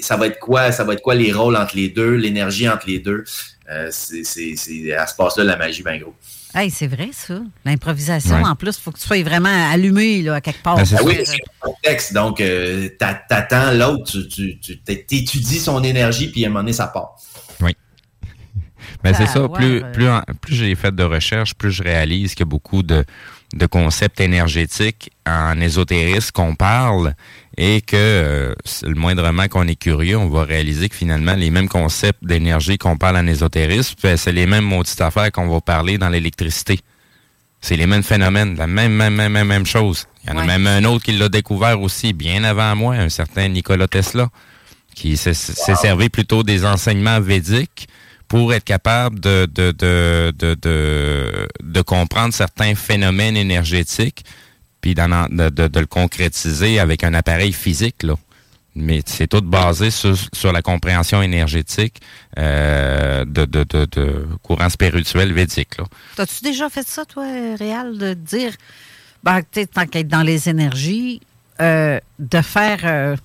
ça va être quoi, ça va être quoi les rôles entre les deux, l'énergie entre les deux? Euh, c'est, à ce passe-là la magie, ben gros. Hey, c'est vrai ça. L'improvisation, Ouais. en plus, il faut que tu sois vraiment allumé là, à quelque part. Ah oui, Euh, c'est un contexte. Donc, euh, t'a- t'attends l'autre, tu, tu, tu t'étudies son énergie, puis à un moment donné, ça part. Oui. <laughs> Ben, c'est ça. plus, plus, en- plus j'ai fait de recherches, plus je réalise qu'il y a beaucoup de, de concepts énergétiques en ésotérisme qu'on parle et que euh, le moindrement qu'on est curieux, on va réaliser que finalement, les mêmes concepts d'énergie qu'on parle en ésotérisme, ben, c'est les mêmes maudites affaires qu'on va parler dans l'électricité. C'est les mêmes phénomènes, la même, même, même, même, même chose. Il y en a même un autre qui l'a découvert aussi bien avant moi, un certain Nikola Tesla, qui s'est servi plutôt des enseignements védiques pour être capable de, de, de, de, de comprendre certains phénomènes énergétiques, puis de, de, de le concrétiser avec un appareil physique. Là. mais c'est tout basé sur, sur la compréhension énergétique euh, de, de, de, de, courant spirituel védique. T'as-tu déjà fait ça, toi, Réal, de dire, ben, tant qu'être dans les énergies, euh, de faire, euh,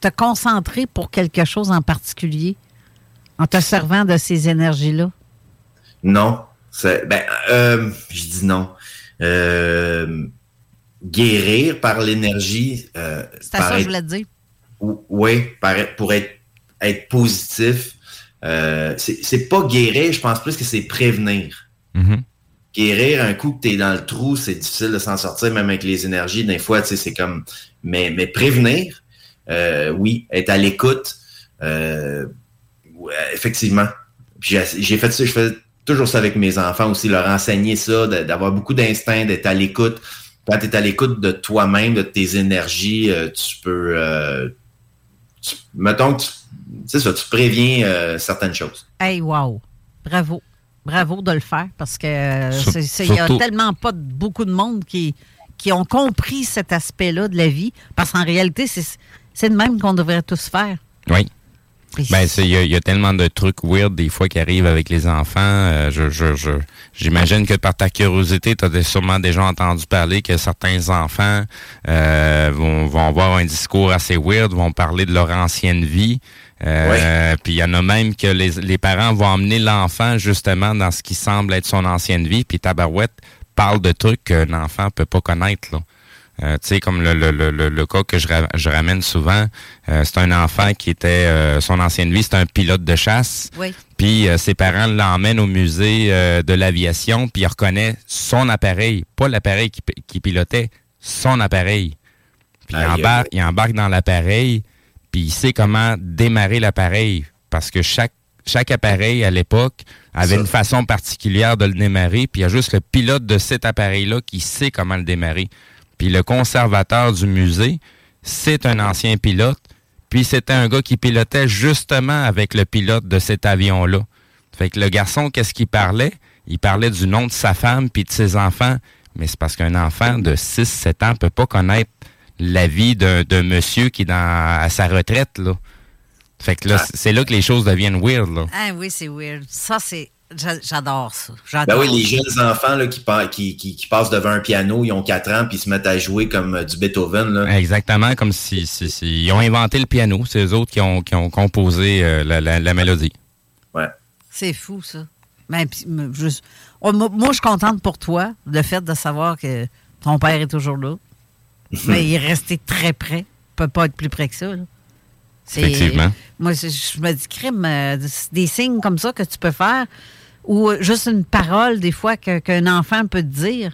te concentrer pour quelque chose en particulier en te servant de ces énergies-là? Non. Ben, je dis non. Guérir par l'énergie. c'est ça que je voulais te dire oui, pour être, être positif, euh, c'est pas guérir, je pense plus que c'est prévenir. Mm-hmm. Guérir, un coup que tu es dans le trou, c'est difficile de s'en sortir, même avec les énergies. Des fois, c'est comme. Mais, mais prévenir, euh, oui, être à l'écoute, euh, effectivement. J'ai fait ça, je fais toujours ça avec mes enfants aussi, leur enseigner ça, d'avoir beaucoup d'instinct, d'être à l'écoute. Quand tu es à l'écoute de toi-même, de tes énergies, tu peux mettons que tu, ça, tu préviens euh, certaines choses. Hey, wow! Bravo. Bravo de le faire parce que il n'y a tellement pas beaucoup de monde qui, qui ont compris cet aspect-là de la vie. Parce qu'en réalité, c'est de même qu'on devrait tous faire. Oui. Ben, il y, a tellement de trucs weird des fois qui arrivent avec les enfants. Euh, je, je, j'imagine que par ta curiosité, tu as sûrement déjà entendu parler que certains enfants euh, vont, vont avoir un discours assez weird, vont parler de leur ancienne vie. Euh, Puis il y en a même que les, les parents vont emmener l'enfant justement dans ce qui semble être son ancienne vie. Puis Tabarouette parle de trucs qu'un enfant peut pas connaître. Là. Euh, tu sais, comme le, le, le, le, cas que je, je ramène souvent, euh, c'est un enfant qui était, euh, son ancienne vie, c'était un pilote de chasse. Oui. Puis ses parents l'emmènent au musée de l'aviation, puis il reconnaît son appareil, pas l'appareil qui, qui, pilotait, son appareil. Puis il, embarque, il embarque dans l'appareil, puis il sait comment démarrer l'appareil, parce que chaque chaque appareil à l'époque avait une façon particulière de le démarrer, puis il y a juste le pilote de cet appareil-là qui sait comment le démarrer. Puis le conservateur du musée, c'est un ancien pilote. Puis c'était un gars qui pilotait justement avec le pilote de cet avion-là. Fait que le garçon, qu'est-ce qu'il parlait? Il parlait du nom de sa femme puis de ses enfants. Mais c'est parce qu'un enfant de 6-7 ans peut pas connaître la vie d'un monsieur qui est dans, à sa retraite, là. Fait que là, ah. c'est là que les choses deviennent weird, là. Ah oui, c'est weird. Ça, c'est J'adore ça. Ben oui, les jeunes enfants là, qui, qui, qui, passent devant un piano, ils ont 4 ans, puis ils se mettent à jouer comme euh, du Beethoven. Là. Exactement, comme si, si, ils ont inventé le piano. C'est eux autres qui ont, qui ont composé euh, la, la, mélodie. Ouais. C'est fou, ça. Ben, oh, moi, je suis contente pour toi, le fait de savoir que ton père est toujours là. <laughs> Mais il est resté très près. Il peut pas être plus près que ça. Effectivement. Moi, je, me dis, crime, euh, des signes comme ça que tu peux faire ou juste une parole, des fois, qu'un enfant peut te dire.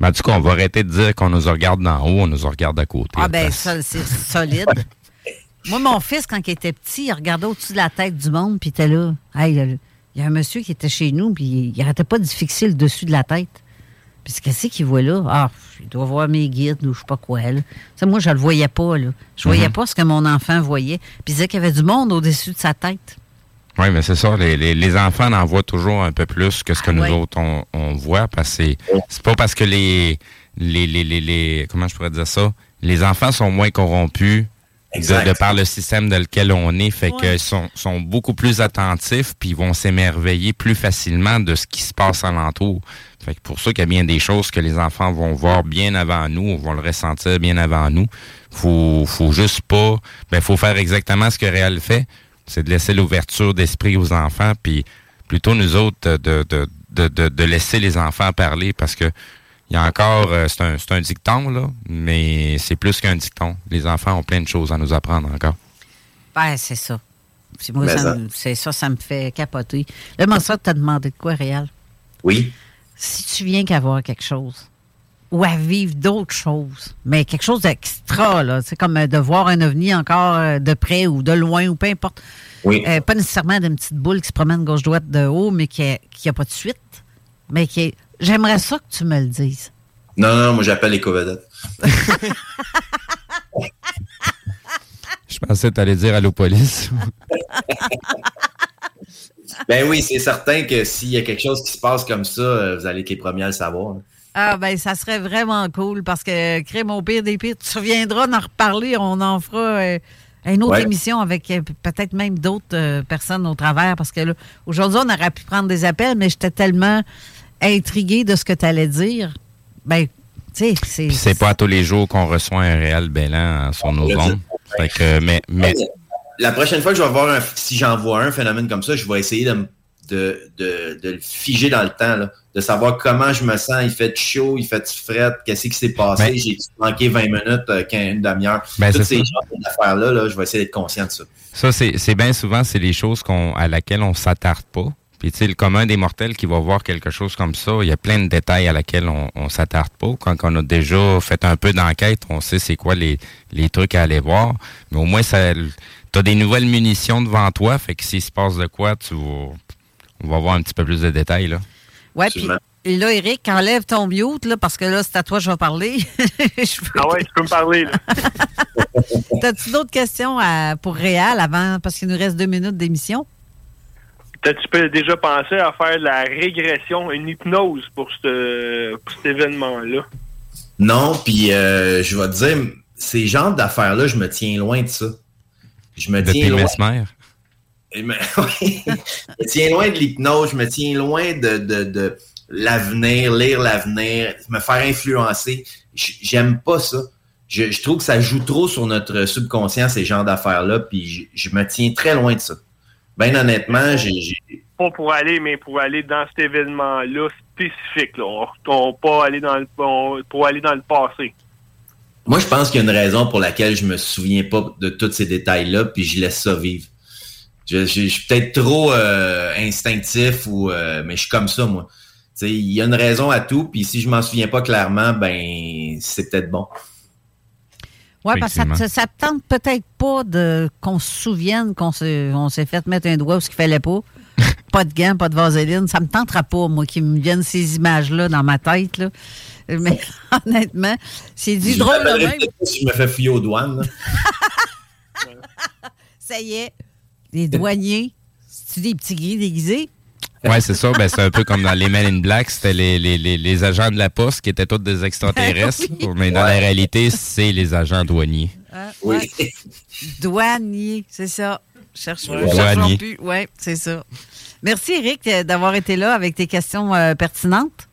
Ben, du coup, on va arrêter de dire qu'on nous regarde d'en haut, on nous regarde à côté. Ah, ben, ça, c'est solide. <laughs> Moi, mon fils, quand il était petit, il regardait au-dessus de la tête du monde, puis il était là. il y a un monsieur qui était chez nous, puis il arrêtait pas de fixer le dessus de la tête. Puis qu'est-ce qu'il voit là? Ah, il doit voir mes guides ou je sais pas quoi. Là. Ça, moi, je le voyais pas. Là. Je voyais mm-hmm. pas ce que mon enfant voyait. Puis il disait qu'il y avait du monde au-dessus de sa tête. Oui, mais c'est ça. Les, les, enfants en voient toujours un peu plus que ce que ah nous autres, on, voit. Parce que c'est pas parce que les, les, les, les, Comment je pourrais dire ça? Les enfants sont moins corrompus de, par le système dans lequel on est. Fait qu'ils sont, sont beaucoup plus attentifs puis ils vont s'émerveiller plus facilement de ce qui se passe alentour. Fait que pour ça qu'il y a bien des choses que les enfants vont voir bien avant nous, vont le ressentir bien avant nous. Faut, faut juste pas... Ben, faut faire exactement ce que Réal fait c'est de laisser l'ouverture d'esprit aux enfants, puis plutôt nous autres de, de, de, laisser les enfants parler parce que il y a encore, euh, c'est un, un, dicton, là, mais c'est plus qu'un dicton. Les enfants ont plein de choses à nous apprendre encore. Ben, c'est ça. Moi, c'est ça, ça me fait capoter. Là, mon tu t'as demandé de quoi, Réal? Oui. Si tu viens qu'à voir quelque chose, ou à vivre d'autres choses, mais quelque chose d'extra, là. C'est comme euh, de voir un ovni encore euh, de près ou de loin ou peu importe. Oui. Euh, pas nécessairement d'une petite boule qui se promène gauche-droite de haut, mais qui n'a pas de suite. Mais qui J'aimerais ça que tu me le dises. Non, non, moi j'appelle les covedettes. <laughs> Je pensais que tu allais dire Allô police. <laughs> ben oui, c'est certain que s'il y a quelque chose qui se passe comme ça, vous allez être les premiers à le savoir. Ah, ben, ça serait vraiment cool parce que, crème au pire des pires, tu reviendras en reparler. On en fera euh, une autre Ouais. émission avec euh, peut-être même d'autres euh, personnes au travers parce que là, aujourd'hui, on aurait pu prendre des appels, mais j'étais tellement intriguée de ce que tu allais dire. Ben, tu sais, c'est. Puis c'est pas à tous les jours qu'on reçoit un réel bilan sur nos ondes. Fait que, mais, mais La prochaine fois que je vais voir un, si j'en vois un phénomène comme ça, je vais essayer de, me- de, de, de le figer dans le temps, là, de savoir comment je me sens. Il fait chaud, il fait fret, qu'est-ce qui s'est passé, Ben- j'ai manqué 20 minutes, euh, 15, une demi-heure. Ben, Toutes ces genres d'affaires-là, là, je vais essayer d'être conscient de ça. Ça, c'est c'est bien souvent, c'est les choses qu'on à laquelle on s'attarde pas. Puis, tu sais, le commun des mortels qui va voir quelque chose comme ça, il y a plein de détails à laquelle on, on s'attarde pas. Quand on a déjà fait un peu d'enquête, on sait c'est quoi les, les trucs à aller voir. Mais au moins, ça, t'as des nouvelles munitions devant toi. Fait que s'il se passe de quoi, tu vas, on va voir un petit peu plus de détails, là. Ouais, puis là, Eric, enlève ton mute, là, parce que là, c'est à toi que je vais parler. <laughs> Je veux- Ah ouais, tu peux me parler, là. <laughs> T'as-tu d'autres questions à- pour Réal avant, parce qu'il nous reste deux minutes d'émission? T'as-tu peux déjà pensé à faire de la régression, une hypnose pour, ce- pour cet événement-là? Non, puis euh, je vais te dire, ces genres d'affaires-là, je me tiens loin de ça. Je me De tiens tes loin. mesmères. <laughs> Je me tiens loin de l'hypnose, je me tiens loin de, de, de l'avenir, lire l'avenir, me faire influencer. J'aime pas ça. Je, je trouve que ça joue trop sur notre subconscient, ces genres d'affaires-là, puis je, je me tiens très loin de ça. Ben honnêtement, j'ai... Pas pour aller, mais pour aller dans cet événement-là spécifique. Là. On retourne pas aller dans le, on- pour aller dans le passé. Moi, je pense qu'il y a une raison pour laquelle je me souviens pas de tous ces détails-là, puis je laisse ça vivre. Je, je- je suis peut-être trop euh, instinctif, ou euh, mais je suis comme ça, moi. Tu sais, Il y a une raison à tout, puis si je m'en souviens pas clairement, ben c'est peut-être bon. Oui, parce que ça, ça te tente peut-être pas de qu'on se souvienne qu'on s'est on s'est fait mettre un doigt où ce qu'il fallait pas. <laughs> pas de gants, pas de vaseline. Ça me tentera pas, moi, qu'il me viennent ces images-là dans ma tête. Là. Mais <laughs> honnêtement, c'est du Je drôle même. si je me fais fouiller aux douanes. Ça y est. Les douaniers, c'est-tu des petits gris déguisés? Ouais, c'est ça. Ben, c'est un peu comme dans les Men in Black, c'était les, les, les, les agents de la poste qui étaient tous des extraterrestres. <laughs> Oui. Mais dans la réalité, c'est les agents douaniers. Hein? Ouais. <laughs> Douanier, c'est ça. Cherche Ouais. cherchons Douanier. plus. Oui, c'est ça. Merci, Eric, euh, d'avoir été là avec tes questions euh, pertinentes.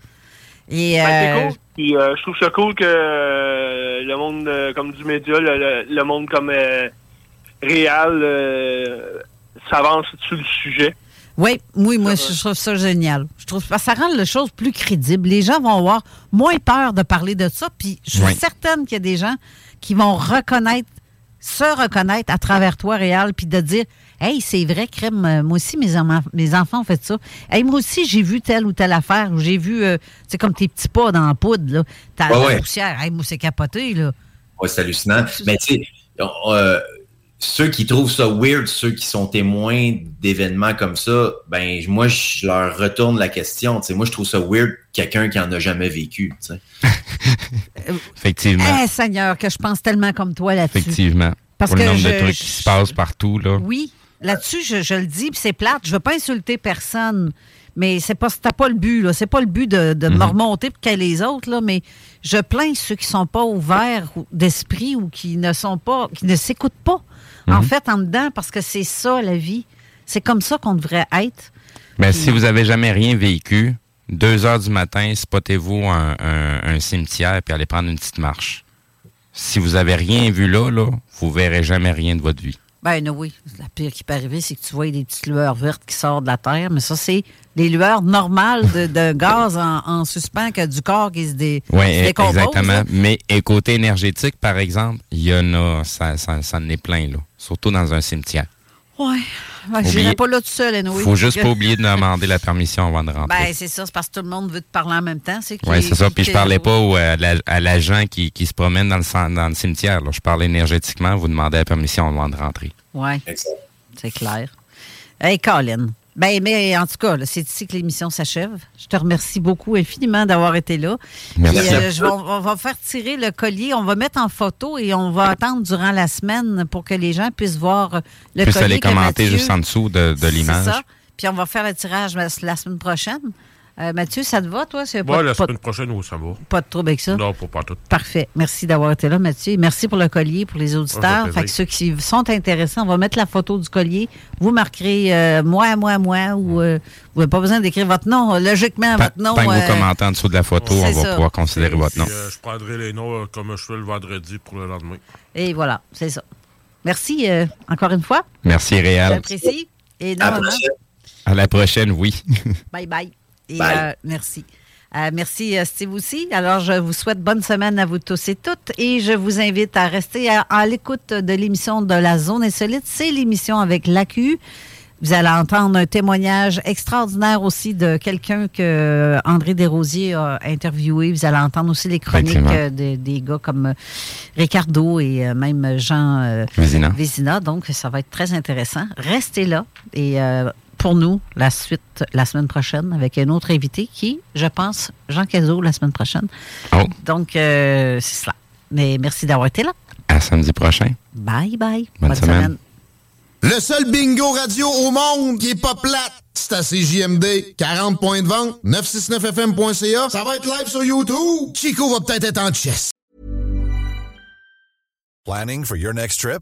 Et, Ben, c'est euh, cool. Puis, euh, je trouve ça cool que euh, le monde euh, comme du média, le, le- le monde comme euh, Réal euh, s'avance sur le sujet. Oui, oui, moi, je trouve ça génial. Je trouve parce que ça rend les choses plus crédibles. Les gens vont avoir moins peur de parler de ça. Puis je suis Oui. certaine qu'il y a des gens qui vont reconnaître, se reconnaître à travers toi, Réal, puis de dire Hey, c'est vrai, crème, euh, moi aussi, mes, mes enfants ont fait ça. Hey, moi aussi, j'ai vu telle ou telle affaire, ou j'ai vu, euh, c'est comme tes petits pas dans la poudre, là. T'as Ouais, la ouais. poussière. Hey, moi, c'est capoté, là. Ouais, c'est hallucinant. Mais tu sais, on- euh, ceux qui trouvent ça weird, ceux qui sont témoins d'événements comme ça, ben moi, je leur retourne la question. Tu sais, moi, je trouve ça weird quelqu'un qui en a jamais vécu. tu sais. <laughs> Effectivement. Eh, Seigneur, que je pense tellement comme toi là-dessus. Effectivement. Parce Pour le que nombre je- de trucs je- qui se passent partout, là. Oui, là-dessus, je, je le dis, puis c'est plate. Je veux pas insulter personne, mais c'est pas, pas le but, là. C'est pas le but de, de me remonter pour qu'il les autres, là, mais je plains ceux qui sont pas ouverts ou- d'esprit ou qui ne sont pas, qui ne s'écoutent pas, en fait, en dedans, parce que c'est ça, la vie. C'est comme ça qu'on devrait être. Ben, si vous avez jamais rien vécu, deux heures du matin, spottez-vous un, un- un cimetière puis allez prendre une petite marche. Si vous avez rien vu là, là, vous verrez jamais rien de votre vie. Ben oui. La pire qui peut arriver, c'est que tu vois des petites lueurs vertes qui sortent de la terre, mais ça, c'est les lueurs normales de, de gaz en, en suspens que du corps qui se, dé, Oui, se décompose. exactement. là. Mais et côté énergétique, par exemple, il y en a, ça, ça, ça en est plein, là. Surtout dans un cimetière. Ouais. J'irai pas là tout seul, anyway. Faut juste pas <laughs> oublier de demander la permission avant de rentrer. Ben, c'est ça, c'est parce que tout le monde veut te parler en même temps. C'est Oui, c'est ça. Puis je parlais pas au- à la- à l'agent qui, qui se promène dans le, dans le cimetière. là. Je parlais énergétiquement. Vous demandez la permission avant de rentrer. Ouais. C'est clair. Hey, Colin. Ben, mais en tout cas, c'est ici que l'émission s'achève. Je te remercie beaucoup infiniment d'avoir été là. Merci. Puis, euh, je vais- on va faire tirer le collier. On va mettre en photo et on va attendre durant la semaine pour que les gens puissent voir le Puis collier. aller commenter Mathieu- juste en dessous de, l'image. ça. Puis on va faire le tirage la semaine prochaine. Euh, Mathieu, ça te va, toi? Pas, la pas- semaine prochaine, oui, ça va. pas de trouble avec ça? Non, pour pas tout. Parfait. Merci d'avoir été là, Mathieu. Et Merci pour le collier, pour les auditeurs. fait Fait que ceux qui sont intéressés, on va mettre la photo du collier. Vous marquerez euh, moi, moi, moi, ou euh, vous n'avez pas besoin d'écrire votre nom. Logiquement, votre nom. Tant que euh, vous commentez en dessous de la photo, on va ça. pouvoir considérer votre nom. Puis, euh, je prendrai les noms euh, comme je fais le vendredi pour le lendemain. et voilà, c'est ça. Merci euh, encore une fois. Merci, Réal. J'apprécie. énormément. À la prochaine, oui. Bye bye. Et Bye. euh, merci. Euh, merci euh, Steve aussi. Alors je vous souhaite bonne semaine à vous tous et toutes et je vous invite à rester à, à l'écoute de l'émission de la zone insolite. C'est l'émission avec l'AQ. Vous allez entendre un témoignage extraordinaire aussi de quelqu'un que André Desrosiers a interviewé. Vous allez entendre aussi les chroniques de- des gars comme Ricardo et même Jean Vézina. Vézina. Donc, ça va être très intéressant. Restez là. Et euh, pour nous, la suite la semaine prochaine avec un autre invité qui, je pense, Jean Cazot la semaine prochaine. Oh. Donc, euh, c'est cela. Mais merci d'avoir été là. À samedi prochain. Bye bye. Bonne semaine. Le seul bingo radio au monde qui est pas plate, c'est à CJMD. 40 points de vente, 969fm.ca. Ça va être live sur YouTube. Chico va peut-être être en chess. Planning for your next trip?